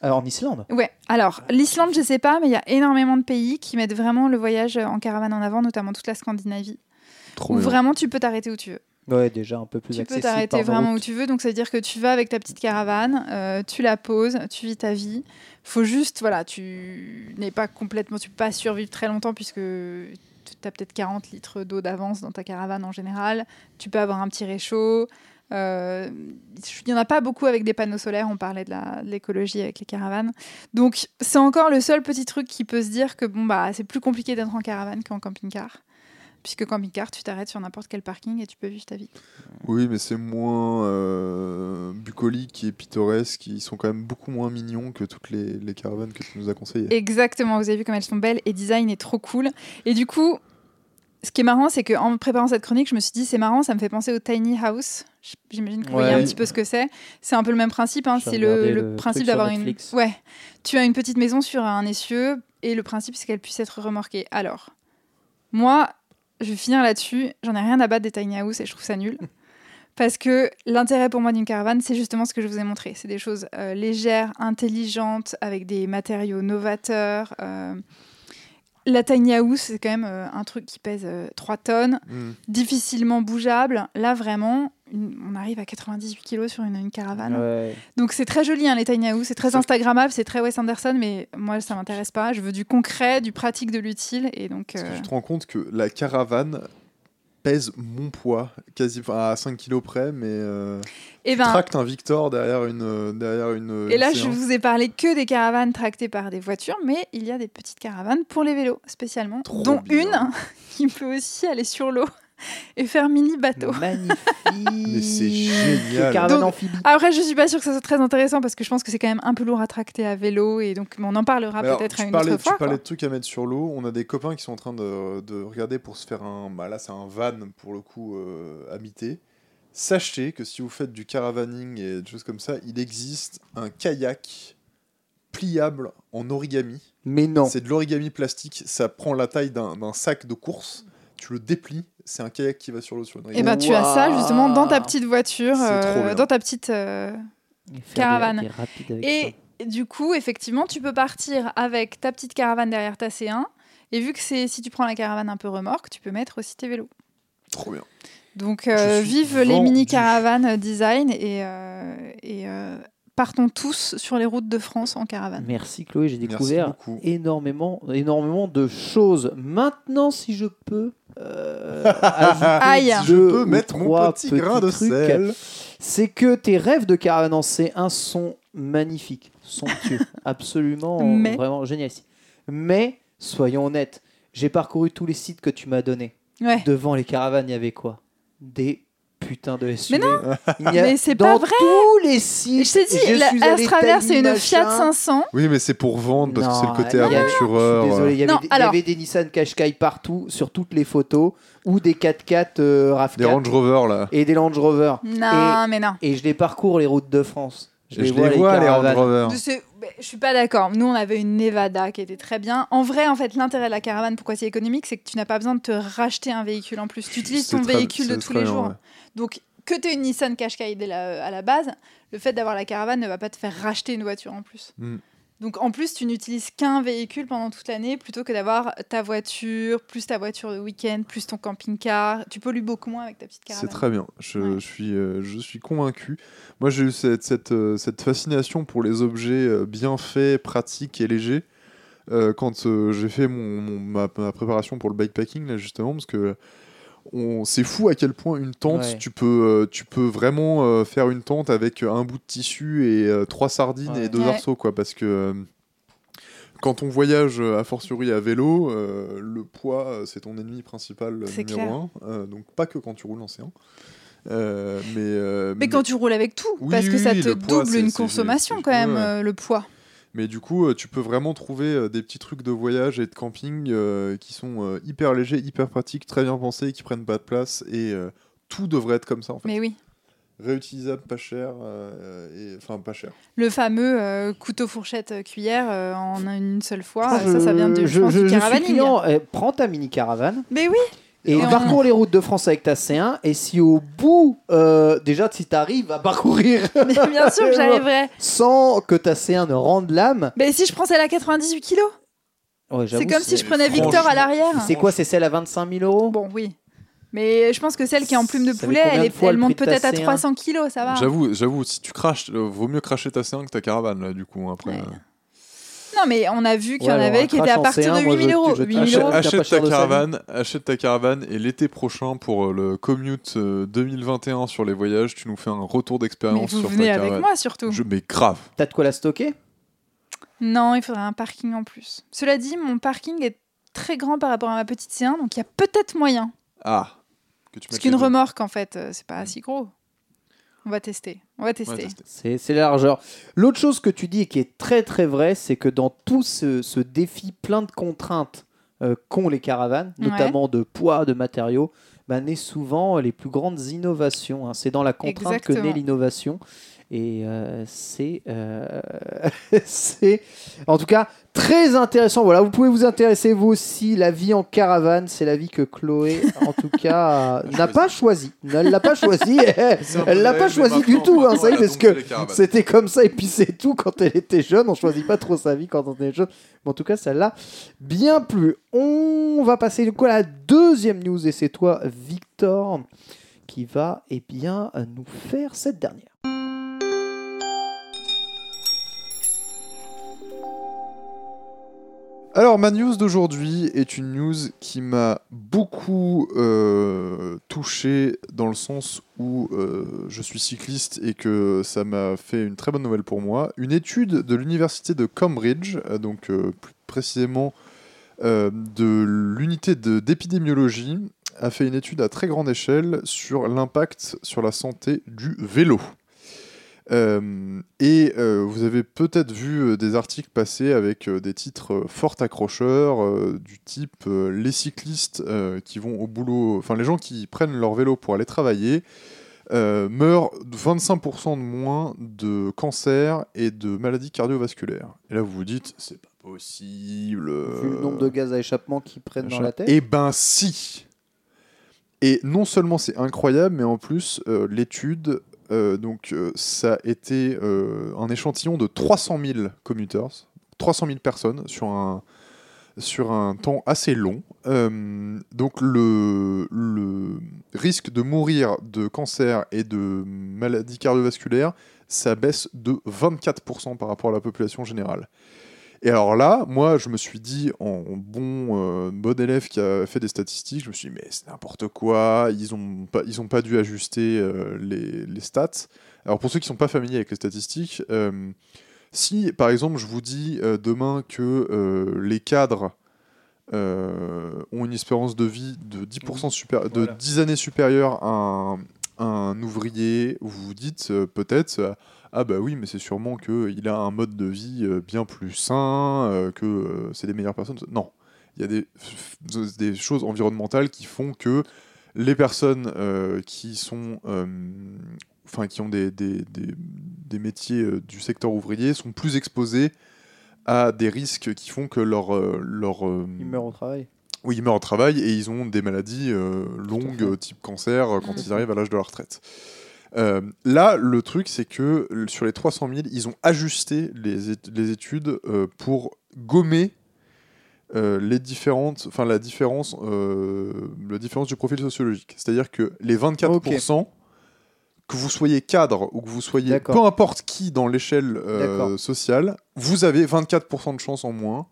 Euh, en Islande. Ouais, alors l'Islande, je sais pas, mais il y a énormément de pays qui mettent vraiment le voyage en caravane en avant, notamment toute la Scandinavie, Trop où bien. vraiment tu peux t'arrêter où tu veux. Ouais, déjà un peu plus Tu peux accessible. t'arrêter par vraiment route. où tu veux, donc ça veut dire que tu vas avec ta petite caravane, euh, tu la poses, tu vis ta vie. Faut juste, voilà, tu n'es pas complètement, tu peux pas survivre très longtemps puisque tu as peut-être 40 litres d'eau d'avance dans ta caravane en général. Tu peux avoir un petit réchaud. Euh, Il n'y en a pas beaucoup avec des panneaux solaires, on parlait de la- de l'écologie avec les caravanes. Donc c'est encore le seul petit truc qui peut se dire que bon, bah, c'est plus compliqué d'être en caravane qu'en camping-car. Puisque camping-car, tu t'arrêtes sur n'importe quel parking et tu peux vivre ta vie. Oui, mais c'est moins euh, bucolique et pittoresque. Ils sont quand même beaucoup moins mignons que toutes les, les caravanes que tu nous as conseillées. Exactement, vous avez vu comme elles sont belles et design est trop cool. Et du coup, ce qui est marrant, c'est qu'en préparant cette chronique, je me suis dit, c'est marrant, ça me fait penser au tiny house. J'imagine que vous voyez un petit peu ce que c'est. C'est un peu le même principe. hein. C'est le, le le principe d'avoir une. Ouais. Tu as une petite maison sur un essieu et le principe, c'est qu'elle puisse être remorquée. Alors, moi, je vais finir là-dessus. J'en ai rien à battre des tiny house et je trouve ça nul. Parce que l'intérêt pour moi d'une caravane, c'est justement ce que je vous ai montré. C'est des choses euh, légères, intelligentes, avec des matériaux novateurs. euh. La tiny house, c'est quand même euh, un truc qui pèse euh, 3 tonnes, Mm. difficilement bougeable. Là, vraiment, une- on arrive à 98 kilos sur une, une caravane. Ouais. Donc c'est très joli, hein, les tiny house. C'est très Instagrammable, c'est très Wes Anderson, mais moi, ça m'intéresse pas. Je veux du concret, du pratique, de l'utile. Et donc. Parce que euh, tu te rends compte que la caravane pèse mon poids, quasi à 5 kilos près, mais euh, eh ben, tractes un Victor derrière une, euh, derrière une. Et là, une je vous ai parlé que des caravanes tractées par des voitures, mais il y a des petites caravanes pour les vélos, spécialement, Trop dont bien. une qui peut aussi aller sur l'eau et faire mini bateau. Magnifique. Mais c'est génial. Caravane Donc- amphibie. Après, je suis pas sûre que ça soit très intéressant parce que je pense que c'est quand même un peu lourd à tracter à vélo et donc on en parlera peut-être à une parlais, autre fois. Tu parlais quoi. de trucs à mettre sur l'eau. On a des copains qui sont en train de, de regarder pour se faire un. Bah là, c'est un van pour le coup euh, habité. Sachez que si vous faites du caravaning et des choses comme ça, il existe un kayak pliable en origami. Mais non. C'est de l'origami plastique. Ça prend la taille d'un d'un sac de course. Tu le déplies. C'est un kayak qui va sur l'eau sur une Et rivière. ben tu as ça justement dans ta petite voiture, euh, dans ta petite. euh, caravane. des- des Et du coup, effectivement, tu peux partir avec ta petite caravane derrière ta C1. Et vu que c'est si tu prends la caravane un peu remorque, tu peux mettre aussi tes vélos. Trop bien. Donc, euh, vive les mini caravanes design et, euh, et euh, partons tous sur les routes de France en caravane. Merci Chloé, j'ai découvert énormément, énormément de choses. Maintenant, si je peux euh, Aïe. Je peux mettre mon petit grain de trucs, sel. c'est que tes rêves de caravane en C1 sont magnifiques, somptueux, absolument, Mais- vraiment génial. Mais soyons honnêtes, j'ai parcouru tous les sites que tu m'as donnés. Ouais. Devant les caravanes, il y avait quoi? Des putain de SUV. Mais non Il y a- Mais c'est dans pas vrai tous les sites. Je t'ai dit, la suis c'est une Fiat machin. 500. Oui, mais c'est pour vendre parce que c'est le Non, côté il y a- aventureur. Je suis désolé, il y, avait Non, des, il y alors- avait des Nissan Qashqai partout, sur toutes les photos, ou des 4x4 euh, RAV4 Des Range Rover là. et des Land Rover. Non, mais non. Et je les parcours les routes de France. Je les vois, les Range caravanes. Rover. Je, sais- mais je suis pas d'accord. Nous, on avait une Nevada qui était très bien. En vrai, en fait, l'intérêt de la caravane, pourquoi c'est économique, c'est que tu n'as pas besoin de te racheter un véhicule en plus. Tu utilises C'est ton très- véhicule de c'est tous très les bien, jours. ouais. Donc, que tu aies une Nissan Qashqai à la base, le fait d'avoir la caravane ne va pas te faire racheter une voiture en plus. Mm. Donc, en plus, tu n'utilises qu'un véhicule pendant toute l'année plutôt que d'avoir ta voiture, plus ta voiture de week-end, plus ton camping-car. Tu pollues beaucoup moins avec ta petite C'est caravane. très bien. Je, Ouais. je suis, euh, je suis convaincu. Moi, j'ai eu cette, cette, euh, cette fascination pour les objets euh, bien faits, pratiques et légers quand j'ai fait mon, mon- ma, ma préparation pour le bikepacking, là, justement, parce que on- c'est fou à quel point une tente, Ouais. tu, peux, euh, tu peux vraiment euh, faire une tente avec un bout de tissu et euh, trois sardines Ouais. et deux Ouais. arceaux, quoi, parce que. euh, quand on voyage euh, a fortiori à vélo, euh, le poids euh, c'est ton ennemi principal euh, numéro clair. un. Euh, donc pas que quand tu roules en séant. Euh, mais, euh, Mais quand tu roules avec tout, Oui, parce que oui, ça oui, te poids, double une consommation quand même, euh, le poids. Mais du coup, euh, tu peux vraiment trouver euh, des petits trucs de voyage et de camping euh, qui sont euh, hyper légers, hyper pratiques, très bien pensés, qui prennent pas de place et euh, tout devrait être comme ça en fait. Mais oui. Réutilisable, pas cher, euh, et enfin pas cher. Le fameux euh, couteau, fourchette, cuillère euh, en une seule fois, Ah, ça, ça vient de, je, je, je- suis client. Eh, prends ta mini caravane Mais oui, et, Et on- parcours les routes de France avec ta C1. Et si au bout, euh, déjà, si tu arrives à parcourir mais bien sûr que j'arriverai. sans que ta C1 ne rende l'âme, Mais si je prends celle à 98 kilos, ouais, c'est comme si je prenais Victor à l'arrière. C'est quoi C'est celle à 25 000 euros? Bon, oui. Mais je pense que celle qui est en plume de poulet, elle, est- elle le monte peut-être à C1? 300 kilos, ça va. J'avoue, j'avoue, si tu craches, euh, vaut mieux cracher ta C1 que ta caravane là, du coup. Après, Ouais. Euh, Non, mais on a vu qu'il y en avait qui étaient à partir de C1, moi, 8000 je- euros. je 8000 achète- ta caravane, achète ta caravane et l'été prochain pour euh, le commute euh, 2021 sur les voyages, tu nous fais un retour d'expérience vous sur venez ta avec caravane. moi surtout. Je, mais grave. T'as de quoi la stocker? Non, il faudrait un parking en plus. Cela dit, mon parking est très grand par rapport à ma petite C1, donc il y a peut-être moyen. Ah. Que tu Parce qu'une remorque, en fait, euh, c'est pas si gros. On va tester. On va tester. tester. C'est la largeur. L'autre chose que tu dis et qui est très très vrai, c'est que dans tout ce, ce défi plein de contraintes euh, qu'ont les caravanes, Ouais. notamment de poids, de matériaux, bah, naît souvent les plus grandes innovations. hein. C'est dans la contrainte que naît l'innovation. Et euh, c'est, euh, c'est, en tout cas, très intéressant. Voilà, vous pouvez vous intéresser vous aussi. La vie en caravane, c'est la vie que Chloé, en tout cas, n'a pas choisi. Elle l'a pas choisi. Elle l'a pas choisi du tout, hein, ça y est, parce que c'était comme ça et puis c'est tout quand elle était jeune. On choisit pas trop sa vie quand on est jeune. Mais en tout cas, ça l'a bien plu. On va passer du coup à la deuxième news et c'est toi, Victor, qui va eh bien nous faire cette dernière. Alors, ma news d'aujourd'hui est une news qui m'a beaucoup euh, touché dans le sens où euh, je suis cycliste et que ça m'a fait une très bonne nouvelle pour moi. Une étude de l'université de Cambridge, euh, donc plus précisément de l'unité d'épidémiologie, a fait une étude à très grande échelle sur l'impact sur la santé du vélo. Euh, et euh, vous avez peut-être vu euh, des articles passer avec des titres fort accrocheurs du type les cyclistes qui vont au boulot, enfin les gens qui prennent leur vélo pour aller travailler meurent de 25% de moins de cancers et de maladies cardiovasculaires. Et là vous vous dites c'est pas possible. Vu le nombre de gaz à échappement qu'ils prennent dans la tête. Eh ben si Et non seulement c'est incroyable, mais en plus, euh, l'étude, euh, donc euh, ça a été euh, un échantillon de 300 000 commuters, 300 000 personnes sur un, sur un temps assez long. Donc le, le risque de mourir de cancer et de maladies cardiovasculaires, ça baisse de 24% par rapport à la population générale. Et alors là, moi, je me suis dit, en bon, euh, bon élève qui a fait des statistiques, je me suis dit, mais c'est n'importe quoi, ils n'ont pas, ils ont pas dû ajuster euh, les, les stats. Alors pour ceux qui ne sont pas familiers avec les statistiques, euh, si par exemple je vous dis demain que les cadres ont une espérance de vie de 10%, supérie- de Voilà. 10 années supérieure à un, un un ouvrier, vous vous dites peut-être ah bah oui mais c'est sûrement que il a un mode de vie euh, bien plus sain, euh, que euh, c'est des meilleures personnes. Non, il y a des, des choses environnementales qui font que les personnes euh, qui sont euh, enfin qui ont des, des, des- des métiers euh, du secteur ouvrier sont plus exposés à des risques qui font que leur, leur euh, Il meurt au travail. oui, ils meurent au travail et ils ont des maladies longues, type cancer, quand ils arrivent à l'âge de la retraite. Euh, là, le truc, c'est que sur les 300 000, ils ont ajusté les, ét- les études euh, pour gommer euh, les différentes, enfin la différence, la différence du profil sociologique. C'est-à-dire que les 24%, que vous soyez cadre ou que vous soyez peu importe qui dans l'échelle sociale, vous avez 24% de chance en moins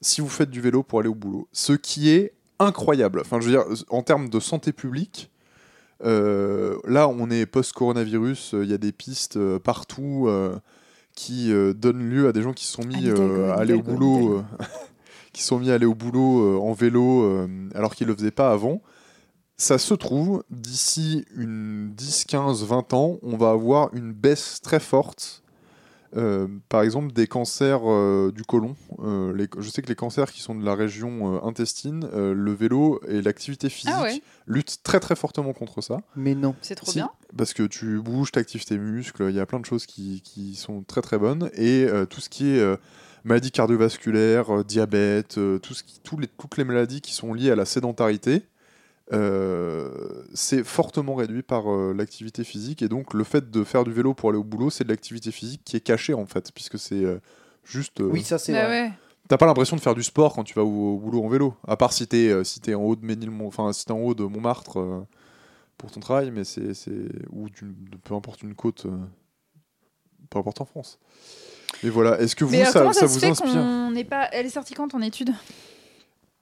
si vous faites du vélo pour aller au boulot. Ce qui est incroyable. Enfin, je veux dire, en termes de santé publique, euh, là, on est post-coronavirus, euh, il y a des pistes euh, partout qui donnent lieu à des gens qui sont mis à aller au boulot, qui sont mis à aller au boulot en vélo alors qu'ils le faisaient pas avant. Ça se trouve, d'ici une 10, 15, 20 ans, on va avoir une baisse très forte euh, par exemple, des cancers euh, du côlon. Euh, les- je sais que les cancers qui sont de la région euh, intestine, euh, le vélo et l'activité physique Ah ouais. luttent très très fortement contre ça. Mais non. C'est trop Si, bien. Parce que tu bouges, tu actives tes muscles, il y a plein de choses qui, qui sont très très bonnes. Et euh, tout ce qui est euh, maladies cardiovasculaires, euh, diabète, euh, tout ce qui, tous les, toutes les maladies qui sont liées à la sédentarité, euh, c'est fortement réduit par euh, l'activité physique. Et donc le fait de faire du vélo pour aller au boulot, c'est de l'activité physique qui est cachée en fait, puisque c'est euh, juste... euh, Oui, ça c'est Bah ouais. T'as pas l'impression de faire du sport quand tu vas au, au boulot en vélo, à part si t'es euh, si t'es en haut de Ménilmont, enfin si t'es en haut de Montmartre euh, pour ton travail, mais c'est c'est ou d'une- de peu importe une côte, euh, peu importe en France. Et voilà, est-ce que vous Mais ça, ça, ça se vous fait inspire? qu'on n'est pas. Elle est sortie quand ton étude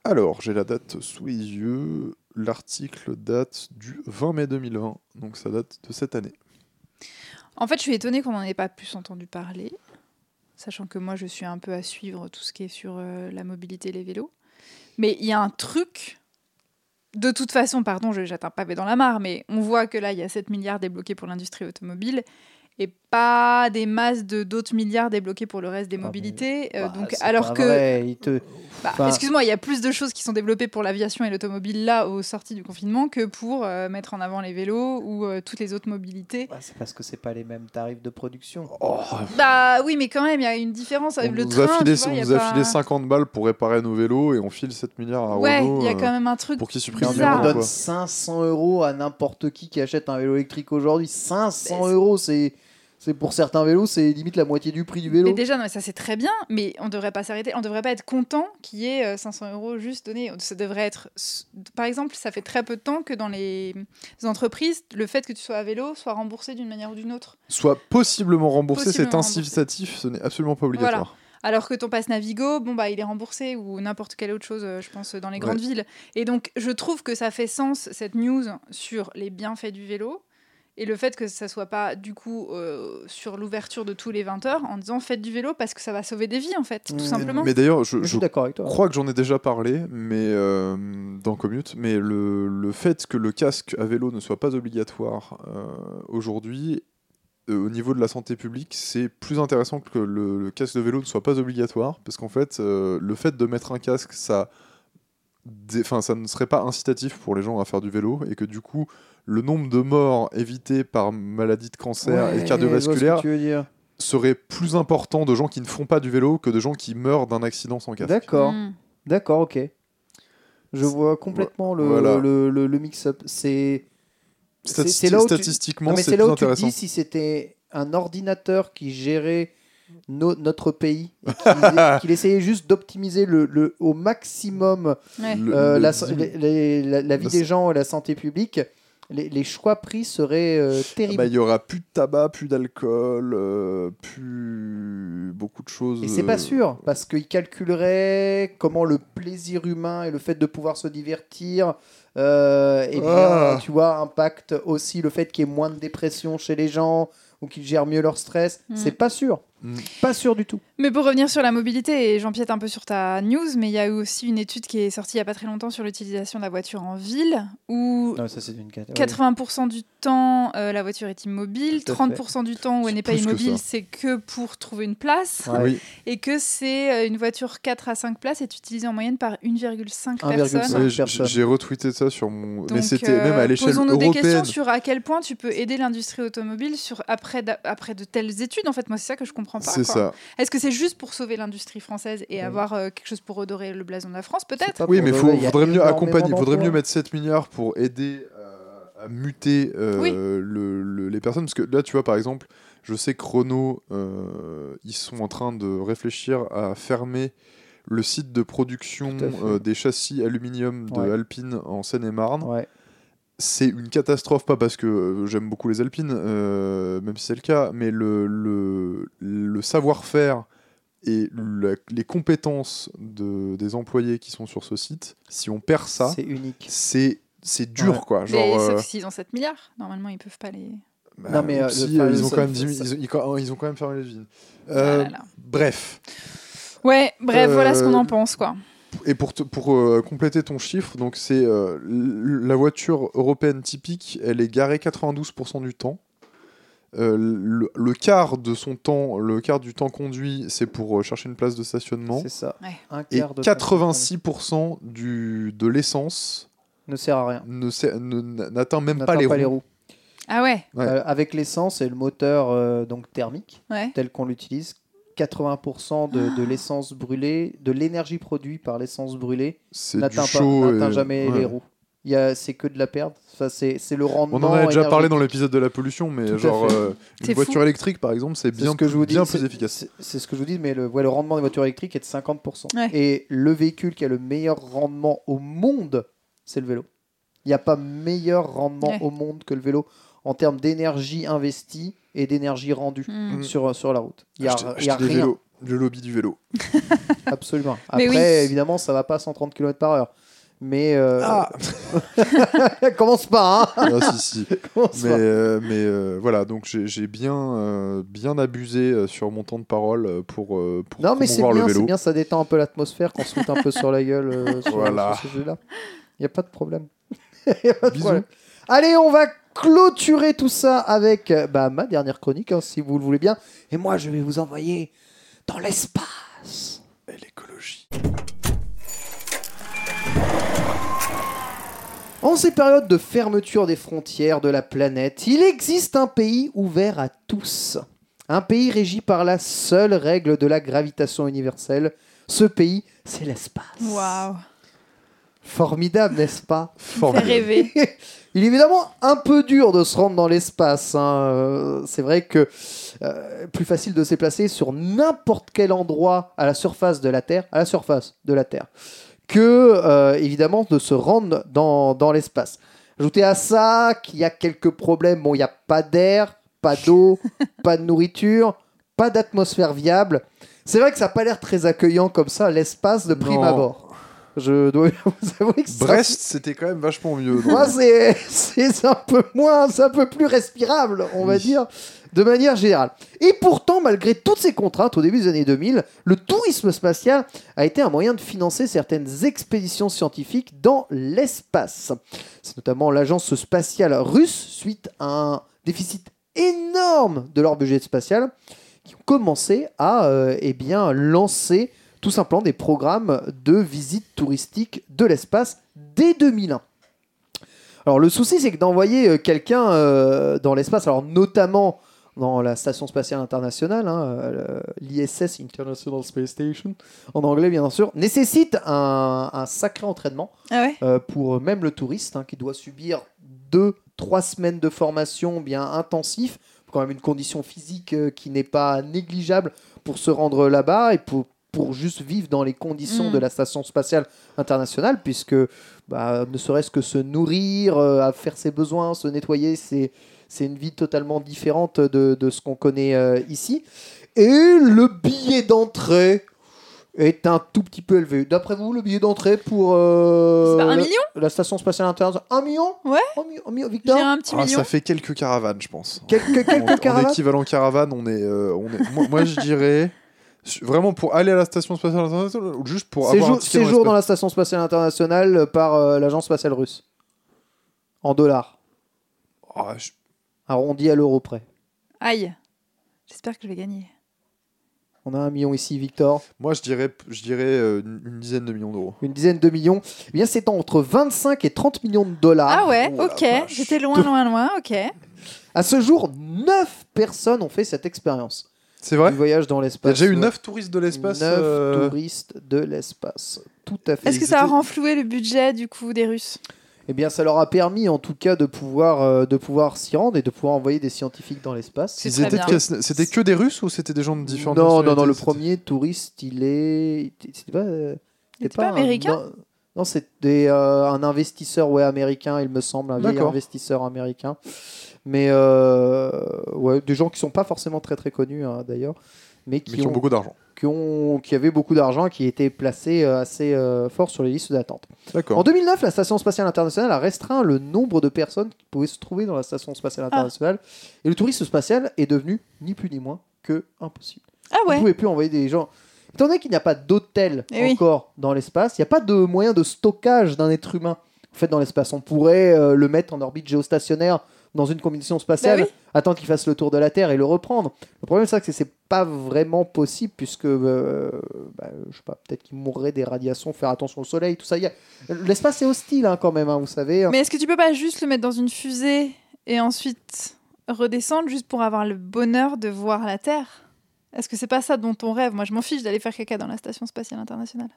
Alors j'ai la date sous les yeux. L'article date du 20 mai 2020, donc ça date de cette année. En fait, je suis étonnée qu'on n'en ait pas plus entendu parler, sachant que moi, je suis un peu à suivre tout ce qui est sur euh, la mobilité et les vélos. Mais il y a un truc. De toute façon, pardon, jette un pavé dans la mare, mais on voit que là, il y a 7 milliards débloqués pour l'industrie automobile et pas des masses de d'autres milliards débloqués pour le reste des Ah, mais- mobilités. Euh, Bah, donc, alors que vrai, il te- Bah, Enfin- Excuse-moi, il y a plus de choses qui sont développées pour l'aviation et l'automobile là au sorti du confinement que pour euh, mettre en avant les vélos ou euh, toutes les autres mobilités. Bah, c'est parce que c'est pas les mêmes tarifs de production. Oh, Bah oui, mais quand même, il y a une différence on avec le nous train. a filé, tu vois, on nous a pas- filé 50 balles pour réparer nos vélos et on file 7 milliards à Ouais, Renault il y a quand même un truc. pour qu'ils suppriment on donne quoi. 500 euros à n'importe qui qui achète un vélo électrique aujourd'hui. 500 Mais c'est- euros, c'est c'est pour certains vélos, c'est limite la moitié du prix du vélo. Mais déjà, non, mais ça c'est très bien, mais on devrait pas s'arrêter, on devrait pas être content qu'il y ait euh, 500 euros juste donnés. Ça devrait être, par exemple, ça fait très peu de temps que dans les entreprises, le fait que tu sois à vélo soit remboursé d'une manière ou d'une autre. soit possiblement remboursé, c'est incitatif, ce n'est absolument pas obligatoire. Alors que ton passe Navigo, bon bah il est remboursé ou n'importe quelle autre chose, euh, je pense, dans les grandes villes. Et donc je trouve que ça fait sens cette news sur les bienfaits du vélo et le fait que ça soit pas du coup euh, sur l'ouverture de tous les 20 heures en disant faites du vélo parce que ça va sauver des vies en fait, tout Mm. simplement. Mais d'ailleurs, je, Je je suis d'accord avec toi. crois que j'en ai déjà parlé, mais euh, dans Commute, mais le, le fait que le casque à vélo ne soit pas obligatoire euh, aujourd'hui, euh, au niveau de la santé publique, c'est plus intéressant que le, le casque de vélo ne soit pas obligatoire, parce qu'en fait, euh, le fait de mettre un casque, ça, ça ne serait pas incitatif pour les gens à faire du vélo, et que du coup, le nombre de morts évitées par maladie de cancer Ouais, et je cardiovasculaire vois ce que tu veux dire. serait plus important de gens qui ne font pas du vélo que de gens qui meurent d'un accident sans casque. D'accord, Mm. d'accord, ok. Je vois complètement le, Voilà. le, le- le mix-up. C'est c'est- Stati- c'est là où statistiquement, c'est là où tu dis si c'était un ordinateur qui gérait no- notre pays qu'il essayait juste d'optimiser le, le- au maximum Ouais. Euh, le la, dim- les- les- la- la vie des gens et la santé publique, les, les choix pris seraient euh, Ah terribles. bah, il y aura plus de tabac, plus d'alcool, euh, plus beaucoup de choses. Et c'est euh, pas sûr, parce qu'ils calculeraient comment le plaisir humain et le fait de pouvoir se divertir, euh, et bien, Ah. tu vois, impacte aussi le fait qu'il y ait moins de dépression chez les gens ou qu'ils gèrent mieux leur stress. Mm. C'est pas sûr. Pas sûr du tout. Mais pour revenir sur la mobilité, et j'empiète un peu sur ta news, mais il y a eu aussi une étude qui est sortie il n'y a pas très longtemps sur l'utilisation de la voiture en ville, où Non, ça c'est une cat- 80% du temps, euh, la voiture est immobile, Tout à 30% du temps où elle n'est pas immobile, c'est que pour trouver une place, Ouais. Oui, et que c'est euh, une voiture 4 à 5 places est utilisée en moyenne par 1,5 1,5 personnes. J'ai retweeté ça sur mon. mais c'était euh, même à l'échelle Posons-nous des européenne. questions sur à quel point tu peux aider l'industrie automobile sur, après, après de telles études. En fait, moi, c'est ça que je comprends pas. C'est ça. Est-ce que c'est juste pour sauver l'industrie française et avoir euh, quelque chose pour redorer le blason de la France Peut-être. Oui, mais il faudrait mieux accompagner, il faudrait mieux mettre 7 milliards pour aider euh, à muter euh, Oui. le- le- les personnes. Parce que là, tu vois, par exemple, je sais que Renault, euh, ils sont en train de réfléchir à fermer le site de production euh, des châssis aluminium de Ouais. Alpine en Seine-et-Marne. Ouais. C'est une catastrophe, pas parce que euh, j'aime beaucoup les Alpines, euh, même si c'est le cas, mais le, le, le savoir-faire et la- les compétences de, des employés qui sont sur ce site, si on perd ça, C'est unique. c'est c'est dur Ouais. quoi. Mais Genre, euh, sauf s'ils ont 7 milliards. Normalement, ils peuvent pas les. bah, Non, mais, euh, si, euh, ils ont quand même 10 ça- 000 ils, ont- ils ont quand même fermé les usines. Ah Euh, là là. Bref. Ouais, bref, voilà ce qu'on Euh, en pense, quoi. Et pour, te- pour euh, compléter ton chiffre, donc c'est euh, la voiture européenne typique, elle est garée 92% du temps. Euh, le, le quart de son temps, le quart du temps conduit, c'est pour euh, chercher une place de stationnement. C'est ça. Ouais. Un Et quart de 86% du, de l'essence ne sert à rien. ne sait- ne- n'atteint même N'atteint pas les roues. Ah ouais, Ouais. Euh, avec l'essence et le moteur euh, donc thermique ouais. tel qu'on l'utilise, 80% de, de l'essence brûlée, de l'énergie produite par l'essence brûlée n'atteint et- jamais ouais. les roues. Il y a- C'est que de la perte. Enfin, c'est c'est le rendement. On en a déjà parlé dans l'épisode de la pollution, mais genre euh, une fou. voiture électrique par exemple, c'est bien, ce que je vous dis, bien c'est- plus efficace. c'est- C'est ce que je vous dis, mais le, ouais, le rendement des voitures électriques est de 50%. Ouais. Et le véhicule qui a le meilleur rendement au monde, c'est le vélo. Il n'y a pas meilleur rendement Ouais. au monde que le vélo en termes d'énergie investie et d'énergie rendue Hmm. sur, sur la route. Il n'y a, y a rien. vélos. Le lobby du vélo. Absolument. Après, oui. évidemment, ça va pas à 130 km par heure. Mais euh, Ah commence pas, hein Ah, si, si. Commence Mais, pas. euh, mais euh, voilà, donc j'ai bien, euh, bien abusé euh, sur mon temps de parole euh, pour, euh, pour Non, mais c'est bien, le c'est bien, ça détend un peu l'atmosphère qu'on se fout un peu sur la gueule euh, sur, Voilà. sur ce sujet-là. Il n'y a pas de problème. Y a pas de Bisous. problème. Allez, on va clôturer tout ça avec euh, bah, ma dernière chronique, hein, si vous le voulez bien. Et moi, je vais vous envoyer dans l'espace. Et l'écologie. En ces périodes de fermeture des frontières de la planète, il existe un pays ouvert à tous. Un pays régi par la seule règle de la gravitation universelle. Ce pays, c'est l'espace. Waouh. Formidable, n'est-ce pas Fait Formidable. rêver. Il est évidemment un peu dur de se rendre dans l'espace. hein. Euh, C'est vrai que euh, plus facile de se déplacer sur n'importe quel endroit à la surface de la Terre, à la surface de la Terre, que euh, évidemment de se rendre dans, dans l'espace. Ajoutez à ça qu'il y a quelques problèmes. Bon, il n'y a pas d'air, pas d'eau, pas de nourriture, pas d'atmosphère viable. C'est vrai que ça n'a pas l'air très accueillant comme ça, l'espace de prime Non. abord. Je dois vous avouer que ça- Brest, c'était quand même vachement mieux. donc. moi, c'est c'est un peu moins, c'est un peu plus respirable, on va Oui. dire, de manière générale. Et pourtant, malgré toutes ces contraintes au début des années 2000, le tourisme spatial a été un moyen de financer certaines expéditions scientifiques dans l'espace. C'est notamment l'agence spatiale russe, suite à un déficit énorme de leur budget spatial, qui ont commencé à euh, eh bien, lancer tout simplement des programmes de visite touristique de l'espace dès 2001. Alors le souci, c'est que d'envoyer euh, quelqu'un euh, dans l'espace, alors notamment dans la station spatiale internationale, hein, euh, l'ISS International Space Station, en anglais bien sûr, nécessite un, un sacré entraînement Ah ouais? euh, pour même le touriste hein, qui doit subir deux, trois semaines de formation bien intensif, quand même une condition physique qui n'est pas négligeable pour se rendre là-bas et pour, pour juste vivre dans les conditions Mm. de la station spatiale internationale, puisque bah, ne serait-ce que se nourrir, euh, à faire ses besoins, se nettoyer, c'est c'est une vie totalement différente de, de ce qu'on connaît euh, ici. Et le billet d'entrée est un tout petit peu élevé. D'après vous, le billet d'entrée pour euh, C'est pas un la, million? la station spatiale internationale? Un million? Ouais. Un million, un million, Je Victor? Dirais un petit Ah, million. ça fait quelques caravanes, je pense. Quelques, En, quelques en caravanes équivalent caravane, on est, euh, on est. Moi, moi, je dirais vraiment pour aller à la station spatiale internationale ou juste pour avoir un Séjour, séjour dans la station spatiale internationale euh, par euh, l'agence spatiale russe. En dollars. Ah, je- Arrondi à l'euro près. Aïe. J'espère que je vais gagner. On a un million ici, Victor. Moi, je dirais, je dirais euh, une dizaine de millions d'euros. Une dizaine de millions. Eh bien, c'est entre 25 et 30 millions de dollars. Ah ouais, oh ok. J'étais loin, loin, loin, ok. À ce jour, 9 personnes ont fait cette expérience C'est vrai du voyage dans Il y l'espace. a déjà eu Ouais. 9 touristes de l'espace. 9 euh, touristes de l'espace. Tout à fait. Est-ce que ça a renfloué le budget du coup des Russes? Eh bien, ça leur a permis, en tout cas, de pouvoir, euh, de pouvoir s'y rendre et de pouvoir envoyer des scientifiques dans l'espace. C'était que des Russes ou c'était des gens de différentes Non, non, non. Le premier touriste, il est. C'était pas. euh, Il était pas un- américain? Non, non, c'était euh, un investisseur ouais, américain, il me semble, un vieil investisseur américain. Mais euh, ouais, des gens qui sont pas forcément très très connus hein, d'ailleurs, mais qui, Mais qui ont beaucoup d'argent. qui, ont, qui avaient beaucoup d'argent, qui étaient placés euh, assez euh, fort sur les listes d'attente. En D'accord. 2009, la Station spatiale internationale a restreint le nombre de personnes qui pouvaient se trouver dans la Station spatiale Ah. internationale, et le tourisme spatial est devenu ni plus ni moins que impossible. Ah Vous ne ouais. pouvez plus envoyer des gens. Étant donné qu'il n'y a pas d'hôtel Eh oui. encore dans l'espace, il n'y a pas de moyen de stockage d'un être humain fait dans l'espace. On pourrait euh, le mettre en orbite géostationnaire dans une combinaison spatiale, Bah oui. attendre qu'il fasse le tour de la Terre et le reprendre. Le problème, c'est que c'est pas vraiment possible puisque, euh, bah, je sais pas, peut-être qu'il mourrait des radiations, faire attention au soleil, tout ça. A- L'espace est hostile hein, quand même, hein, vous savez. Mais est-ce que tu peux pas juste le mettre dans une fusée et ensuite redescendre juste pour avoir le bonheur de voir la Terre? Est-ce que c'est pas ça dont on rêve? Moi, je m'en fiche d'aller faire caca dans la station spatiale internationale.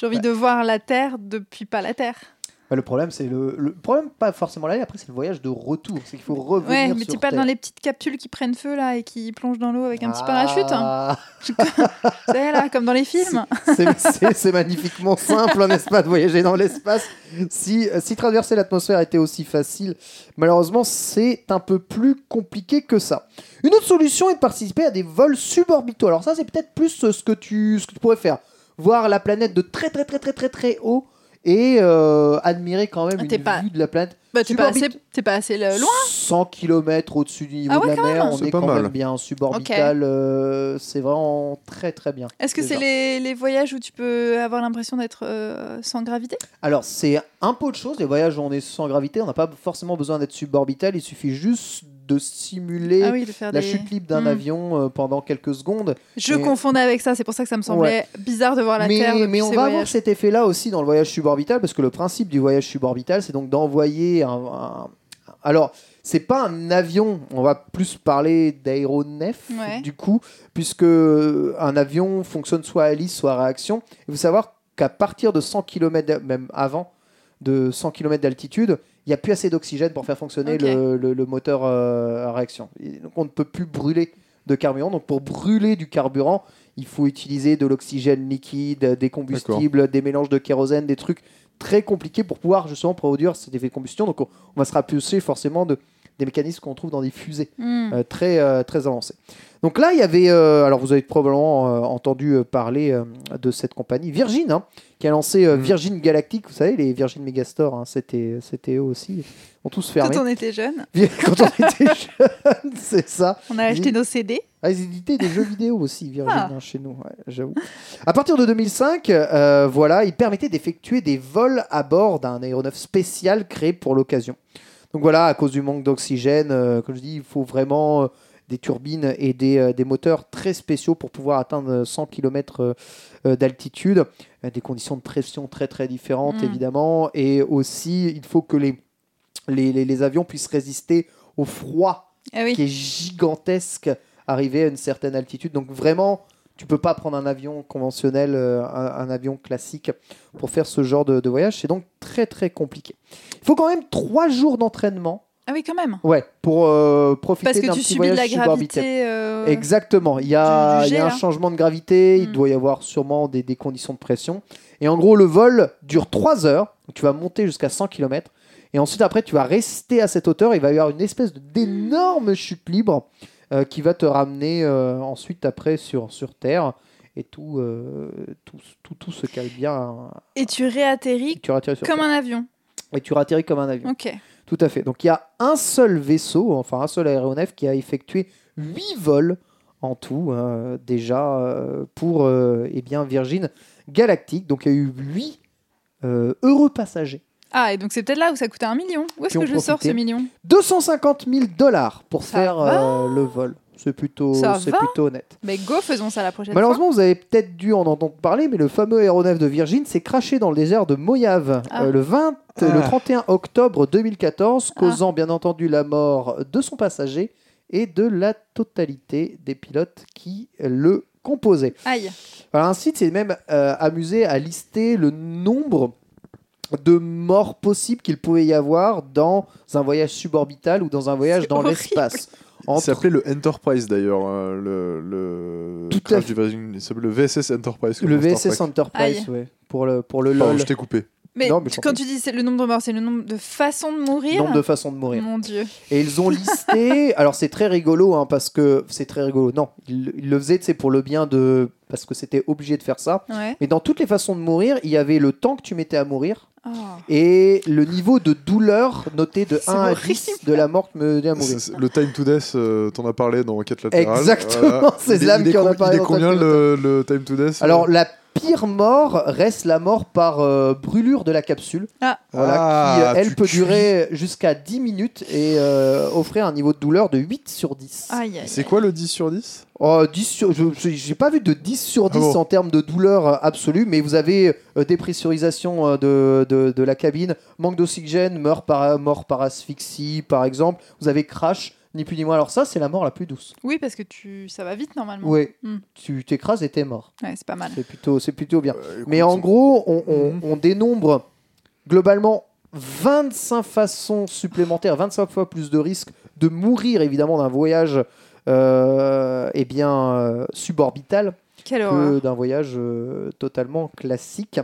J'ai envie Bah. de voir la Terre depuis pas la Terre. Bah, le problème, c'est le, le problème, pas forcément l'aller. Après, c'est le voyage de retour. C'est qu'il faut revenir Ouais, mais t'es pas dans les petites capsules qui prennent feu là et qui plongent dans l'eau avec un petit parachute. hein. Ah. C'est là, comme dans les films. C'est- magnifiquement simple, n'est-ce pas, de voyager dans l'espace. Si, si traverser l'atmosphère était aussi facile, malheureusement, c'est un peu plus compliqué que ça. Une autre solution est de participer à des vols suborbitaux. Alors ça, c'est peut-être plus ce que, tu, ce que tu pourrais faire. Voir la planète de très très très très très très haut et euh, admirer quand même Ah, une pas- vue de la planète. Bah, t'es pas, assez, t'es pas assez euh, loin. 100 km au-dessus du niveau Ah ouais, de la mer, même. on C'est est pas quand mal. même bien suborbital. euh, c'est vraiment très très bien. Est-ce que c'est les, les voyages où tu peux avoir l'impression d'être euh, sans gravité? Alors, c'est un peu de choses. Les voyages où on est sans gravité, on n'a pas forcément besoin d'être suborbital. Il suffit juste de simuler Ah oui, de faire la des... chute libre d'un Hmm. avion euh, pendant quelques secondes. Je Mais- confondais avec ça, c'est pour ça que ça me semblait bizarre de voir la mais, Terre mais on va avoir cet effet-là aussi dans le voyage suborbital, parce que le principe du voyage suborbital, c'est donc d'envoyer un, un- Alors, c'est pas un avion, on va plus parler d'aéronef, Ouais. du coup, puisque un avion fonctionne soit à hélice, soit à réaction. Il faut savoir qu'à partir de 100 km, même avant, de 100 km d'altitude, il n'y a plus assez d'oxygène pour faire fonctionner le, le- le moteur euh, à réaction. Et donc on ne peut plus brûler de carburant. Donc pour brûler du carburant, il faut utiliser de l'oxygène liquide, des combustibles, des mélanges de kérosène, des trucs très compliqués pour pouvoir justement produire cet effet de combustion. Donc on, on va se rapprocher forcément de, des mécanismes qu'on trouve dans des fusées Hmm. euh, très, euh, très. Donc là, il y avait, euh, alors vous avez probablement euh, entendu euh, parler euh, de cette compagnie Virgin, hein, qui a lancé euh, Mm. Virgin Galactic, vous savez, les Virgin Megastore, hein, c'était, c'était eux aussi, ont tous fermé. Quand on était jeune, Quand on était jeunes, c'est ça. on a acheté nos CD. Ah, ils éditaient des jeux vidéo aussi, Virgin, Ah. hein, chez nous, ouais, j'avoue. À partir de 2005, euh, voilà, ils permettaient d'effectuer des vols à bord d'un aéronef spécial créé pour l'occasion. Donc voilà, à cause du manque d'oxygène, euh, comme je dis, il faut vraiment euh, des turbines et des, euh, des moteurs très spéciaux pour pouvoir atteindre 100 km d'altitude, Euh, des conditions de pression très très différentes Mm. évidemment, et aussi il faut que les, les, les- les avions puissent résister au froid oui. qui est gigantesque arrivé à une certaine altitude. Donc vraiment, tu peux pas prendre un avion conventionnel, euh, un, un avion classique pour faire ce genre de, de voyage. C'est donc très très compliqué. Il faut quand même trois jours d'entraînement. Ah oui, quand même. Ouais, pour euh, profiter Parce que d'un tu petit subis de voyage la gravité. euh, Exactement. Il y a, du- du il y a jet, un là. changement de gravité. Il Mm. doit y avoir sûrement des, des conditions de pression. Et en gros, le vol dure 3 heures. Donc, tu vas monter jusqu'à 100 km. Et ensuite, après, tu vas rester à cette hauteur. Il va y avoir une espèce d'énorme chute libre euh, qui va te ramener euh, ensuite après sur, sur Terre. et tout, euh, tout, tout, tout se cale bien. Et tu réatterris Tu atterris sur comme Terre. un avion. Et tu atterris comme un avion. Ok. Tout à fait. Donc il y a un seul vaisseau, enfin un seul aéronef qui a effectué 8 vols en tout euh, déjà euh, pour euh, eh bien, Virgin Galactic. Donc il y a eu 8 heureux passagers. Ah, et donc c'est peut-être là où ça coûtait un million. Où est-ce que je sors ce million? 250 000 dollars pour Ça faire euh, le vol. C'est plutôt, c'est plutôt honnête. Mais go, faisons ça la prochaine Malheureusement, vous avez peut-être dû en entendre parler, mais le fameux aéronef de Virgin s'est craché dans le désert de Mojave Ah. euh, le, 20, Ah. le 31 octobre 2014, Ah. causant bien entendu la mort de son passager et de la totalité des pilotes qui le composaient. Aïe. Alors, un site s'est même euh, amusé à lister le nombre de morts possibles qu'il pouvait y avoir dans un voyage suborbital ou dans un voyage dans horrible. L'espace. Il Entre- s'appelait le Enterprise d'ailleurs, euh, le, le Tout à crash fait. du Virgin. Il s'appelait le VSS Enterprise. Le VSS. Enterprise, ouais, pour le, pour le Pardon, LOL. je t'ai coupé. Mais, Non, mais quand tu dis c'est le nombre de morts, c'est le nombre de façons de mourir Nombre de façons de mourir. Mon Dieu. Et ils ont listé. alors c'est très rigolo hein, parce que c'est très rigolo. Non, ils, ils le faisaient c'est pour le bien de parce que c'était obligé de faire ça. Ouais. Mais dans toutes les façons de mourir, il y avait le temps que tu mettais à mourir Oh. et le niveau de douleur noté de C'est 1 à horrible. 10 de la mort que me à mourir. C'est- c'est- Le time to death, euh, t'en as parlé dans Quête latérale. Exactement, c'est Il est- Zlam qui en a parlé Il est combien le, le time to death euh Alors la pire mort reste la mort par euh, brûlure de la capsule. Ah. Voilà, Ah, qui euh, elle tu peut cuis. durer jusqu'à 10 minutes et euh, offrir un niveau de douleur de 8 sur 10. Aïe, aïe, C'est quoi le 10 sur 10 Oh, 10 sur, je je- j'ai pas vu de 10 sur 10 Ah bon en termes de douleur euh, absolue, mais vous avez euh, dépressurisation euh, de, de, de la cabine, manque d'oxygène, mort par, mort par asphyxie par exemple, vous avez crash, ni plus ni moins. Alors ça, c'est la mort la plus douce. Oui, parce que tu... ça va vite normalement. Oui, Hmm. tu t'écrases et t'es mort. Ouais, c'est pas mal. C'est plutôt, c'est plutôt bien. Euh, Mais en gros, on, on- Mhm. on dénombre globalement 25 façons supplémentaires, 25 fois plus de risques de mourir évidemment d'un voyage euh, eh bien, euh, suborbital Quelle que d'un voyage euh, totalement classique.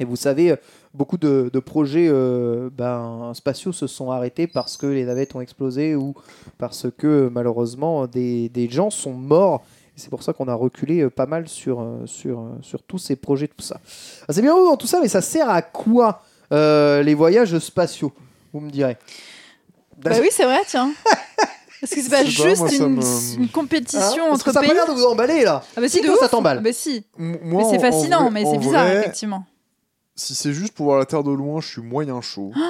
Et vous savez, beaucoup de, de projets euh, ben, spatiaux se sont arrêtés parce que les navettes ont explosé ou parce que malheureusement des, des gens sont morts. C'est pour ça qu'on a reculé euh, pas mal sur, euh, sur, euh, sur tous ces projets, tout ça. Ah, c'est bien beau dans tout ça, mais ça sert à quoi euh, les voyages spatiaux Vous me direz? Bah oui, c'est vrai, tiens. Est-ce que c'est pas juste moi, ça une, me- une compétition Hein Parce entre que ça a pays pas l'air de vous emballer là. Ah bah si, de ouf. ça t'emballe. Bah si. M- moi, Mais c'est fascinant, vrai- mais c'est bizarre, vrai, effectivement. Si c'est juste pour voir la Terre de loin, je suis moyen chaud.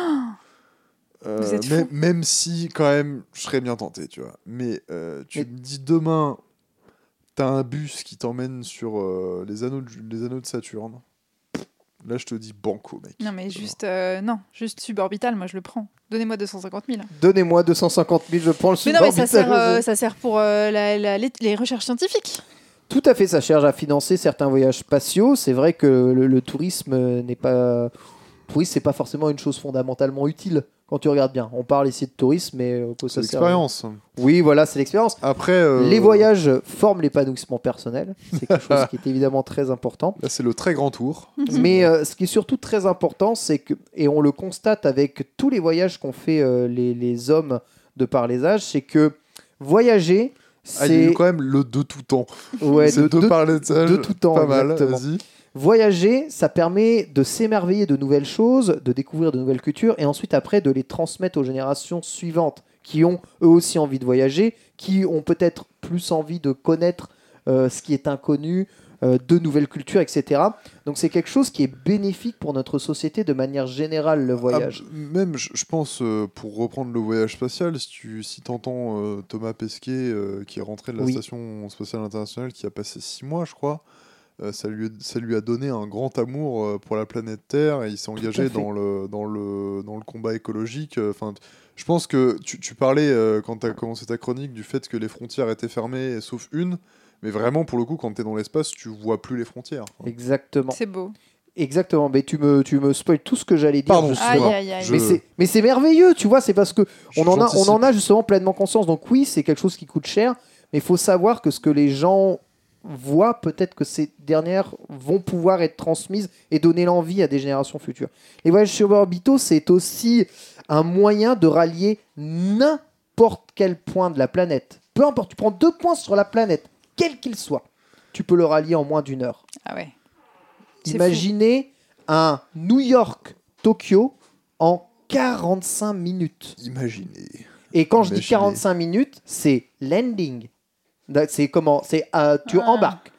Euh, Vous êtes même, fou. même si, quand même, je serais bien tenté, tu vois. Mais euh, tu Mais- me dis demain, t'as un bus qui t'emmène sur euh, les, anneaux de, les anneaux de Saturne. Là, je te dis banco, mec. Non, mais juste, euh, non, juste suborbital, moi je le prends. Donnez-moi 250 000. Donnez-moi 250 000, je prends le Mais non, mais ça suborbital. sert, euh, ça sert pour euh, la- la- les, les recherches scientifiques. Tout à fait, ça cherche à financer certains voyages spatiaux. C'est vrai que le, le tourisme n'est pas. Oui, c'est pas forcément une chose fondamentalement utile quand tu regardes bien. On parle ici de tourisme, mais euh, C'est l'expérience. Oui, voilà, c'est l'expérience. Après, euh, Les voyages forment l'épanouissement personnel. C'est quelque chose qui est évidemment très important. Là, c'est le très grand tour. Mais euh, ce qui est surtout très important, c'est que, et on le constate avec tous les voyages qu'ont fait euh, les, les hommes de par les âges, c'est que voyager, Ah, c'est quand même le de tout temps. ouais, de, de, de- parler de ça. de tout temps, Pas mal. Voyager, ça permet de s'émerveiller de nouvelles choses, de découvrir de nouvelles cultures, et ensuite après de les transmettre aux générations suivantes, qui ont eux aussi envie de voyager, qui ont peut-être plus envie de connaître euh, ce qui est inconnu, de nouvelles cultures, etc. Donc c'est quelque chose qui est bénéfique pour notre société de manière générale, le voyage. Ah, même, je pense, euh, pour reprendre le voyage spatial, si tu si entends euh, Thomas Pesquet, euh, qui est rentré de la Oui. Station spatiale internationale, qui a passé six mois, je crois, euh, ça, lui, ça lui a donné un grand amour euh, pour la planète Terre et il s'est engagé dans le, dans, le, dans le combat écologique. euh, Enfin, je pense que tu, tu parlais, euh, quand tu as commencé ta chronique, du fait que les frontières étaient fermées, sauf une. Mais vraiment, pour le coup, quand tu es dans l'espace, tu vois plus les frontières. Exactement. C'est beau. Exactement. Mais tu me, tu me spoil tout ce que j'allais dire. Pardon. Aïe, aïe, aïe. Mais c'est, mais c'est merveilleux, tu vois, c'est parce que on en, a, on en a justement pleinement conscience. Donc oui, c'est quelque chose qui coûte cher, mais il faut savoir que ce que les gens voient, peut-être que ces dernières vont pouvoir être transmises et donner l'envie à des générations futures. Les voyages suborbitaux, c'est aussi un moyen de rallier n'importe quel point de la planète. Peu importe, tu prends deux points sur la planète, quel qu'il soit. tu peux le rallier en moins d'une heure. Ah ouais. Imaginez un New York-Tokyo en 45 minutes. Imaginez. Et quand je dis Imaginez. 45 minutes, c'est landing. C'est comment? C'est euh, tu Ah. embarques,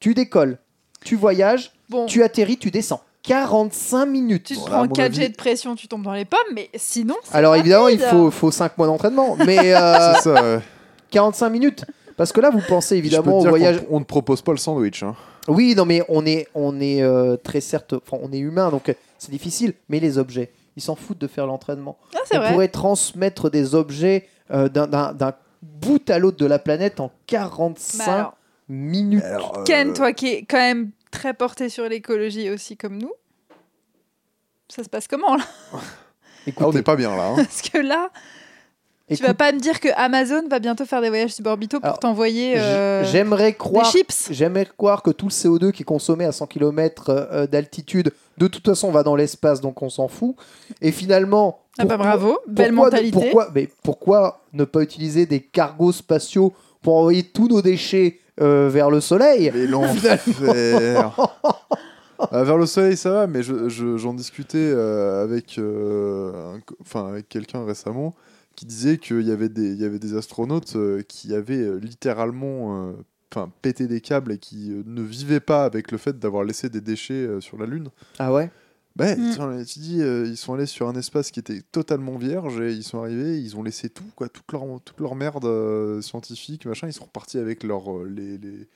tu décolles, tu voyages, Bon, tu atterris, tu descends. 45 minutes. tu te Voilà, prends mon 4 jets de pression, tu tombes dans les pommes, mais sinon. Alors évidemment, il faut, faut 5 mois d'entraînement, mais euh, ça. ouais. 45 minutes. Parce que là, vous pensez évidemment au voyage. qu'on- On ne propose pas le sandwich. hein. Oui, non, mais on est, on est euh, très certes, enfin, on est humain, donc c'est difficile. Mais les objets, ils s'en foutent de faire l'entraînement. Ah, On vrai. pourrait transmettre des objets euh, d'un- bout à l'autre de la planète en 45 Bah alors, minutes. Alors, euh, Ken, toi qui es quand même très porté sur l'écologie aussi comme nous, ça se passe comment là? Ah, on Écoutez, n'est pas bien là. hein. Parce que là, tu écoute, vas pas me dire que Amazon va bientôt faire des voyages suborbitaux pour t'envoyer euh, j'aimerais des chips. j'aimerais croire que tout le CO2 qui est consommé à 100 km d'altitude, de toute façon, va dans l'espace, donc on s'en fout. Et finalement, Ah bah pourquoi- bravo, belle pourquoi, mentalité. Pourquoi, mais pourquoi ne pas utiliser des cargos spatiaux pour envoyer tous nos déchets euh, vers le Soleil? Mais l'enfer. Ah, vers le soleil, ça va, mais je- je- j'en discutais euh, avec, euh, un co- enfin, avec quelqu'un récemment qui disait qu'il y, avait des- il y avait des astronautes euh, qui avaient euh, littéralement euh, enfin, pété des câbles et qui ne vivaient pas avec le fait d'avoir laissé des déchets euh, sur la Lune. Ah ouais? Bah, Mm. tu dis, euh, ils sont allés sur un espace qui était totalement vierge et ils sont arrivés, ils ont laissé tout, quoi, toute leur, toute leur merde euh, scientifique, machin. Ils sont repartis avec leur, euh, les, les,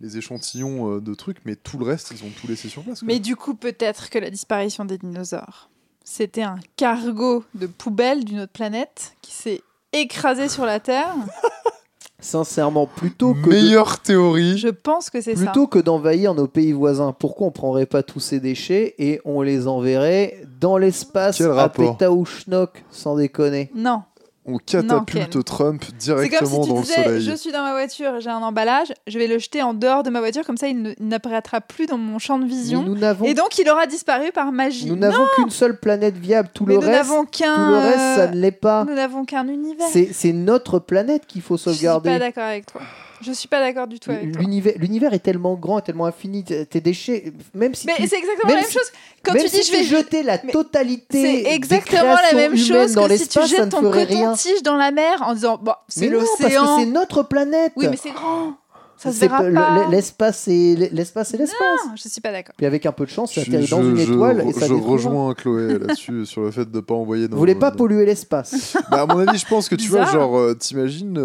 les échantillons euh, de trucs, mais tout le reste, ils ont tout laissé sur place. quoi. Mais du coup, peut-être que la disparition des dinosaures, c'était un cargo de poubelle d'une autre planète qui s'est écrasé sur la Terre. Sincèrement, plutôt que de- Meilleure théorie. Je pense que c'est ça. Plutôt que d'envahir nos pays voisins, pourquoi on prendrait pas tous ces déchets et on les enverrait dans l'espace Quel à rapport Pétaouchnok, sans déconner? Non. On catapulte. Trump C'est comme si directement tu dans le disais, soleil. je suis dans ma voiture, j'ai un emballage, je vais le jeter en dehors de ma voiture, comme ça il n'apparaîtra plus dans mon champ de vision. nous n'avons Et donc il aura disparu par magie. nous n'avons qu'une seule planète viable, tout mais le nous reste, n'avons qu'un. tout le reste ça euh, ne l'est pas. Nous n'avons qu'un univers. C'est notre planète qu'il faut Je suis pas sauvegarder. d'accord avec toi. Je suis pas d'accord du tout avec toi. L'univers l'univers est tellement grand tellement infini, tes déchets, même si Mais tu, c'est exactement même la même si- chose. Quand même tu dis si je vais tu jetais la totalité C'est des exactement la même chose dans que si tu jettes ne ton coton-tige dans la mer en disant bon, c'est Mais non, parce que c'est notre planète. Oui, mais c'est grand. Ça se C'est verra pas- le- pas. l'espace et l'espace et l'espace. Non, je suis pas d'accord. Puis avec un peu de chance, ça Je, atterrit dans je- une je étoile re- et ça je rejoins Chloé là-dessus sur le fait de ne pas envoyer. Vous voulez pas polluer l'espace Bah, à mon avis, je pense que tu vois, genre, euh, t'imagines.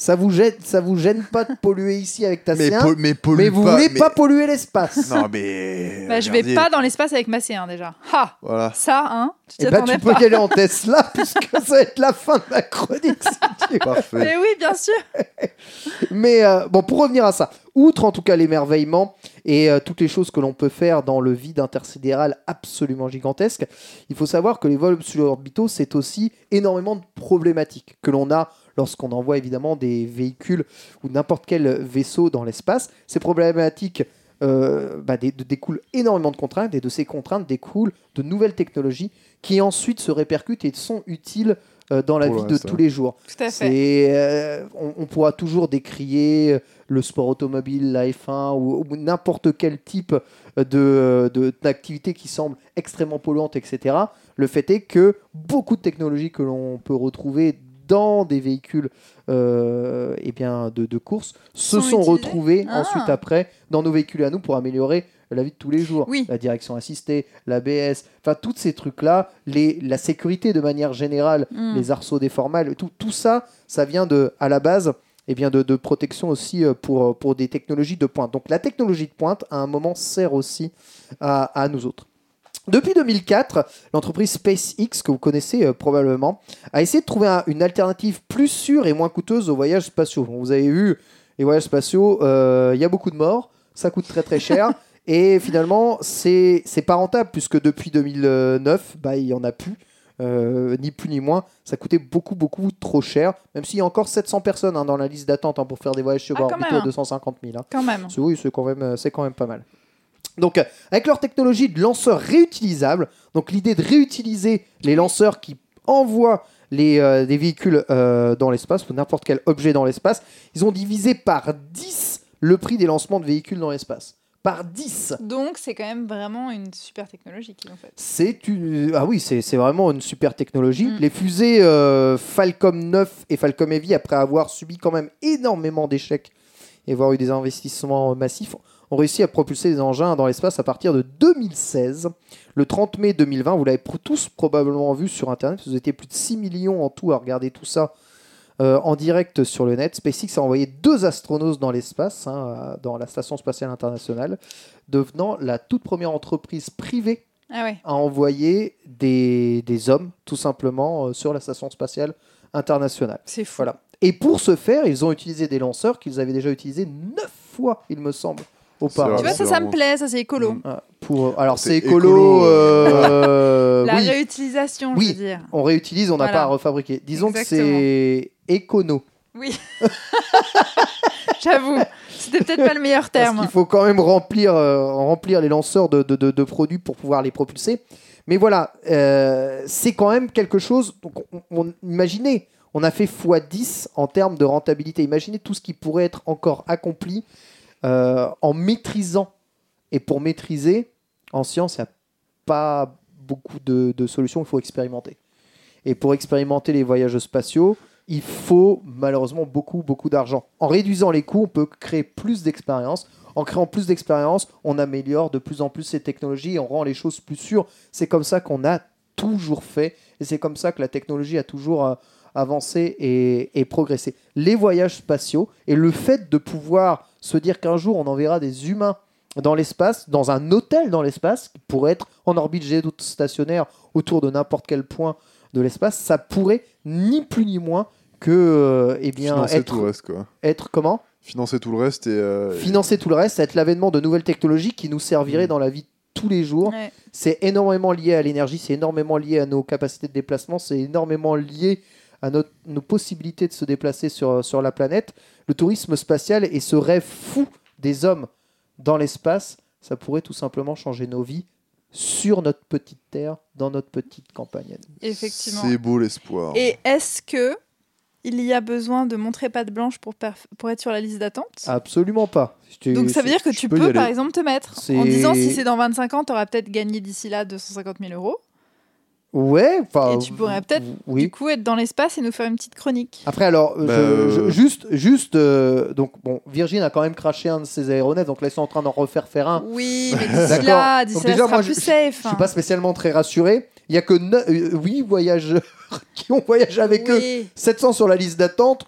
Ça vous gêne, ça vous gêne pas de polluer ici avec ta mais, C1 po- mais pollue mais vous pas, voulez mais- pas polluer l'espace Non, mais. Bah, je vais pas dans l'espace avec ma C1 déjà. Ha Ah. Voilà. Ça, hein Tu Et bah t'attendais tu peux y aller en Tesla puisque ça va être la fin de la chronique. si. Parfait. Mais oui, bien sûr. Mais euh, bon, pour revenir à ça, outre en tout cas l'émerveillement et euh, toutes les choses que l'on peut faire dans le vide intersidéral absolument gigantesque, il faut savoir que les vols suborbitaux, c'est aussi énormément de problématiques que l'on a lorsqu'on envoie évidemment des véhicules ou n'importe quel vaisseau dans l'espace. Ces problématiques euh, bah, de- découlent énormément de contraintes et de ces contraintes découlent de nouvelles technologies qui ensuite se répercutent et sont utiles euh, dans la vie de tous les jours. Tout à fait. C'est, euh, on, on pourra toujours décrier le sport automobile, la F1 ou, ou n'importe quel type de, de- d'activité qui semble extrêmement polluante, etc. Le fait est que beaucoup de technologies que l'on peut retrouver dans des véhicules euh, eh bien, de, de course se Sont retrouvées Ah. ensuite après dans nos véhicules à nous pour améliorer la vie de tous les jours. Oui. La direction assistée, l'ABS, enfin tous ces trucs-là, la sécurité de manière générale, Mm. les arceaux déformables, tout, tout ça, ça vient de, à la base eh bien de, de protection aussi euh, pour, pour des technologies de pointe. Donc la technologie de pointe, à un moment, sert aussi à, à nous autres. Depuis 2004, l'entreprise SpaceX, que vous connaissez euh, probablement, a essayé de trouver un- une alternative plus sûre et moins coûteuse aux voyages spatiaux. Bon, vous avez vu, les voyages spatiaux, euh, il y a beaucoup de morts, ça coûte très très cher. Et finalement, c'est c'est pas rentable puisque depuis 2009, bah, il y en a plus, euh, ni plus ni moins. Ça coûtait beaucoup beaucoup trop cher, même s'il y a encore 700 personnes hein, dans la liste d'attente hein, pour faire des voyages Ah, quand même, hein. 250 000. hein. Quand même. C'est- Oui, c'est quand, même, euh, c'est quand même pas mal. Donc, euh, avec leur technologie de lanceurs réutilisables, donc l'idée de réutiliser les lanceurs qui envoient les, euh, des véhicules euh, dans l'espace ou n'importe quel objet dans l'espace, ils ont divisé par 10 le prix des lancements de véhicules dans l'espace. Par 10 Donc, c'est quand même vraiment une super technologie qu'ils ont faite. C'est une... Ah oui, c'est vraiment une super technologie. Mm. Les fusées euh, Falcon 9 et Falcon Heavy, après avoir subi quand même énormément d'échecs et avoir eu des investissements massifs, ont réussi à propulser les engins dans l'espace à partir de 2016. Le 30 mai 2020, vous l'avez tous probablement vu sur Internet, vous étiez plus de 6 millions en tout à regarder tout ça euh, en direct sur le net. SpaceX a envoyé deux astronautes dans l'espace, hein, dans la Station spatiale internationale, devenant la toute première entreprise privée Ah ouais. à envoyer des, des hommes, tout simplement, euh, sur la Station spatiale internationale. C'est fou. Voilà. Et pour ce faire, ils ont utilisé des lanceurs qu'ils avaient déjà utilisés neuf fois, il me semble, auparavant. Tu vois, ça, ça me plaît, ça, c'est écolo. Mm. Ah, pour, alors c'est écolo. écolo, euh, La oui, réutilisation, Oui. je veux dire. on réutilise, on n'a Voilà. pas à refabriquer. Disons Exactement. que c'est écono. Oui. J'avoue, c'était peut-être pas le meilleur Parce terme. qu'il faut quand même remplir, euh, remplir les lanceurs de, de- de- de produits pour pouvoir les propulser. Mais voilà, euh, c'est quand même quelque chose. Donc, on, on- imaginez, on a fait x10 en termes de rentabilité. Imaginez tout ce qui pourrait être encore accompli euh, en maîtrisant. Et pour maîtriser, en science, il n'y a pas beaucoup de, solutions, il faut expérimenter. Et pour expérimenter les voyages spatiaux, il faut malheureusement beaucoup, beaucoup d'argent. En réduisant les coûts, on peut créer plus d'expériences. En créant plus d'expériences, on améliore de plus en plus ces technologies et on rend les choses plus sûres. C'est comme ça qu'on a toujours fait et c'est comme ça que la technologie a toujours euh, avancé et, et progressé. Les voyages spatiaux et le fait de pouvoir se dire qu'un jour on enverra des humains dans l'espace, dans un hôtel dans l'espace, qui pourrait être en orbite géostationnaire autour de n'importe quel point de l'espace, ça pourrait ni plus ni moins que euh, eh bien, Financer être, tout le reste, quoi. être comment? Financer tout le reste et. euh, et- Financer tout le reste, être l'avènement de nouvelles technologies qui nous serviraient Mm. dans la vie tous les jours. Ouais. C'est énormément lié à l'énergie, c'est énormément lié à nos capacités de déplacement, c'est énormément lié à notre- nos possibilités de se déplacer sur, sur la planète. Le tourisme spatial et ce rêve fou des hommes dans l'espace, ça pourrait tout simplement changer nos vies sur notre petite terre, dans notre petite campagne. Effectivement. C'est beau l'espoir. Et est-ce que il y a besoin de montrer patte blanche pour, perf- pour être sur la liste d'attente? Absolument pas. Donc ça veut dire que tu peux par exemple, te mettre en disant si c'est dans 25 ans, tu auras peut-être gagné d'ici là 250 000 euros. Ouais, enfin. Et tu pourrais peut-être, Oui. Du coup, être dans l'espace et nous faire une petite chronique. Après, alors, euh, Bah, je- euh, je- juste, juste euh, donc, bon, Virgin a quand même craché un de ses aéronefs, donc là, ils sont en train d'en refaire faire un. Oui, mais d'ici là, d'ici là, sera moi, plus je- safe. Je suis pas spécialement très rassuré. Il y a que 8 voyageurs qui ont voyagé avec eux, Oui. 700 sur la liste d'attente.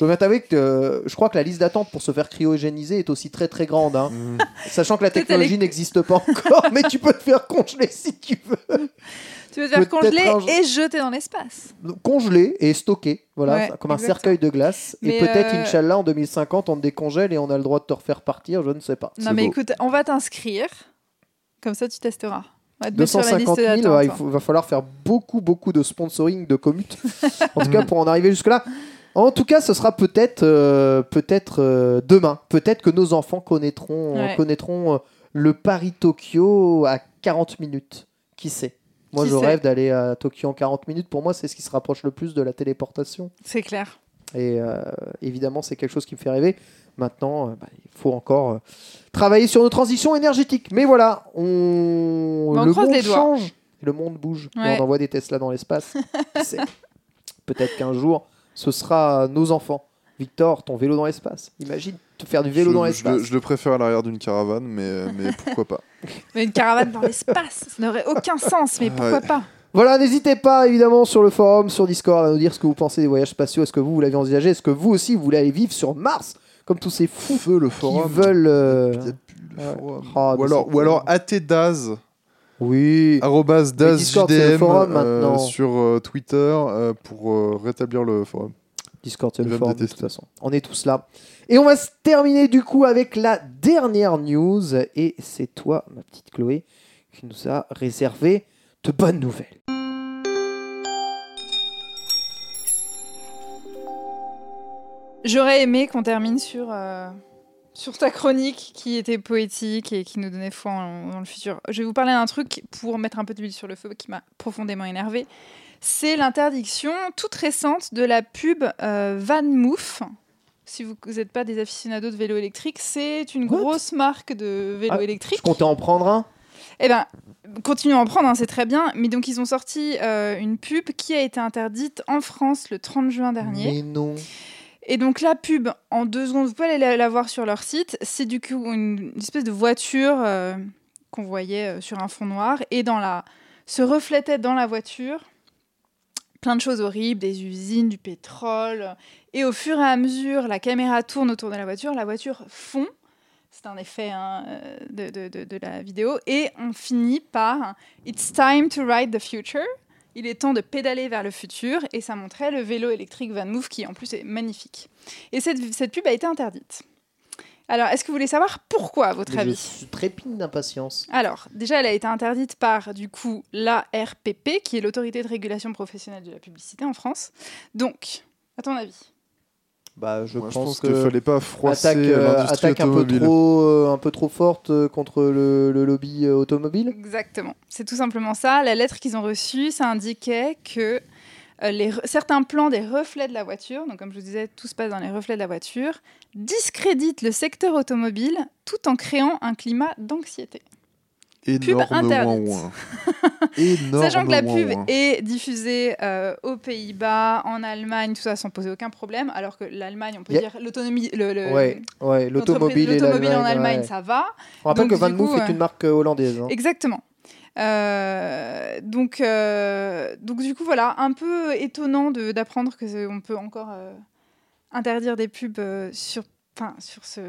Je viens avec que euh, je crois que la liste d'attente pour se faire cryogéniser est aussi très très grande. hein. Mm. Sachant que la technologie n'existe pas encore, mais tu peux te faire congeler si tu veux. Tu veux te faire congeler un et jeter dans l'espace. Congeler et stocker, voilà, Ouais, comme un exactement. cercueil de glace. Mais, et peut-être, euh, Inch'Allah, en 2050, on te décongèle et on a le droit de te refaire partir, je ne sais pas. Non, mais beau. écoute, on va t'inscrire. Comme ça, tu testeras. On va te mettre sur la 250 liste 000, d'attente. ouais, il faut- va falloir faire beaucoup, beaucoup de sponsoring de commute. en tout cas, pour en arriver jusque-là. En tout cas, ce sera peut-être euh, peut-être euh, demain. Peut-être que nos enfants connaîtront, Ouais. connaîtront euh, le Paris-Tokyo à 40 minutes. Qui sait? Moi, Qui je sait rêve d'aller à Tokyo en 40 minutes. Pour moi, c'est ce qui se rapproche le plus de la téléportation. C'est clair. Et euh, évidemment, c'est quelque chose qui me fait rêver. Maintenant, euh, bah, il faut encore euh, travailler sur nos transitions énergétiques. Mais voilà, on, Mais on le croise monde les doigts. change, et le monde bouge. Et on envoie des Tesla dans l'espace. Peut-être qu'un jour, ce sera nos enfants. Victor, ton vélo dans l'espace. Imagine te faire du vélo je, dans l'espace. le, je le préfère à l'arrière d'une caravane, mais, mais pourquoi pas? Mais une caravane dans l'espace, ça n'aurait aucun sens. Mais Ah pourquoi ouais. pas? Voilà, n'hésitez pas évidemment sur le forum, sur Discord, à nous dire ce que vous pensez des voyages spatiaux. Est-ce que vous, vous l'avez envisagé? Est-ce que vous aussi, vous voulez aller vivre sur Mars? Comme tous ces fous Feu le qui forum. veulent. euh, le. Ah, mais ou alors, c'est ou alors atdaz, Oui. arrobase Mais Discord, c'est le DazJDM, forum, euh, maintenant. sur euh, Twitter euh, pour euh, rétablir le forum. Discord, c'est le me forum de toute détester. façon. On est tous là. Et on va se terminer du coup avec la dernière news. Et c'est toi, ma petite Chloé, qui nous a réservé de bonnes nouvelles. J'aurais aimé qu'on termine sur, euh, sur ta chronique qui était poétique et qui nous donnait foi dans le futur. Je vais vous parler d'un truc pour mettre un peu d'huile sur le feu qui m'a profondément énervé. C'est l'interdiction toute récente de la pub euh, Van Moof si vous n'êtes pas des aficionados de vélo électrique, c'est une What grosse marque de vélo Ah, électrique. Je comptais en prendre un. Eh ben, continuons à en prendre, hein, c'est très bien. Mais donc, ils ont sorti euh, une pub qui a été interdite en France le 30 juin dernier. Mais non. Et donc, la pub, en deux secondes, vous pouvez aller la, la voir sur leur site. C'est du coup une, une espèce de voiture euh, qu'on voyait euh, sur un fond noir. Et dans la, se reflétait dans la voiture plein de choses horribles, des usines, du pétrole. Et au fur et à mesure, la caméra tourne autour de la voiture, la voiture fond. C'est un effet hein, euh, de, de- de- de la vidéo. Et on finit par It's time to ride the future. Il est temps de pédaler vers le futur. Et ça montrait le vélo électrique Van Move qui, en plus, est magnifique. Et cette, cette pub a été interdite. Alors, est-ce que vous voulez savoir pourquoi, à votre Mais Je avis suis trépide d'impatience. alors, déjà, elle a été interdite par, du coup, l'ARPP, qui est l'autorité de régulation professionnelle de la publicité en France. Donc, à ton avis Bah, je Moi, je pense, qu'il fallait pas froisser attaque, euh, l'industrie attaque un peu automobile. trop, euh, un peu trop forte euh, contre le, le lobby euh, automobile. Exactement. C'est tout simplement ça. La lettre qu'ils ont reçue, ça indiquait que euh, les certains plans des reflets de la voiture, donc comme je vous disais, tout se passe dans les reflets de la voiture, discréditent le secteur automobile tout en créant un climat d'anxiété. Ouin-ouin. Énorme Sachant que la pub est diffusée euh, aux Pays-Bas, en Allemagne, tout ça sans poser aucun problème, alors que l'Allemagne, on peut dire l'autonomie, ouais, ouais, l'automobile en Allemagne, ouais. ça va. On rappelle Donc, que Van Moof est euh, une marque euh, hollandaise. hein. Exactement. Euh, donc, euh, donc du coup voilà, un peu étonnant d'apprendre que on peut encore euh, interdire des pubs euh, sur, enfin sur ce.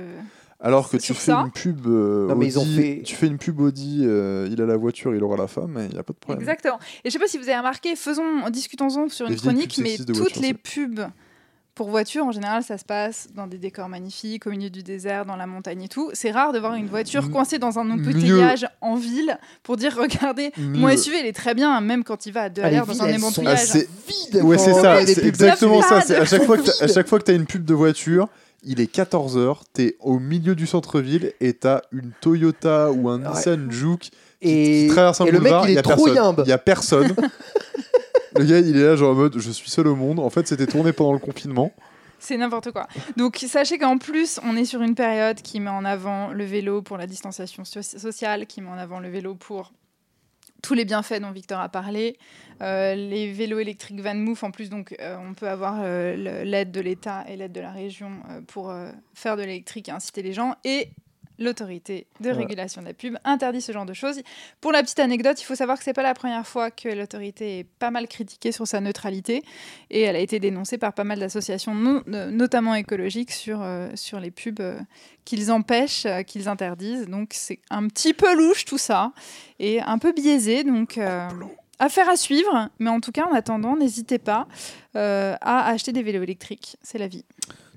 Alors que tu fais ça. une pub euh, Non, mais ils ont Audi, fait- tu fais une pub Audi, euh, il a la voiture, il aura la femme, il n'y a pas de problème. Exactement. Et je sais pas si vous avez remarqué, faisons, discutons-en sur une chronique, mais toutes les pubs pour voiture, en général, ça se passe dans des décors magnifiques, au milieu du désert, dans la montagne et tout. C'est rare de voir une voiture M- coincée dans un mieux. embouteillage en ville pour dire regardez, mon. SUV il est très bien, même quand il va à deux à l'heure dans un embouteillage. assez- Vide Ouais, c'est ça, c'est exactement ça. c'est À chaque fois que t'as- à Vide. chaque fois que tu as une pub de voiture, il est 14h, tu es au milieu du centre-ville et tu as une Toyota ou un Ouais. Nissan Juke qui, Et, qui traverse un et le mec, boulevard, il y a est trop personne. yimbe. Il y a personne. le gars, il est là genre en mode je suis seul au monde. En fait, c'était tourné pendant le confinement. C'est n'importe quoi. Donc sachez qu'en plus, on est sur une période qui met en avant le vélo pour la distanciation so- sociale, qui met en avant le vélo pour tous les bienfaits dont Victor a parlé. Euh, les vélos électriques Van Moof, en plus, donc euh, on peut avoir euh, l'aide de l'État et l'aide de la région pour faire de l'électrique et inciter les gens. Et l'autorité de régulation de la pub interdit ce genre de choses. Pour la petite anecdote, il faut savoir que c'est pas la première fois que l'autorité est pas mal critiquée sur sa neutralité et elle a été dénoncée par pas mal d'associations, euh, notamment écologiques, sur, euh, sur les pubs euh, qu'ils empêchent, euh, qu'ils interdisent. Donc c'est un petit peu louche tout ça et un peu biaisé. Donc affaire à suivre, mais en tout cas en attendant, n'hésitez pas euh, à acheter des vélos électriques. C'est la vie.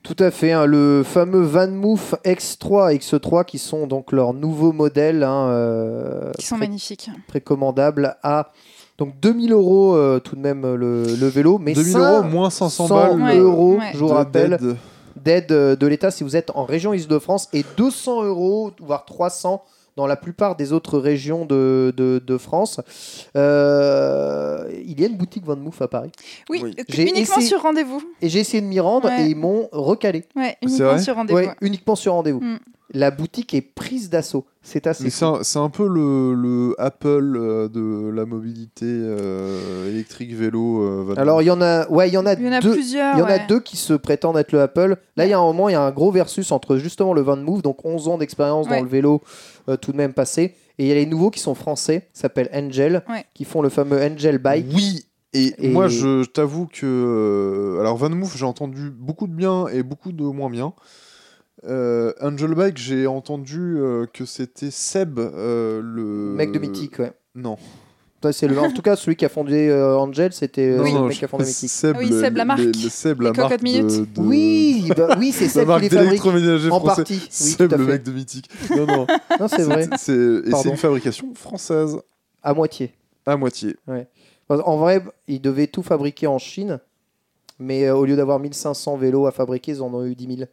Tout à fait, hein, le fameux Van Moof X3 et X3 qui sont donc leurs nouveaux modèles hein, euh, Qui sont magnifiques. précommandables à donc 2000 euros euh, tout de même euh, le, le vélo, mais 2000 500 euros moins 500 balles. Ouais. euros, Ouais. je vous rappelle, d'aide. de l'État si vous êtes en région Île-de-France et 200 euros, voire 300 dans la plupart des autres régions de, de- de France. Euh, il y a une boutique Van Moof à Paris. Oui, uniquement essayé- sur rendez-vous. Et j'ai essayé de m'y rendre Ouais. et ils m'ont recalé. Ouais, uniquement vrai sur rendez-vous. Ouais, uniquement sur rendez-vous. Mm. La boutique est prise d'assaut. C'est assez c'est un, peu le, le Apple euh, de la mobilité euh, électrique vélo. euh, Alors il y en a, ouais, il y en a Il y en a deux. plusieurs. Il y en a ouais. deux qui se prétendent être le Apple. Là, il y a un moment, il y a un gros versus entre justement le Van Move, donc 11 ans d'expérience Ouais. dans le vélo, euh, tout de même passé. Et il y a les nouveaux qui sont français, s'appellent Angel, Ouais. qui font le fameux Angel Bike. Oui. Et, Et- moi, je, je t'avoue que. euh, alors, Van Moof, j'ai entendu beaucoup de bien et beaucoup de moins bien. Euh, Angel Bike, j'ai entendu euh, que c'était Seb, euh, le. Mec de Mythique, ouais. Non. Ça, c'est le, en tout cas, celui qui a fondé euh, Angel, c'était euh, le mec qui a fondé Mythique. Seb, Ah oui, Seb, la le- marque. le Seb, la Les marque cocottes minutes. de, de- Oui, bah, oui, c'est la ça qui marque les en français. partie. Oui, Seb, le mec de Mythique. Non, non. Non, c'est vrai. C'est- et c'est Pardon. une fabrication française À moitié. à moitié. En vrai, ils devaient tout fabriquer en Chine, mais euh, au lieu d'avoir 1500 vélos à fabriquer, ils en ont eu 10 000.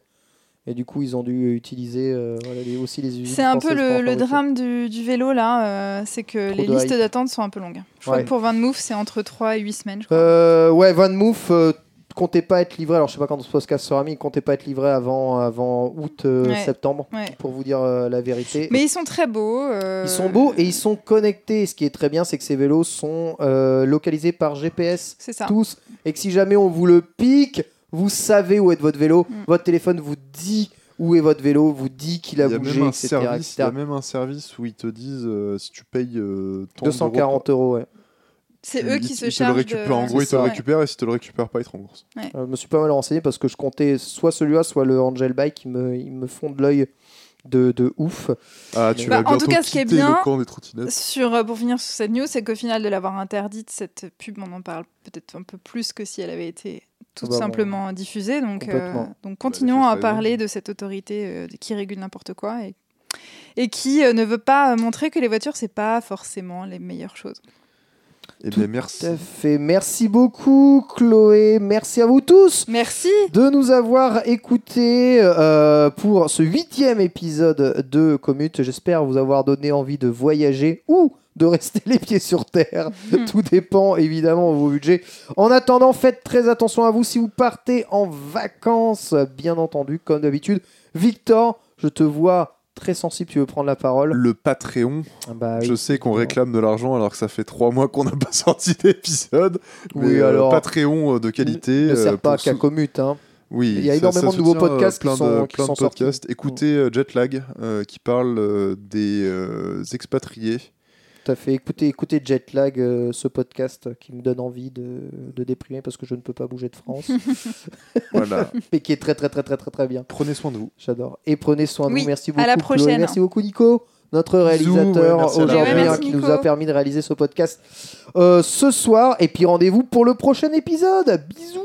Et du coup, ils ont dû utiliser euh, voilà, les- aussi les usines. C'est un peu le, drame du, du vélo là, euh, c'est que Trop les listes d'attente sont un peu longues. Je crois que pour Van Move, c'est entre 3 et 8 semaines. Je crois. Euh, ouais, Van Moof, euh, comptait pas être livré. Alors je sais pas quand ce podcast sera mis. Il comptait pas être livré avant avant août Ouais. septembre Ouais. pour vous dire la vérité. Mais ils sont très beaux. Ils sont beaux et ils sont connectés. Ce qui est très bien, c'est que ces vélos sont localisés par GPS C'est ça. tous et que si jamais on vous le pique, vous savez où est votre vélo. Mm. Votre téléphone vous dit où est votre vélo, vous dit qu'il a Il y a bougé, même un etc. service, il y a même un service où ils te disent euh, si tu payes euh, d'euros 240 euros, ouais. C'est eux qui ils se te le chargent. récupèrent. de- En gros, ils te le Ouais. récupèrent et si tu le récupères pas, ils te remboursent. Euh, Je me suis pas mal renseigné parce que je comptais soit celui-là, soit le Angel Bike. Ils me, ils me font de l'œil de, de ouf. Ah, tu Bah, vas en tout cas, ce qui est bien. Sur, euh, pour finir sur cette news, c'est qu'au final, de l'avoir interdite, cette pub, on en parle peut-être un peu plus que si elle avait été tout Ah bah, simplement diffusée. Donc, euh, donc continuons Bah, à parler de cette autorité euh, qui régule n'importe quoi et, et qui euh, ne veut pas montrer que les voitures, c'est pas forcément les meilleures choses. Eh Tout bien, merci. Tout à fait. Merci beaucoup, Chloé. Merci à vous tous Merci. de nous avoir écoutés euh, pour ce huitième épisode de Commute. J'espère vous avoir donné envie de voyager ou de rester les pieds sur terre. Hmm. Tout dépend évidemment de vos budgets. En attendant, faites très attention à vous si vous partez en vacances, bien entendu, comme d'habitude. Victor, je te vois très sensible, tu veux prendre la parole. Le Patreon, Ah bah oui. je sais qu'on réclame de l'argent alors que ça fait trois mois qu'on n'a pas sorti d'épisode. Oui, euh, alors, Patreon euh, de qualité. ne euh, sert pas pour qu'à Commute. Hein. Oui, Il y a énormément de nouveaux euh, podcasts qui plein sont- de, qui plein sont de podcasts. sortis. Écoutez euh, Jetlag euh, qui parle euh, des euh, expatriés. Tout à fait. Écoutez, écoutez Jetlag, euh, ce podcast qui me donne envie de, de déprimer parce que je ne peux pas bouger de France, voilà. mais qui est très très très très très très bien. Prenez soin de vous. J'adore. Et prenez soin de Oui, vous. Merci à beaucoup. la Chloé. prochaine. Merci beaucoup Nico, notre réalisateur ouais, à la aujourd'hui, Ouais, hein, qui Nico. nous a permis de réaliser ce podcast euh, ce soir. Et puis rendez-vous pour le prochain épisode. Bisous.